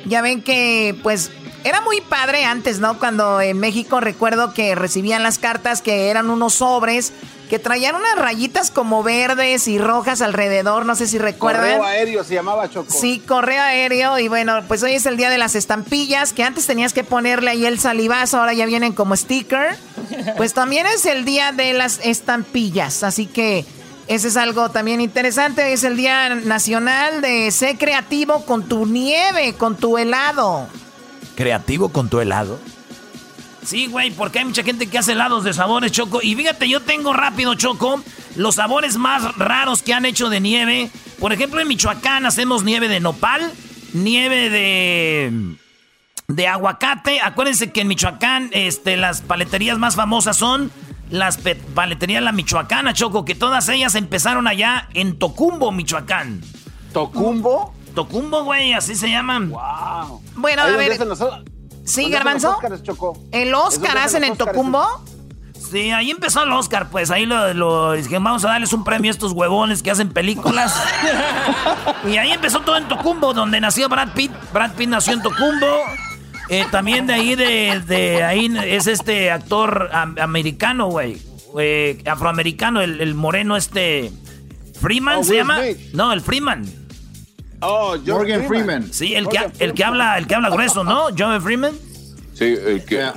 Speaker 7: Ya ven que, pues, Era muy padre antes, ¿no? Cuando en México recuerdo que recibían las cartas que eran unos sobres que traían unas rayitas como verdes y rojas alrededor, no sé si recuerdan.
Speaker 5: Correo aéreo se llamaba Choco.
Speaker 7: Sí, correo aéreo y bueno, pues hoy es el día de las estampillas, que antes tenías que ponerle ahí el salivazo, ahora ya vienen como sticker. Pues también es el día de las estampillas, así que ese es algo también interesante, es el día nacional de ser creativo con tu nieve, con tu helado.
Speaker 4: ¿Creativo con tu helado?
Speaker 3: Sí, güey, porque hay mucha gente que hace helados de sabores, Choco. Y fíjate, yo tengo rápido, Choco, los sabores más raros que han hecho de nieve. Por ejemplo, en Michoacán hacemos nieve de nopal, nieve de de aguacate. Acuérdense que en Michoacán este, las paleterías más famosas son las paleterías La Michoacana, Choco, que todas ellas empezaron allá en Tocumbo, Michoacán.
Speaker 5: ¿Tocumbo?
Speaker 3: Tocumbo, güey, así se llaman.
Speaker 5: Wow.
Speaker 7: Bueno, a ver. Sí, Garbanzo. ¿El Oscar hacen en Tocumbo?
Speaker 3: Sí, ahí empezó el Oscar, pues ahí lo, lo vamos a darles un premio a estos huevones que hacen películas. y ahí empezó todo en Tocumbo, donde nació Brad Pitt. Brad Pitt nació en Tocumbo. Eh, también de ahí, de, ahí es este actor americano, güey. Eh, afroamericano, el, moreno este... Freeman oh, se llama. No, el Freeman.
Speaker 5: Oh, Morgan Freeman.
Speaker 3: Sí, el que, el que habla, el que habla grueso, ¿no? John Freeman.
Speaker 5: Sí, el que.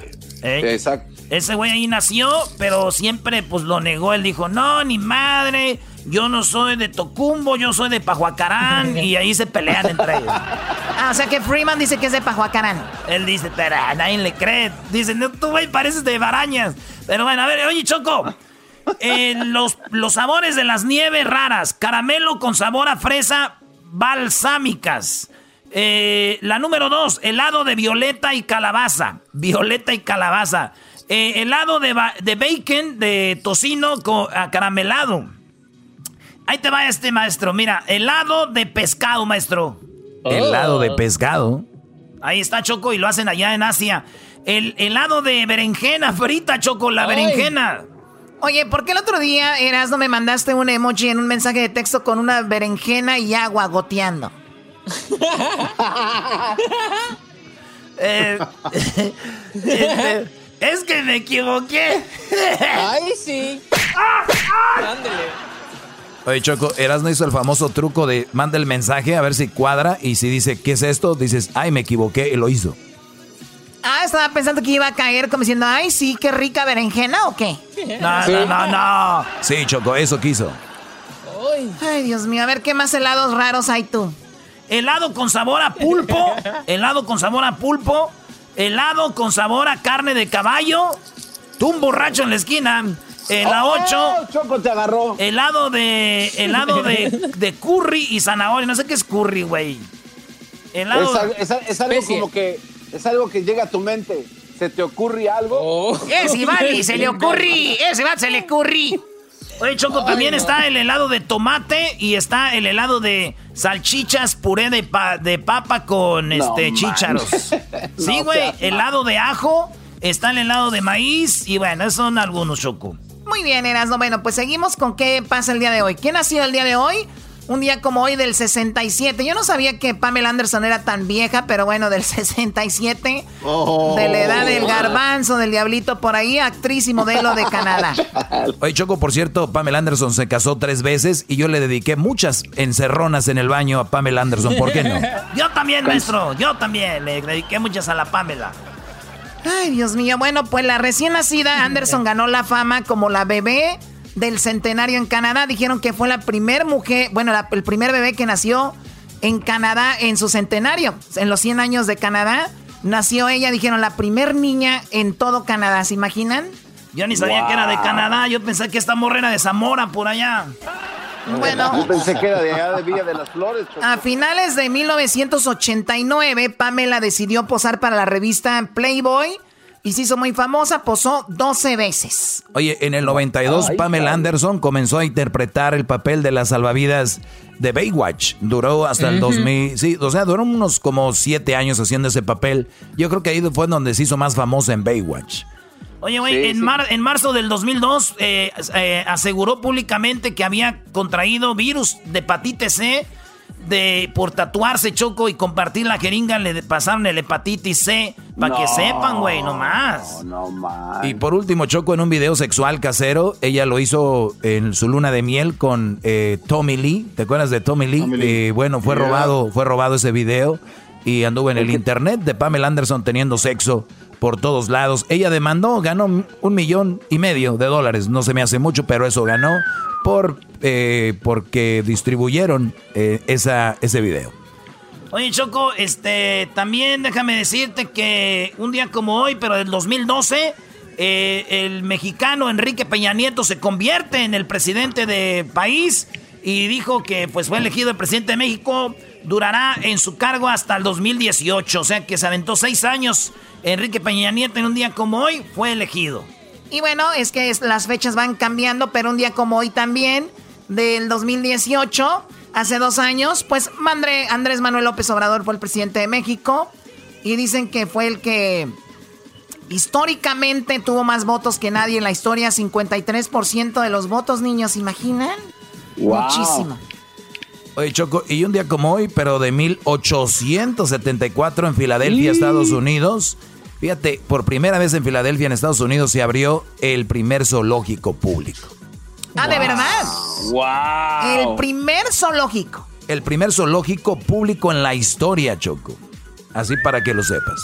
Speaker 5: Exacto.
Speaker 3: Ese güey ahí nació, pero siempre pues lo negó. Él dijo, no, ni madre, yo no soy de Tocumbo, yo soy de Pajuacarán. y ahí se pelean entre ellos.
Speaker 7: Ah, o sea que Freeman dice que es de Pajuacarán.
Speaker 3: Él dice, pero a nadie le cree. Dice, no, tú güey pareces de Barañas. Pero bueno, a ver, oye, Choco. Eh, los, los sabores de las nieves raras. Caramelo con sabor a fresa balsámicas. Eh, la número dos, helado de violeta y calabaza. Violeta y calabaza. Eh, helado de, de, bacon, de tocino con, acaramelado. Ahí te va este maestro. Mira, helado de pescado, maestro.
Speaker 4: Helado de pescado.
Speaker 3: Ahí está Choco y lo hacen allá en Asia. El helado de berenjena frita, Choco, la berenjena.
Speaker 7: Oye, ¿por qué el otro día, Eras, no me mandaste un emoji en un mensaje de texto con una berenjena y agua goteando?
Speaker 3: Eh, este, es que me equivoqué.
Speaker 6: Ay, sí.
Speaker 4: Ándale. Oye, Choco, Eras no hizo el famoso truco de manda el mensaje a ver si cuadra y si dice, ¿qué es esto? Dices, ay, me equivoqué y lo hizo.
Speaker 7: Ah, estaba pensando que iba a caer como diciendo, ay, sí, qué rica berenjena o qué.
Speaker 3: No, no, no, no.
Speaker 4: Sí, Choco, eso quiso.
Speaker 7: Ay, Dios mío, a ver qué más helados raros hay tú.
Speaker 3: Helado con sabor a pulpo, helado con sabor a pulpo, helado con sabor a carne de caballo, tú un borracho en la esquina. En la 8.
Speaker 5: Choco te agarró.
Speaker 3: Helado de. Helado de, de curry y zanahoria. No sé qué es curry, güey.
Speaker 5: Helado. Es, es algo como que es algo que llega a tu mente. ¿Se te ocurre algo?
Speaker 7: Oh. Ese vale, se le ocurre. Ese va, se le ocurre.
Speaker 3: Oye, Choco, también está el helado de tomate y está el helado de salchichas, puré de, de papa con este chícharos. sí, güey, helado de ajo, está el helado de maíz y bueno, esos son algunos, Choco.
Speaker 7: Muy bien, Erasno. Bueno, pues seguimos con qué pasa el día de hoy. ¿Quién ha sido el día de hoy? Un día como hoy del 67. Yo no sabía que Pamela Anderson era tan vieja, pero bueno, del 67, de la edad del garbanzo, del diablito por ahí, actriz y modelo de Canadá.
Speaker 4: Oye, Choco, por cierto, Pamela Anderson se casó tres veces y yo le dediqué muchas encerronas en el baño a Pamela Anderson. ¿Por qué no?
Speaker 3: yo también, maestro, yo también le dediqué muchas a la Pamela.
Speaker 7: Ay, Dios mío. Bueno, pues la recién nacida Anderson ganó la fama como la bebé del centenario en Canadá. Dijeron que fue la primer mujer, bueno, el primer bebé que nació en Canadá en su centenario, en los 100 años de Canadá. Nació ella, dijeron, la primer niña en todo Canadá, ¿se imaginan?
Speaker 3: Yo ni sabía que era de Canadá, yo pensé que esta morra era de Zamora, por allá.
Speaker 7: Bueno,
Speaker 5: yo pensé que era de allá de Villa de las Flores.
Speaker 7: A finales de 1989, Pamela decidió posar para la revista Playboy y se hizo muy famosa, posó 12 veces.
Speaker 4: Oye, en el 92 Pamela Anderson comenzó a interpretar el papel de la salvavidas de Baywatch. Duró hasta el 2000, sí, o sea, duró unos como 7 años haciendo ese papel. Yo creo que ahí fue donde se hizo más famosa en Baywatch.
Speaker 3: Oye, güey, en, en, marzo del 2002 eh, eh, aseguró públicamente que había contraído virus de hepatitis C de por tatuarse Choco y compartir la jeringa le pasaron el hepatitis C. Para que sepan, güey, nomás.
Speaker 5: No, más.
Speaker 4: Y por último, Choco, en un video sexual casero, ella lo hizo en su luna de miel con eh, Tommy Lee. ¿Te acuerdas de Tommy Lee? Eh, bueno, fue robado, fue robado ese video y anduvo en el internet de Pamela Anderson teniendo sexo por todos lados. Ella demandó, ganó un millón y medio de dólares. No se me hace mucho, pero eso ganó por eh, porque distribuyeron eh, esa, ese video.
Speaker 3: Oye, Choco, este, también déjame decirte que un día como hoy, pero del 2012, eh, el mexicano Enrique Peña Nieto se convierte en el presidente del país y dijo que pues fue elegido el presidente de México, durará en su cargo hasta el 2018, o sea que se aventó seis años. Enrique Peña Nieto en un día como hoy fue elegido.
Speaker 7: Y bueno, es que las fechas van cambiando, pero un día como hoy también, del 2018, hace dos años, pues Andrés Manuel López Obrador fue el presidente de México y dicen que fue el que históricamente tuvo más votos que nadie en la historia, 53% de los votos, niños, ¿imaginan? Muchísimo.
Speaker 4: Oye, Choco, y un día como hoy, pero de 1874 en Filadelfia, Estados Unidos, Fíjate, por primera vez en Filadelfia, en Estados Unidos, se abrió el primer zoológico público.
Speaker 7: Ah, ¿de verdad? ¡Wow! El primer zoológico.
Speaker 4: El primer zoológico público en la historia, Choco. Así para que lo sepas.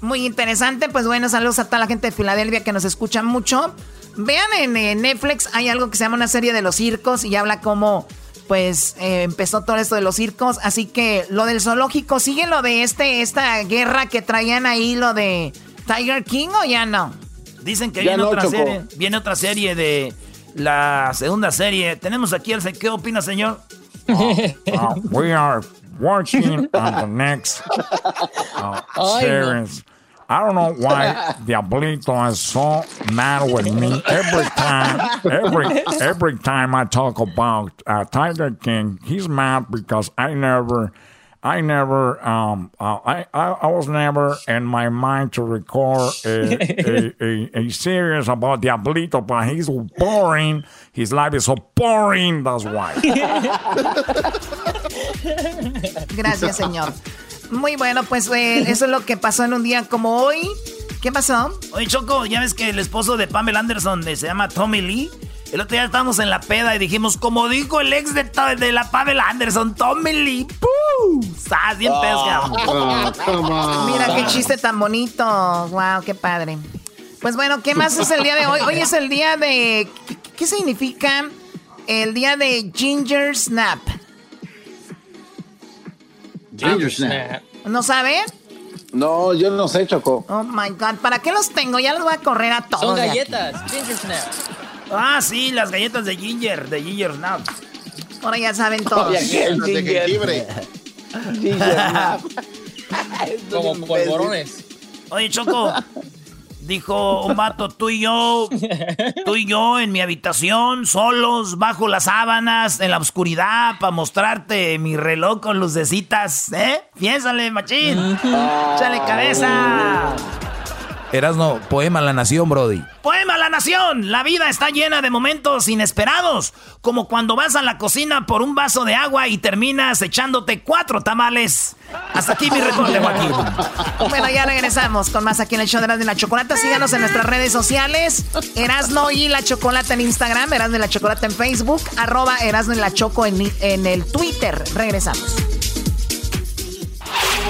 Speaker 7: Muy interesante. Pues bueno, saludos a toda la gente de Filadelfia que nos escucha mucho. Vean en Netflix, hay algo que se llama una serie de los circos y habla como pues eh, empezó todo esto de los circos. Así que lo del zoológico, ¿sigue lo de este, esta guerra que traían ahí, lo de Tiger King o ya no?
Speaker 3: Dicen que viene otra serie. Viene otra serie de la segunda serie. Tenemos aquí el ¿qué opina, señor?
Speaker 25: Uh, we are watching on the next uh, series. I don't know why Diablito is so mad with me every time. Every every time I talk about uh, Tiger King, he's mad because I never. I never, um, uh, I, I, I, was never in my mind to record a, a, a, a, series about Diablito, but he's boring. His life is so boring, that's why.
Speaker 7: Gracias, señor. Muy bueno, pues eh, eso es lo que pasó en un día como hoy. ¿Qué pasó?
Speaker 3: Oye, Choco, ya ves que el esposo de Pamela Anderson se llama Tommy Lee. El otro día estábamos en la peda y dijimos, como dijo el ex de, de la Pamela Anderson, Tommy Lee. ¡Pum! ¡Sas! Bien
Speaker 7: oh, Mira qué chiste tan bonito. Wow, qué padre. Pues bueno, ¿qué más es el día de hoy? Hoy es el día de. qué significa el día de Ginger Snap? ¿No sabe?
Speaker 5: No, yo no sé, Choco.
Speaker 7: Oh my God, ¿para qué los tengo? Ya los voy a correr a todos.
Speaker 6: Son galletas, Ginger Snap.
Speaker 3: Ah, sí, las galletas de Ginger, de Ginger Snap.
Speaker 7: Ahora ya saben todos.
Speaker 5: Ginger. Ginger
Speaker 6: Como polvorones.
Speaker 3: Oye, Choco, Dijo un vato, tú y yo, tú y yo en mi habitación, solos, bajo las sábanas, en la oscuridad, para mostrarte mi reloj con lucecitas, ¿eh? Piénsale, machín. Échale cabeza.
Speaker 4: Erasno, poema La Nación, Brody.
Speaker 3: Poema La Nación. La vida está llena de momentos inesperados, como cuando vas a la cocina por un vaso de agua y terminas echándote cuatro tamales. Hasta aquí mi recorte, Joaquín.
Speaker 7: Bueno, ya regresamos con más aquí en el show de Erasno y la Chocolata. Síganos en nuestras redes sociales. Erasno y la Chocolata en Instagram, Erasno y la Chocolata en Facebook, arroba Erasno y la Choco en, en el Twitter. Regresamos.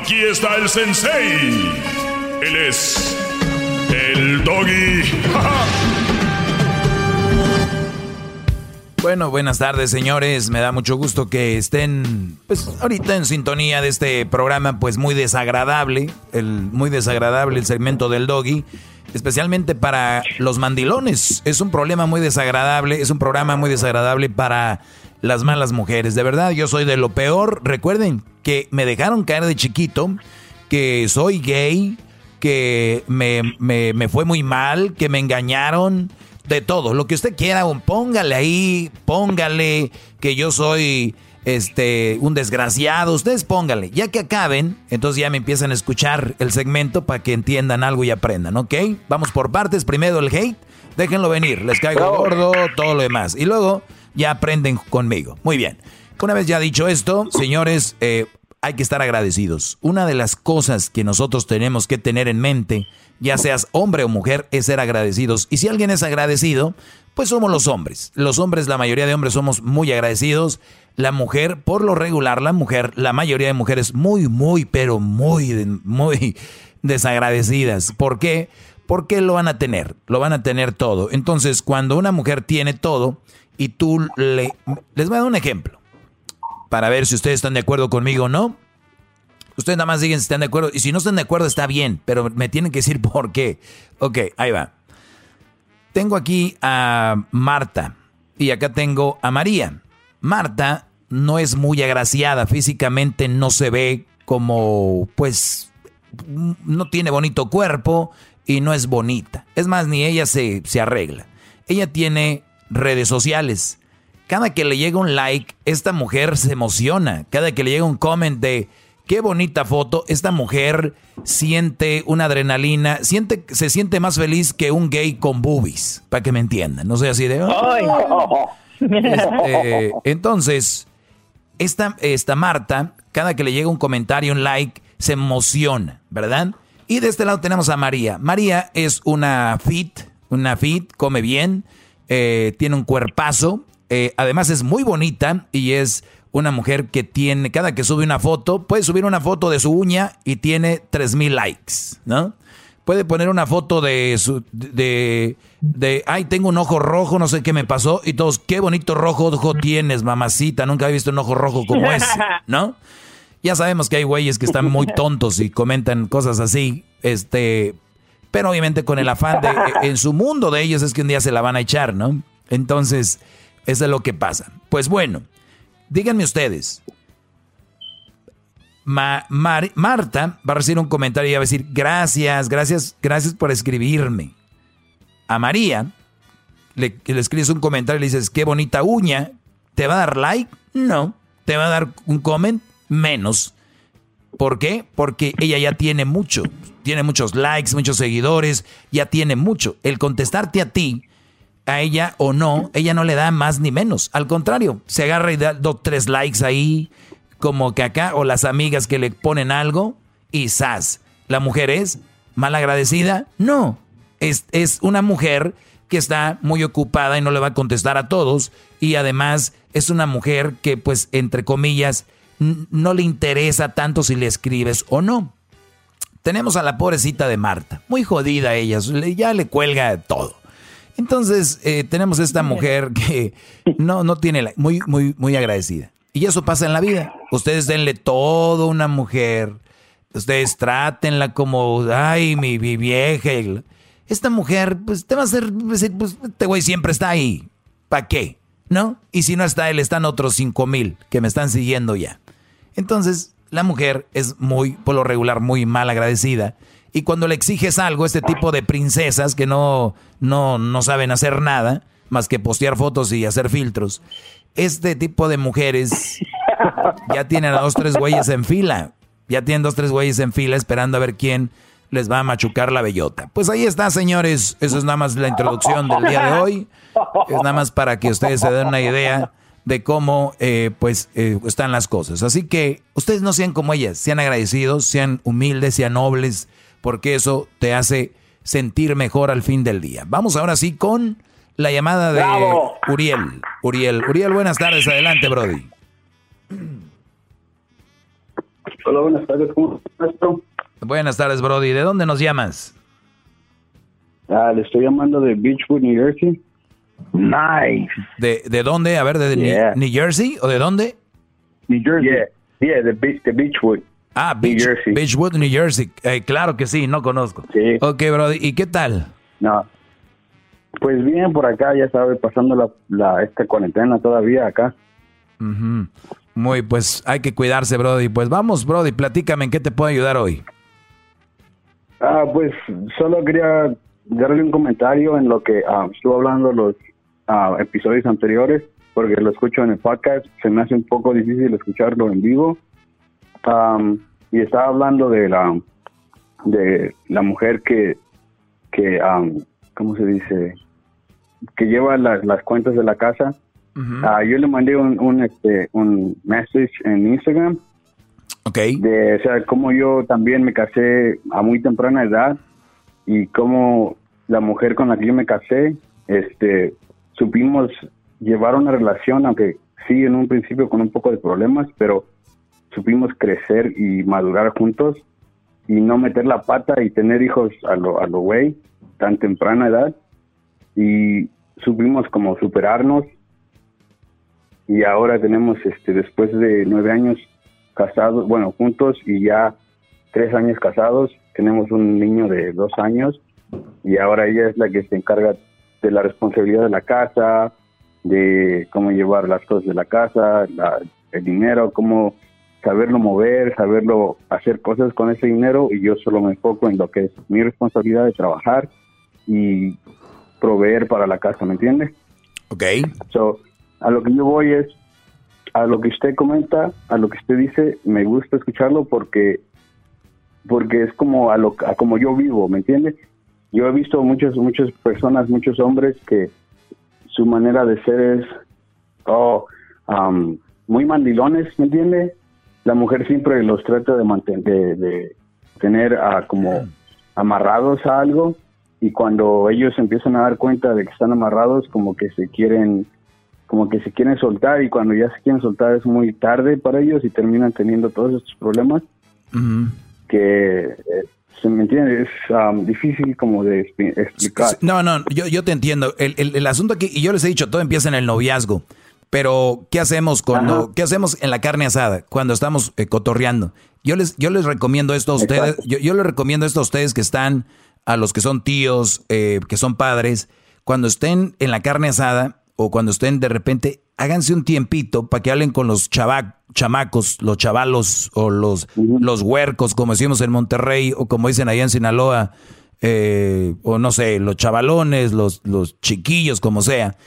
Speaker 2: Aquí está el sensei. Él es el doggy.
Speaker 4: Bueno, buenas tardes, señores. Me da mucho gusto que estén, pues, ahorita en sintonía de este programa, pues, muy desagradable, el muy desagradable el segmento del doggy, especialmente para los mandilones. Es un problema muy desagradable, es un programa muy desagradable para las malas mujeres. De verdad, yo soy de lo peor. Recuerden que me dejaron caer de chiquito, que soy gay, que me, me, me fue muy mal, que me engañaron, de todo. Lo que usted quiera, póngale ahí, póngale que yo soy este un desgraciado. Ustedes póngale. Ya que acaben, entonces ya me empiezan a escuchar el segmento para que entiendan algo y aprendan, ¿ok? Vamos por partes. Primero el hate. Déjenlo venir. Les caigo gordo, todo lo demás. Y luego ya aprenden conmigo. Muy bien. Una vez ya dicho esto, señores, eh, hay que estar agradecidos. Una de las cosas que nosotros tenemos que tener en mente, ya seas hombre o mujer, es ser agradecidos. Y si alguien es agradecido, pues somos los hombres. Los hombres, la mayoría de hombres somos muy agradecidos. La mujer, por lo regular, la mujer, la mayoría de mujeres muy, muy, pero muy, muy desagradecidas. ¿Por qué? Porque lo van a tener, lo van a tener todo. Entonces, cuando una mujer tiene todo y tú le... Les voy a dar un ejemplo para ver si ustedes están de acuerdo conmigo o no. Ustedes nada más digan si están de acuerdo. Y si no están de acuerdo, está bien, pero me tienen que decir por qué. Ok, ahí va. Tengo aquí a Marta y acá tengo a María. Marta no es muy agraciada, físicamente no se ve como, pues, no tiene bonito cuerpo y no es bonita. Es más, ni ella se, se arregla. Ella tiene redes sociales cada que le llega un like, esta mujer se emociona. Cada que le llega un comment de qué bonita foto, esta mujer siente una adrenalina, siente, se siente más feliz que un gay con boobies, para que me entiendan. No sé así de. Este, entonces, esta, esta Marta, cada que le llega un comentario, un like, se emociona, ¿verdad? Y de este lado tenemos a María. María es una fit, una fit, come bien, eh, tiene un cuerpazo, eh, además es muy bonita y es una mujer que tiene, cada que sube una foto, puede subir una foto de su uña y tiene 3000 likes, ¿no? Puede poner una foto de su, de, de, ay, tengo un ojo rojo, no sé qué me pasó, y todos, qué bonito rojo ojo tienes, mamacita, nunca he visto un ojo rojo como ese, ¿no? Ya sabemos que hay güeyes que están muy tontos y comentan cosas así, este, pero obviamente con el afán de, en su mundo de ellos es que un día se la van a echar, ¿no? Entonces, eso es lo que pasa. Pues bueno, díganme ustedes. Marta va a recibir un comentario y va a decir, gracias, gracias, gracias por escribirme. A María le, le escribes un comentario y le dices, qué bonita uña. ¿Te va a dar like? No. ¿Te va a dar un comment? Menos. ¿Por qué? Porque ella ya tiene mucho. Tiene muchos likes, muchos seguidores, ya tiene mucho. El contestarte a ti a ella o no, ella no le da más ni menos. Al contrario, se agarra y da dos, tres likes ahí, como que acá, o las amigas que le ponen algo, y ¡zas! ¿La mujer es mal agradecida? No. Es, es una mujer que está muy ocupada y no le va a contestar a todos. Y además es una mujer que, pues, entre comillas, no le interesa tanto si le escribes o no. Tenemos a la pobrecita de Marta, muy jodida ella, ya le cuelga todo. Entonces, eh, tenemos esta mujer que no, no tiene la, muy, muy, muy agradecida. Y eso pasa en la vida. Ustedes denle todo a una mujer. Ustedes trátenla como, ay, mi, vieja. Esta mujer, pues te va a hacer, pues, este güey siempre está ahí. ¿Para qué? ¿No? Y si no está él, están otros cinco mil que me están siguiendo ya. Entonces, la mujer es muy, por lo regular, muy mal agradecida y cuando le exiges algo, este tipo de princesas que no, no, no saben hacer nada más que postear fotos y hacer filtros, este tipo de mujeres ya tienen a dos, tres güeyes en fila. Ya tienen dos, tres güeyes en fila esperando a ver quién les va a machucar la bellota. Pues ahí está, señores. Eso es nada más la introducción del día de hoy. Es nada más para que ustedes se den una idea de cómo eh, pues eh, están las cosas. Así que ustedes no sean como ellas, sean agradecidos, sean humildes, sean nobles, porque eso te hace sentir mejor al fin del día. Vamos ahora sí con la llamada de Uriel. Uriel, Uriel, buenas tardes, adelante, Brody.
Speaker 26: Hola, buenas tardes, ¿cómo estás?
Speaker 4: Buenas tardes, Brody. ¿De dónde nos llamas?
Speaker 26: Ah, le estoy llamando de Beachwood, New Jersey.
Speaker 4: Nice. ¿De, de dónde? A ver, ¿de New, Jersey o de dónde?
Speaker 26: New Jersey. Yeah, yeah de, de Beachwood.
Speaker 4: Ah, Beach, Beachwood, New Jersey. Eh, claro que sí, no conozco. Sí. Ok, Brody, ¿y qué tal?
Speaker 26: No. Pues bien, por acá, ya sabes, pasando la, esta cuarentena todavía acá.
Speaker 4: Muy, pues hay que cuidarse, Brody. Pues vamos, Brody, platícame en qué te puedo ayudar hoy.
Speaker 26: Ah, pues solo quería darle un comentario en lo que ah, estuvo hablando los ah, episodios anteriores, porque lo escucho en el podcast, se me hace un poco difícil escucharlo en vivo. y estaba hablando de la de la mujer que que ¿cómo se dice? que lleva las, las cuentas de la casa. Ah, yo le mandé un, un, este, un message en Instagram.
Speaker 4: Ok.
Speaker 26: De, o sea, como yo también me casé a muy temprana edad y como la mujer con la que yo me casé, este, supimos llevar una relación, aunque sí en un principio con un poco de problemas, pero supimos crecer y madurar juntos y no meter la pata y tener hijos a lo, a lo güey, tan temprana edad. Y supimos como superarnos. Y ahora tenemos este después de nueve años casados bueno juntos y ya tres años casados tenemos un niño de dos años y ahora ella es la que se encarga de la responsabilidad de la casa de cómo llevar las cosas de la casa el dinero cómo saberlo mover saberlo hacer cosas con ese dinero y yo solo me enfoco en lo que es mi responsabilidad de trabajar y proveer para la casa, ¿me entiende?
Speaker 4: Ok.
Speaker 26: So, a lo que yo voy es, a lo que usted comenta, a lo que usted dice, me gusta escucharlo porque porque es como a lo como yo vivo, ¿me entiende? Yo he visto muchas muchas personas, muchos hombres que su manera de ser es oh, um, muy mandilones, ¿me entiende? La mujer siempre los trata de mantener de, tener a, como amarrados a algo y cuando ellos empiezan a dar cuenta de que están amarrados como que se quieren como que se quieren soltar y cuando ya se quieren soltar es muy tarde para ellos y terminan teniendo todos estos problemas que eh, me entiende es um, difícil como de explicar.
Speaker 4: No no yo, yo te entiendo. El, el, asunto aquí y yo les he dicho todo empieza en el noviazgo. Pero qué hacemos cuando qué hacemos en la carne asada cuando estamos eh, cotorreando yo les yo les recomiendo esto a ustedes yo, yo les recomiendo esto a ustedes que están a los que son tíos, eh, que son padres, cuando estén en la carne asada o cuando estén de repente, háganse un tiempito para que hablen con los chamacos, los chavalos o los, los huercos, como decimos en Monterrey o como dicen allá en Sinaloa, eh, o no sé, los chavalones, los, los chiquillos, como sea.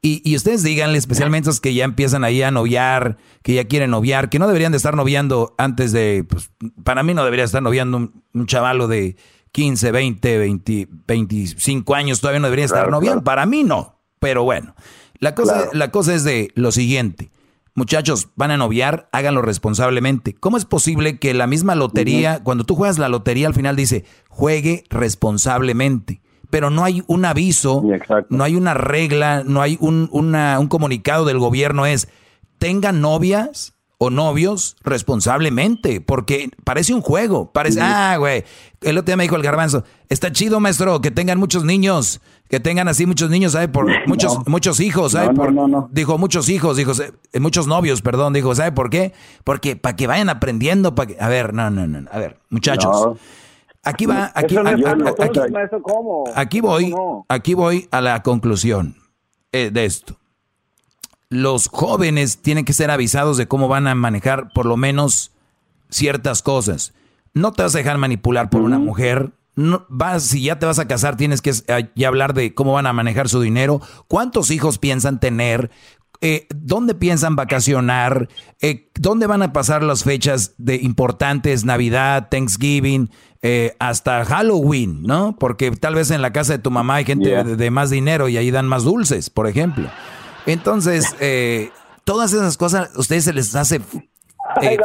Speaker 4: Y, y, ustedes díganle, especialmente esos que ya empiezan ahí a noviar, que ya quieren noviar, que no deberían de estar noviando antes de, pues, para mí no debería estar noviando un, un chavalo de 15, 20, 20 25 años todavía no debería estar noviando. Para mí no, pero bueno. La cosa, la cosa es de lo siguiente. Muchachos, van a noviar, háganlo responsablemente. ¿Cómo es posible que la misma lotería, cuando tú juegas la lotería, al final dice, juegue responsablemente? Pero no hay un aviso, no hay una regla, no hay un, un comunicado del gobierno, es, tengan novias o novios responsablemente, porque parece un juego, parece, ah, güey, el otro día me dijo el garbanzo, está chido, maestro, que tengan muchos niños, que tengan así muchos niños, ¿sabe? Por muchos, muchos hijos, ¿sabe? por, dijo muchos hijos, dijo, eh, muchos novios, perdón, dijo, ¿sabe por qué? Porque para que vayan aprendiendo, para que, a ver, no, no, no, a ver, muchachos. Aquí va, aquí, aquí, voy, aquí voy a la conclusión eh, de esto los jóvenes tienen que ser avisados de cómo van a manejar por lo menos ciertas cosas. No te vas a dejar manipular por una mujer. No, vas, si ya te vas a casar, tienes que ya hablar de cómo van a manejar su dinero, cuántos hijos piensan tener, eh, dónde piensan vacacionar, eh, dónde van a pasar las fechas de importantes, Navidad, Thanksgiving, eh, hasta Halloween, ¿no? Porque tal vez en la casa de tu mamá hay gente de, más dinero y ahí dan más dulces, por ejemplo. Entonces, eh, todas esas cosas a ustedes se les hace eh,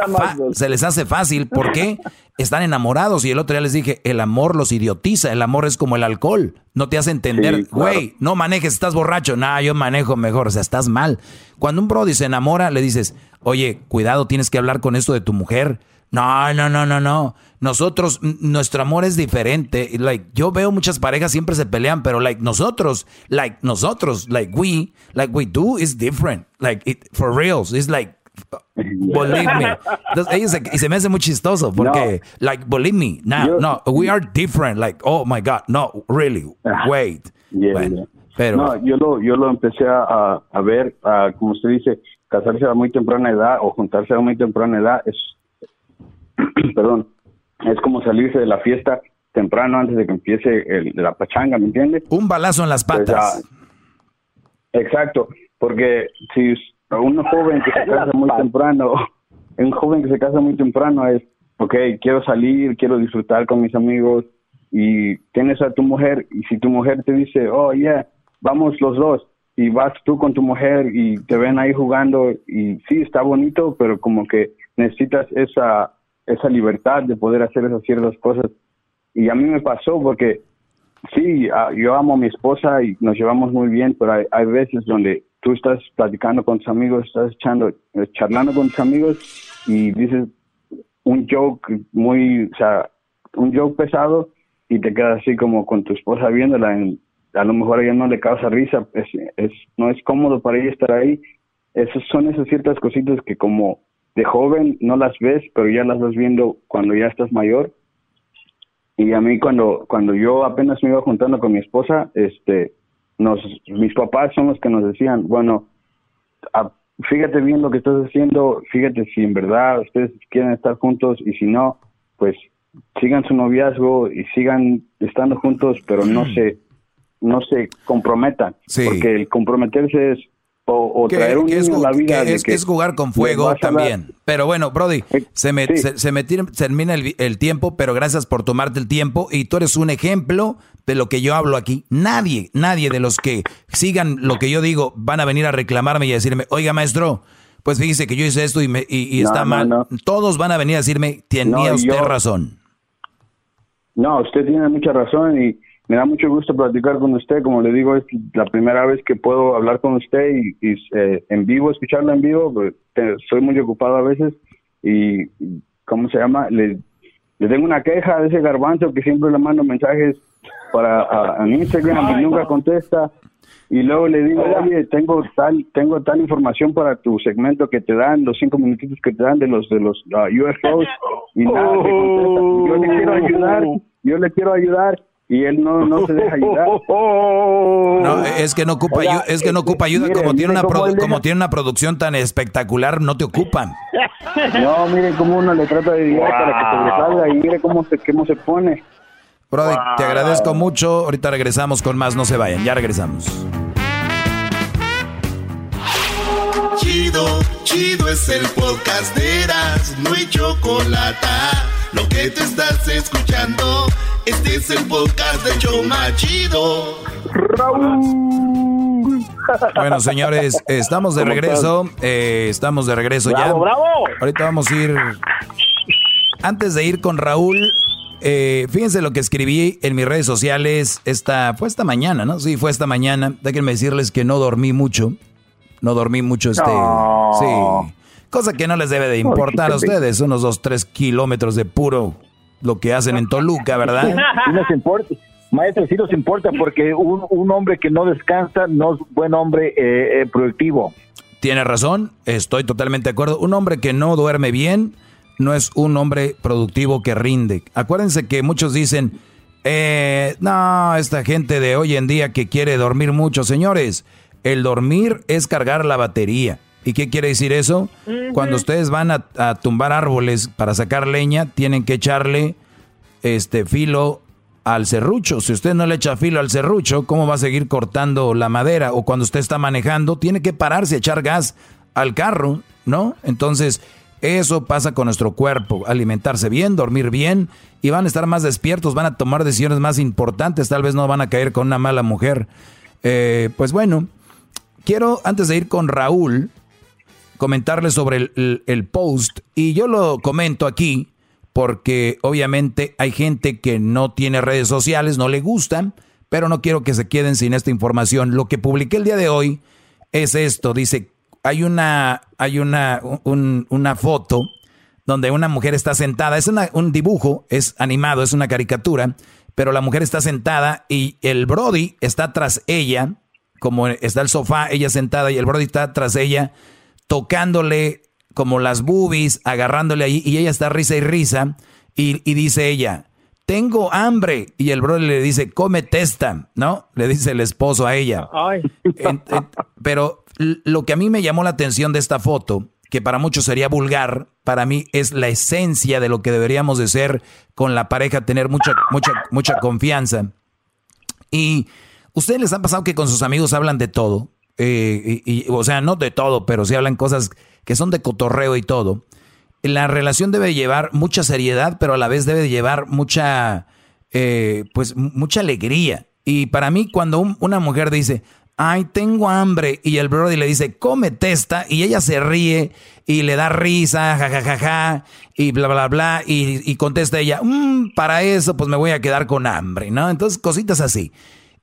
Speaker 4: se les hace fácil. Porque están enamorados y el otro día les dije, el amor los idiotiza, el amor es como el alcohol, no te hace entender, güey, no manejes, estás borracho, nada, yo manejo mejor, o sea, estás mal. Cuando un brody se enamora, le dices, oye, cuidado, tienes que hablar con esto de tu mujer, no, no, no, no, no. Nosotros, nuestro amor es diferente. Like, yo veo muchas parejas siempre se pelean, pero like nosotros, like nosotros, like we, like we do is different. Like it, for reals, it's like believe me. y se me hace muy chistoso porque, like, believe me, no, no, we are different. Like, oh my God, no, really, wait.
Speaker 26: Pero, no, yo lo, yo lo empecé a, a ver, como usted dice, casarse a muy temprana edad o juntarse a muy temprana edad es, perdón, es como salirse de la fiesta temprano antes de que empiece el, la pachanga, ¿me entiendes?
Speaker 4: Un balazo en las
Speaker 26: Pues,
Speaker 4: patas.
Speaker 26: ah, exacto, porque si un joven que se casa muy temprano, un joven que se casa muy temprano es, ok, quiero salir, quiero disfrutar con mis amigos y tienes a tu mujer y si tu mujer te dice, oh, yeah, vamos los dos y vas tú con tu mujer y te ven ahí jugando y sí, está bonito, pero como que necesitas esa, esa libertad de poder hacer esas ciertas cosas. Y a mí me pasó porque sí, ah, yo amo a mi esposa y nos llevamos muy bien, pero hay, hay veces donde tú estás platicando con tus amigos, estás echando, eh, charlando con tus amigos y dices un joke muy, o sea, un joke pesado y te quedas así como con tu esposa viéndola, en- a lo mejor a ella no le causa risa, es, es, no es cómodo para ella estar ahí. Esas son esas ciertas cositas que como de joven no las ves, pero ya las vas viendo cuando ya estás mayor. Y a mí cuando cuando yo apenas me iba juntando con mi esposa este nos mis papás son los que nos decían bueno a- fíjate bien lo que estás haciendo fíjate si en verdad ustedes quieren estar juntos y si no pues sigan su noviazgo y sigan estando juntos pero no se no se comprometan porque el comprometerse es o, traer un
Speaker 4: es,
Speaker 26: a la vida
Speaker 4: que es-
Speaker 26: que
Speaker 4: es jugar con
Speaker 26: le
Speaker 4: fuego también. Pero bueno, Brody, se me, se, se me tira- termina el, tiempo, pero gracias por tomarte el tiempo y tú eres un ejemplo de lo que yo hablo aquí. Nadie, nadie de los que sigan lo que yo digo van a venir a reclamarme y a decirme, oiga maestro, pues fíjese que yo hice esto y, me, y, y
Speaker 26: No,
Speaker 4: está
Speaker 26: no,
Speaker 4: mal.
Speaker 26: no.
Speaker 4: Todos van a venir a decirme, tenía usted
Speaker 26: yo-
Speaker 4: razón.
Speaker 26: No, usted tiene mucha razón y me da mucho gusto platicar con usted. Como le digo, es la primera vez que puedo hablar con usted y, y, eh, en vivo, escucharlo en vivo. pues, te- soy muy ocupado a veces y, ¿cómo se llama? Le, le tengo una queja de ese garbanzo que siempre le mando mensajes para a, a Instagram y nunca contesta. Y luego le digo, oye, tengo tal, tengo tal información para tu segmento que te dan, los cinco minutitos que te dan de los de los ah, UFOs y nada, te contesta. Yo le quiero ayudar, yo le quiero ayudar y él no, no se deja ayudar.
Speaker 4: No, es que no ocupa
Speaker 26: Oiga,
Speaker 4: ayuda, es que no ocupa ayuda
Speaker 26: mire,
Speaker 4: como tiene una
Speaker 26: deja-
Speaker 4: como tiene una producción tan espectacular, no te ocupan.
Speaker 26: No, miren cómo uno le trata de ayudar para que sobresalga y mire cómo se, cómo se pone.
Speaker 4: Brody, te agradezco mucho. Ahorita regresamos con más, no se vayan, ya regresamos.
Speaker 1: Chido, chido es el podcast de Eras, no hay chocolate. Lo que te estás escuchando, este es el podcast de Choma Chido.
Speaker 4: Bueno, señores, estamos de
Speaker 1: ¿Cómo
Speaker 4: regreso. eh, estamos de regreso ya.
Speaker 1: Bravo, bravo.
Speaker 4: Ahorita vamos a ir. Antes de ir con Raúl, eh, fíjense lo que escribí en mis redes sociales esta, fue esta mañana, ¿no? Sí, fue esta mañana. Déjenme decirles que no dormí mucho. No dormí mucho este.
Speaker 27: No.
Speaker 4: Sí. Cosa que no les debe de importar a ustedes. Unos dos, tres kilómetros de puro lo que hacen en Toluca, ¿verdad?
Speaker 27: Sí nos importa. Maestro, sí nos importa porque un, un hombre que no descansa no es buen hombre eh, eh, productivo.
Speaker 4: Tiene razón, estoy totalmente de acuerdo. Un hombre que no duerme bien no es un hombre productivo que rinde. Acuérdense que muchos dicen, eh, no, esta gente de hoy en día que quiere dormir mucho, señores, el dormir es cargar la batería. ¿Y qué quiere decir eso? Cuando ustedes van a, a tumbar árboles para sacar leña, tienen que echarle este filo al serrucho. Si usted no le echa filo al serrucho, ¿cómo va a seguir cortando la madera? O cuando usted está manejando, tiene que pararse, a echar gas al carro, ¿no? Entonces, eso pasa con nuestro cuerpo. Alimentarse bien, dormir bien, y van a estar más despiertos, van a tomar decisiones más importantes, tal vez no van a caer con una mala mujer. Eh, pues bueno, quiero, antes de ir con Raúl, comentarles sobre el, post, y yo lo comento aquí porque obviamente hay gente que no tiene redes sociales, no le gustan, pero no quiero que se queden sin esta información. Lo que publiqué el día de hoy es esto, dice, hay una, hay una, un- una foto donde una mujer está sentada, es una- un dibujo, es animado, es una caricatura, pero la mujer está sentada y el Brody está tras ella, como está el sofá, ella sentada y el Brody está tras ella, tocándole como las boobies, agarrándole ahí, y ella está risa y risa, y, y dice ella, tengo hambre, y el Brody le dice, come testa, ¿no? Le dice el esposo a ella. En- en- pero lo que a mí me llamó la atención de esta foto, que para muchos sería vulgar, para mí es la esencia de lo que deberíamos de ser con la pareja, tener mucha, mucha, mucha confianza. Y ustedes les ha pasado que con sus amigos hablan de todo, eh, o sea, no de todo, pero sí hablan cosas que son de cotorreo y todo. La relación debe llevar mucha seriedad, pero a la vez debe llevar mucha, eh, pues, mucha alegría. Y para mí, cuando una mujer dice, ay, tengo hambre, y el brody le dice, come testa, y ella se ríe y le da risa, jajajaja, ja, ja, ja, y bla, bla, bla, y, y contesta ella, mm, para eso, pues me voy a quedar con hambre, ¿no? Entonces, cositas así.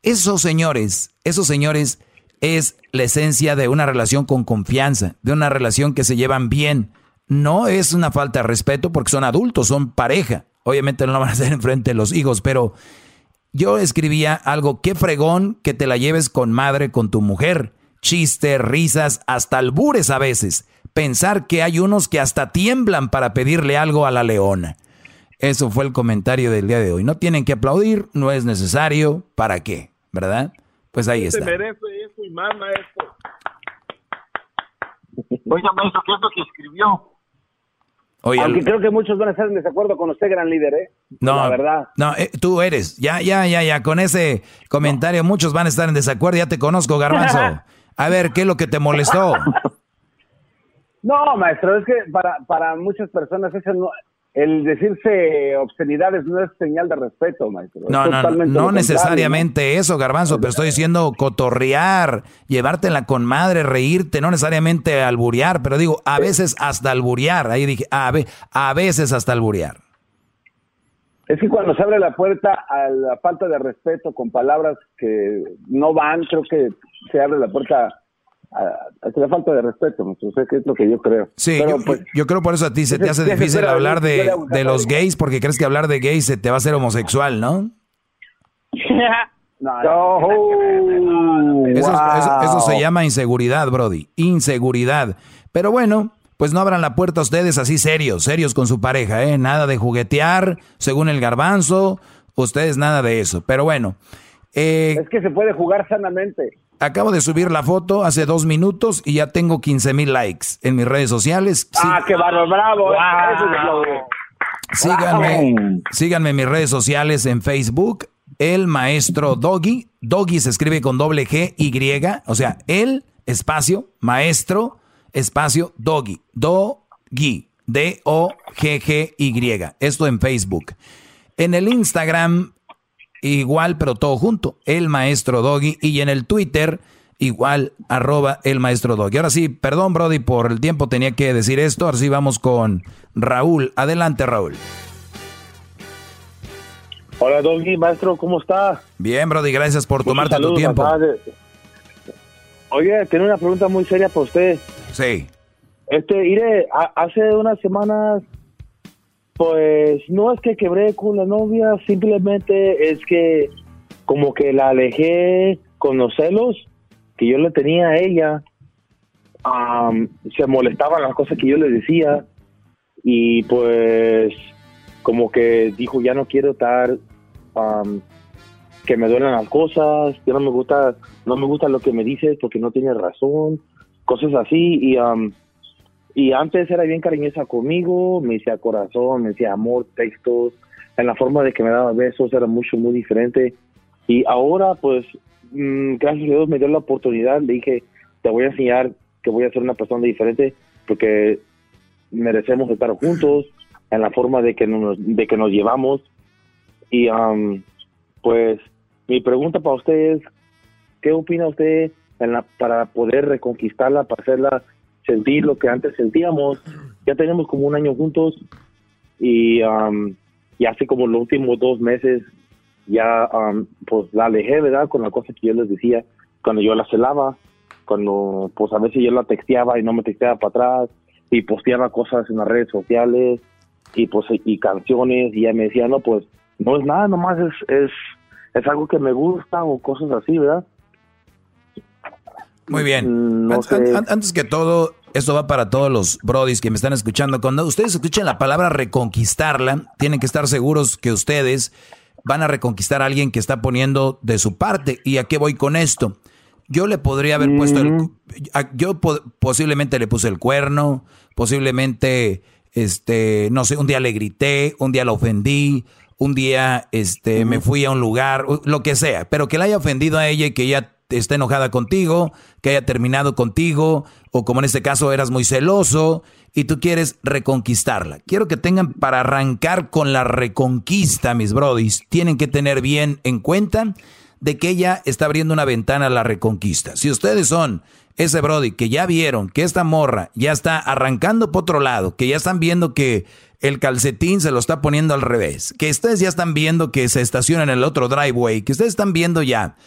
Speaker 4: Esos señores, esos señores es la esencia de una relación con confianza, de una relación que se llevan bien. No es una falta de respeto porque son adultos, son pareja. Obviamente no lo van a hacer enfrente de los hijos, pero yo escribía algo, qué fregón que te la lleves con madre, con tu mujer. Chistes, risas, hasta albures a veces. Pensar que hay unos que hasta tiemblan para pedirle algo a la leona. Eso fue el comentario del día de hoy. No tienen que aplaudir, no es necesario. ¿Para qué? ¿Verdad? Pues ahí está.
Speaker 11: merece eso y más, maestro. Oiga, maestro, ¿qué es lo que escribió? Aunque creo que muchos van a estar en desacuerdo con usted, gran líder, ¿eh?
Speaker 4: No,
Speaker 11: la verdad.
Speaker 4: No, eh, tú eres. Ya, ya, ya, ya. Con ese comentario muchos van a estar en desacuerdo. Ya te conozco, Garbanzo. A ver, ¿qué es lo que te molestó?
Speaker 11: No, maestro, es que para, para muchas personas ese no, el decirse obscenidades no es señal de respeto, maestro.
Speaker 4: No, no, no necesariamente eso, garbanzo, pero estoy diciendo cotorrear, llevártela con madre, reírte, no necesariamente alburear, pero digo, a veces hasta alburear. Ahí dije, a, a veces hasta alburear.
Speaker 11: Es que cuando se abre la puerta a la falta de respeto con palabras que no van, creo que se abre la puerta es la falta de respeto, es lo que yo creo.
Speaker 4: Sí, pues, yo, creo por eso a ti se te hace difícil hablar de, de los gays, porque crees que hablar de gays se te va a hacer homosexual, ¿no? eso, se llama inseguridad, Brody. Inseguridad. Pero bueno, pues no abran la puerta a ustedes así serios, serios con su pareja, ¿eh? Nada de juguetear, según el garbanzo. Ustedes nada de eso. Pero bueno.
Speaker 11: Eh, es que se puede jugar sanamente.
Speaker 4: Acabo de subir la foto hace dos minutos y ya tengo 15 mil likes en mis redes sociales.
Speaker 11: Ah, qué barro, bravo.
Speaker 4: Síganme, síganme en mis redes sociales en Facebook, el maestro Doggy. Doggy se escribe con doble G Y, o sea, el espacio maestro espacio Doggy. Doggy. D-O-G-G-Y. Esto en Facebook. En el Instagram igual, pero todo junto, el maestro Doggy. Y en el Twitter, igual, arroba el maestro Doggy. Ahora sí, perdón, Brody, por el tiempo tenía que decir esto. Ahora sí vamos con Raúl. Adelante, Raúl.
Speaker 11: Hola, Doggy, maestro, ¿cómo está?
Speaker 4: Bien, Brody, gracias por tomarte tu tiempo.
Speaker 11: Oye, tengo una pregunta muy seria para usted.
Speaker 4: Sí.
Speaker 11: Este, iré, hace unas semanas pues no es que quebré con la novia, simplemente es que como que la alejé con los celos que yo le tenía a ella. se molestaban las cosas que yo le decía y pues como que dijo ya no quiero estar que me duelen las cosas, ya no me gusta no me gusta lo que me dices porque no tienes razón, cosas así y y antes era bien cariñosa conmigo, me decía corazón, me decía amor, textos, en la forma de que me daba besos era mucho, muy diferente. Y ahora, pues, mm, gracias a Dios me dio la oportunidad, le dije, te voy a enseñar que voy a ser una persona diferente, porque merecemos estar juntos, en la forma de que nos, de que nos llevamos. Y, pues, mi pregunta para usted es, ¿qué opina usted para poder reconquistarla, para hacerla sentir lo que antes sentíamos. Ya tenemos como un año juntos y, um, hace como los últimos dos meses ya um, pues la alejé, ¿verdad? Con la cosa que yo les decía, cuando yo la celaba, cuando pues a veces yo la texteaba y no me texteaba para atrás y posteaba cosas en las redes sociales y pues y canciones y ella me decía, no, pues no es nada, nomás es, es, es algo que me gusta o cosas así, ¿verdad?
Speaker 4: Muy bien. Mm, antes que todo, esto va para todos los brodis que me están escuchando. Cuando ustedes escuchen la palabra reconquistarla, tienen que estar seguros que ustedes van a reconquistar a alguien que está poniendo de su parte. ¿Y a qué voy con esto? Yo le podría haber puesto el, yo posiblemente le puse el cuerno, posiblemente, este, no sé, un día le grité, un día la ofendí, un día, este, me fui a un lugar, lo que sea, pero que la haya ofendido a ella y que ella esté enojada contigo, que haya terminado contigo, o como en este caso eras muy celoso y tú quieres reconquistarla. Quiero que tengan para arrancar con la reconquista, mis brodis, tienen que tener bien en cuenta de que ella está abriendo una ventana a la reconquista. Si ustedes son ese Brody que ya vieron que esta morra ya está arrancando por otro lado, que ya están viendo que el calcetín se lo está poniendo al revés, que ustedes ya están viendo que se estaciona en el otro driveway, que ustedes están viendo ya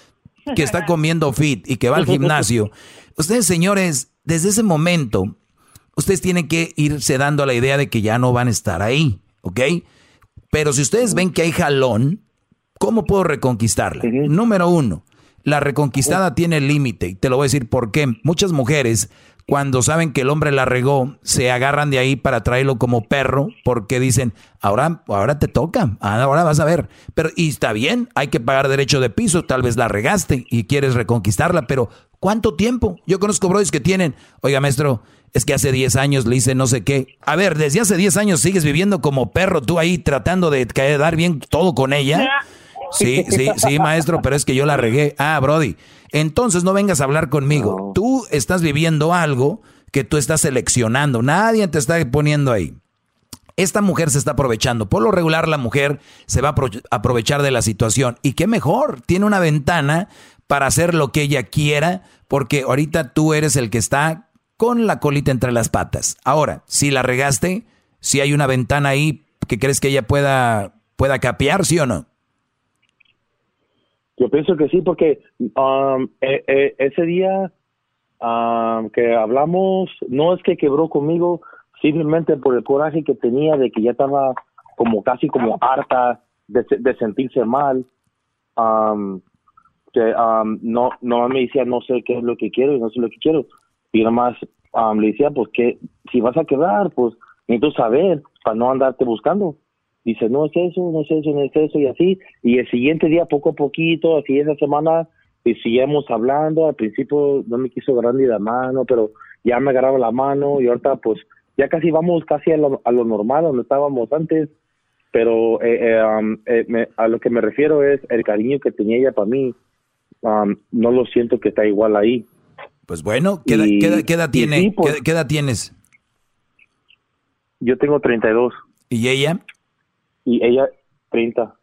Speaker 4: que está comiendo fit y que va al gimnasio. Ustedes, señores, desde ese momento, ustedes tienen que irse dando la idea de que ya no van a estar ahí, ¿ok? Pero si ustedes ven que hay jalón, ¿cómo puedo reconquistarla? Número uno, la reconquistada tiene límite y te lo voy a decir por qué. Muchas mujeres cuando saben que el hombre la regó, se agarran de ahí para traerlo como perro, porque dicen, ahora, ahora te toca, ahora vas a ver. Pero, y está bien, hay que pagar derecho de piso, tal vez la regaste y quieres reconquistarla, pero ¿cuánto tiempo? Yo conozco brodis que tienen, oiga maestro, es que hace 10 años le hice no sé qué. A ver, desde hace 10 años sigues viviendo como perro, tú ahí tratando de quedar bien todo con ella. Sí, sí, sí, maestro, pero es que yo la regué. Ah, Brody, entonces no vengas a hablar conmigo. Tú estás viviendo algo que tú estás seleccionando. Nadie te está poniendo ahí. Esta mujer se está aprovechando. Por lo regular, la mujer se va a aprovechar de la situación. Y qué mejor, tiene una ventana para hacer lo que ella quiera, porque ahorita tú eres el que está con la colita entre las patas. Ahora, si la regaste, si hay una ventana ahí que crees que ella pueda, pueda capear, ¿sí o no?
Speaker 11: Yo pienso que sí, porque um, e, e, ese día um, que hablamos, no es que quebró conmigo, simplemente por el coraje que tenía de que ya estaba como casi como harta de, sentirse mal. Um, que no, no me decía, no sé qué es lo que quiero y no sé lo que quiero. Y nada más le decía, pues que si vas a quedar, pues necesito saber para no andarte buscando dice, no es eso, no es eso, no es eso, y así. Y el siguiente día, poco a poquito, así esa semana, y seguimos hablando. Al principio no me quiso agarrar ni la mano, pero ya me agarraba la mano y ahorita pues ya casi vamos casi a lo, a lo normal donde estábamos antes. Pero eh, eh, um, eh, a lo que me refiero es el cariño que tenía ella para mí. Um, no lo siento que está igual ahí.
Speaker 4: Pues bueno, ¿qué, edad, tiene, pues ¿qué, edad tienes?
Speaker 11: Yo tengo 32.
Speaker 4: ¿Y ella?
Speaker 11: Y ella 30.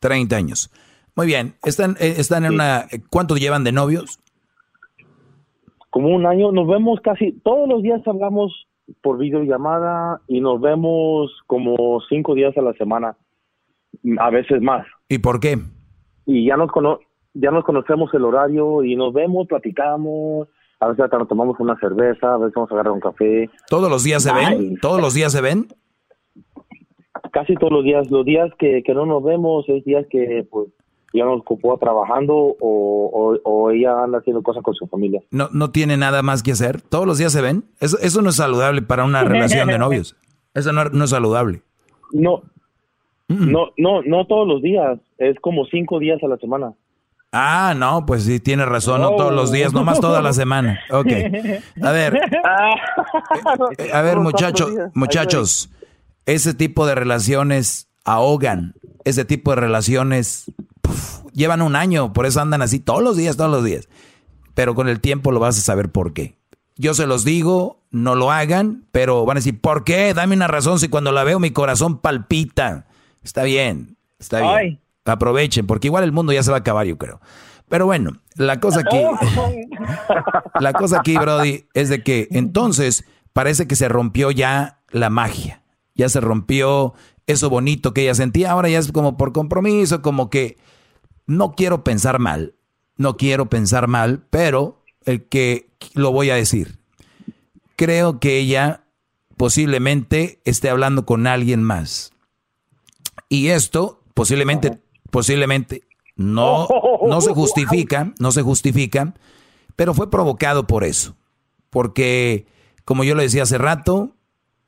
Speaker 4: 30 años. Muy bien. ¿Están, eh, están en una... ¿Cuánto llevan de novios?
Speaker 11: Como un año. Nos vemos casi... Todos los días hablamos por videollamada y nos vemos como cinco días a la semana. A veces más.
Speaker 4: ¿Y por qué?
Speaker 11: Y ya nos, cono ya nos conocemos el horario y nos vemos, platicamos. A veces hasta nos tomamos una cerveza, a veces vamos a agarrar un café.
Speaker 4: ¿Todos los días se ven? ¿Todos los días se ven?
Speaker 11: Casi todos los días. Los días que, que no nos vemos es días que pues ya nos ocupó trabajando o, o, ella anda haciendo cosas con su familia.
Speaker 4: No, no tiene nada más que hacer. Todos los días se ven. Eso, eso no es saludable para una relación de novios. Eso no, no es saludable.
Speaker 11: No, no, no, no todos los días. Es como cinco días a la semana.
Speaker 4: Ah, no, pues sí, tiene razón, no todos los días, nomás toda la semana. Ok. A ver. Eh, a ver, muchachos, muchachos, ese tipo de relaciones ahogan. Ese tipo de relaciones llevan un año, por eso andan así todos los días, todos los días. Pero con el tiempo lo vas a saber por qué. Yo se los digo, no lo hagan, pero van a decir, ¿por qué? Dame una razón si cuando la veo mi corazón palpita. Está bien, está bien. Aprovechen, porque igual el mundo ya se va a acabar, yo creo. Pero bueno, la cosa aquí, la cosa aquí, Brody, es de que entonces parece que se rompió ya la magia ya se rompió eso bonito que ella sentía, ahora ya es como por compromiso, como que no quiero pensar mal, no quiero pensar mal, pero el que lo voy a decir. Creo que ella posiblemente esté hablando con alguien más. Y esto posiblemente, posiblemente no, no se justifica, no se justifica, pero fue provocado por eso. Porque, como yo le decía hace rato,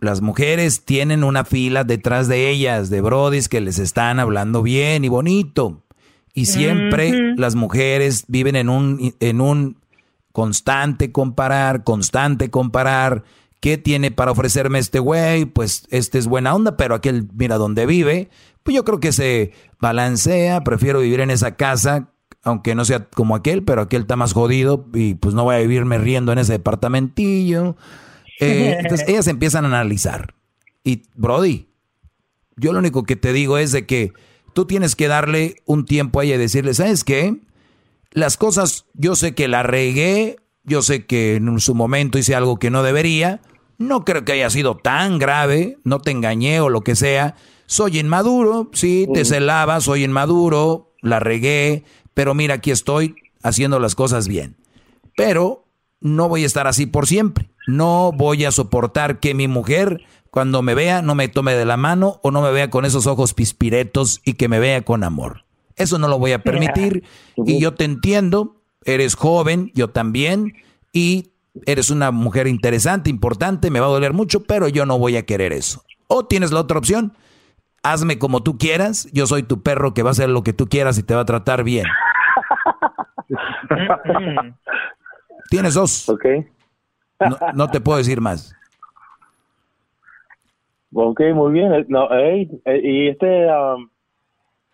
Speaker 4: las mujeres tienen una fila detrás de ellas, de brodis que les están hablando bien y bonito. Y siempre las mujeres viven en un, en un, Constante comparar, constante comparar. ¿Qué tiene para ofrecerme este güey? Pues este es buena onda, pero aquel mira dónde vive. Pues yo creo que se balancea, prefiero vivir en esa casa, aunque no sea como aquel, pero aquel está más jodido y pues no voy a vivirme riendo en ese departamentillo. Eh, entonces ellas empiezan a analizar. Y Brody, yo lo único que te digo es de que tú tienes que darle un tiempo a ella y decirle, ¿sabes qué? Las cosas, yo sé que la regué, yo sé que en su momento hice algo que no debería, no creo que haya sido tan grave, no te engañé o lo que sea. Soy inmaduro, sí, te celaba, soy inmaduro, la regué, pero mira, aquí estoy haciendo las cosas bien. Pero no voy a estar así por siempre. No voy a soportar que mi mujer cuando me vea no me tome de la mano o no me vea con esos ojos pispiretos y que me vea con amor. Eso no lo voy a permitir y yo te entiendo, eres joven, yo también, y eres una mujer interesante, importante, me va a doler mucho, pero yo no voy a querer eso. O tienes la otra opción, hazme como tú quieras, yo soy tu perro que va a hacer lo que tú quieras y te va a tratar bien. tienes dos.
Speaker 11: Ok.
Speaker 4: No, te puedo decir más.
Speaker 11: Ok, muy bien. No, hey, y este... Um,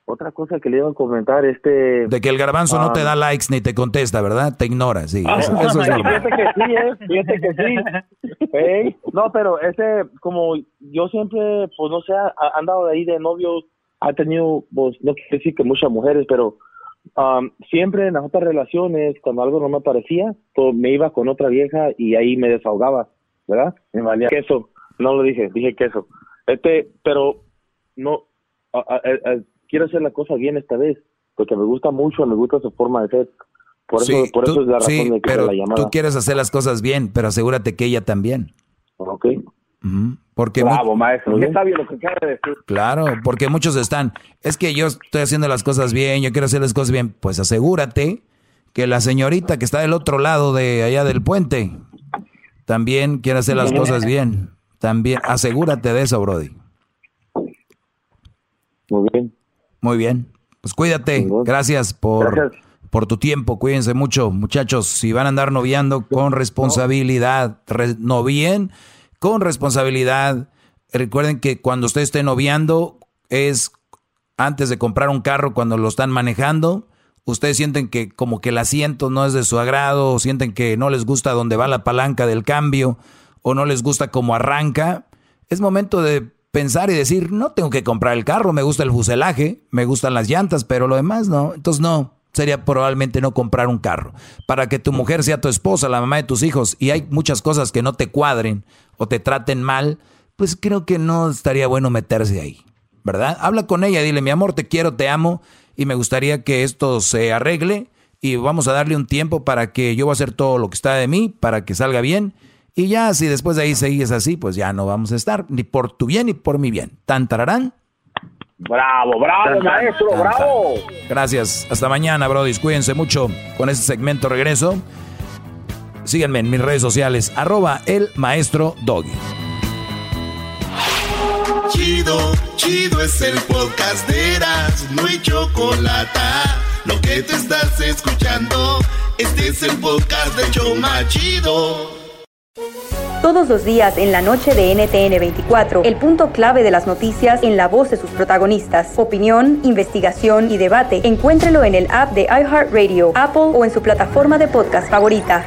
Speaker 11: otra cosa que le iba a comentar, este...
Speaker 4: De que el garbanzo no te ah, da likes ni te contesta, ¿verdad? Te ignora, sí.
Speaker 11: Ah, eso, es Fíjate que sí, ¿eh? Fíjate que sí. no, pero ese, como yo siempre, pues no sé, ha andado de ahí de novio, ha tenido, pues no quiero decir que muchas mujeres, pero um, siempre en las otras relaciones, cuando algo no me parecía, pues me iba con otra vieja y ahí me desahogaba, ¿verdad? Me valía queso, no lo dije, dije queso. Este, pero no quiero hacer la cosa bien esta vez, porque me gusta mucho, me gusta su forma de ser. Por eso, por eso es la razón de que
Speaker 4: pero
Speaker 11: la llamada.
Speaker 4: Tú quieres hacer las cosas bien, pero asegúrate que ella también.
Speaker 11: Ok.
Speaker 4: Porque
Speaker 11: Bravo, maestro. Lo que acaba de decir.
Speaker 4: Claro, porque muchos están, es que yo estoy haciendo las cosas bien, yo quiero hacer las cosas bien. Pues asegúrate que la señorita que está del otro lado de allá del puente también quiere hacer las cosas bien. También, asegúrate de eso, Brody.
Speaker 11: Muy bien.
Speaker 4: Muy bien. Pues cuídate. Gracias por, por tu tiempo. Cuídense mucho, muchachos. Si van a andar noviando con responsabilidad, novien con responsabilidad. Recuerden que cuando usted esté noviando es antes de comprar un carro, cuando lo están manejando. Ustedes sienten que como que el asiento no es de su agrado, o sienten que no les gusta dónde va la palanca del cambio, o no les gusta cómo arranca. Es momento de pensar y decir, no tengo que comprar el carro, me gusta el fuselaje, me gustan las llantas, pero lo demás no. Entonces no, sería probablemente no comprar un carro. Para que tu mujer sea tu esposa, la mamá de tus hijos, y hay muchas cosas que no te cuadren o te traten mal, pues creo que no estaría bueno meterse ahí, ¿verdad? Habla con ella, dile, mi amor, te quiero, te amo, y me gustaría que esto se arregle, y vamos a darle un tiempo para que yo voy a hacer todo lo que está de mí, para que salga bien, y ya, si después de ahí sigues así, pues ya no vamos a estar, ni por tu bien ni por mi bien. Tan tararán.
Speaker 11: Bravo, bravo, maestro, bravo.
Speaker 4: Gracias. Hasta mañana, Brody. Cuídense mucho con este segmento regreso. Síganme en mis redes sociales, arroba el maestro Doggy.
Speaker 1: Chido, chido es el podcast de Eras, no hay chocolate. Lo que te estás escuchando, este es el podcast de Choma Chido.
Speaker 28: Todos los días en la noche de NTN 24, el punto clave de las noticias en la voz de sus protagonistas. Opinión, investigación y debate. Encuéntrelo en el app de iHeartRadio, Apple o en su plataforma de podcast favorita.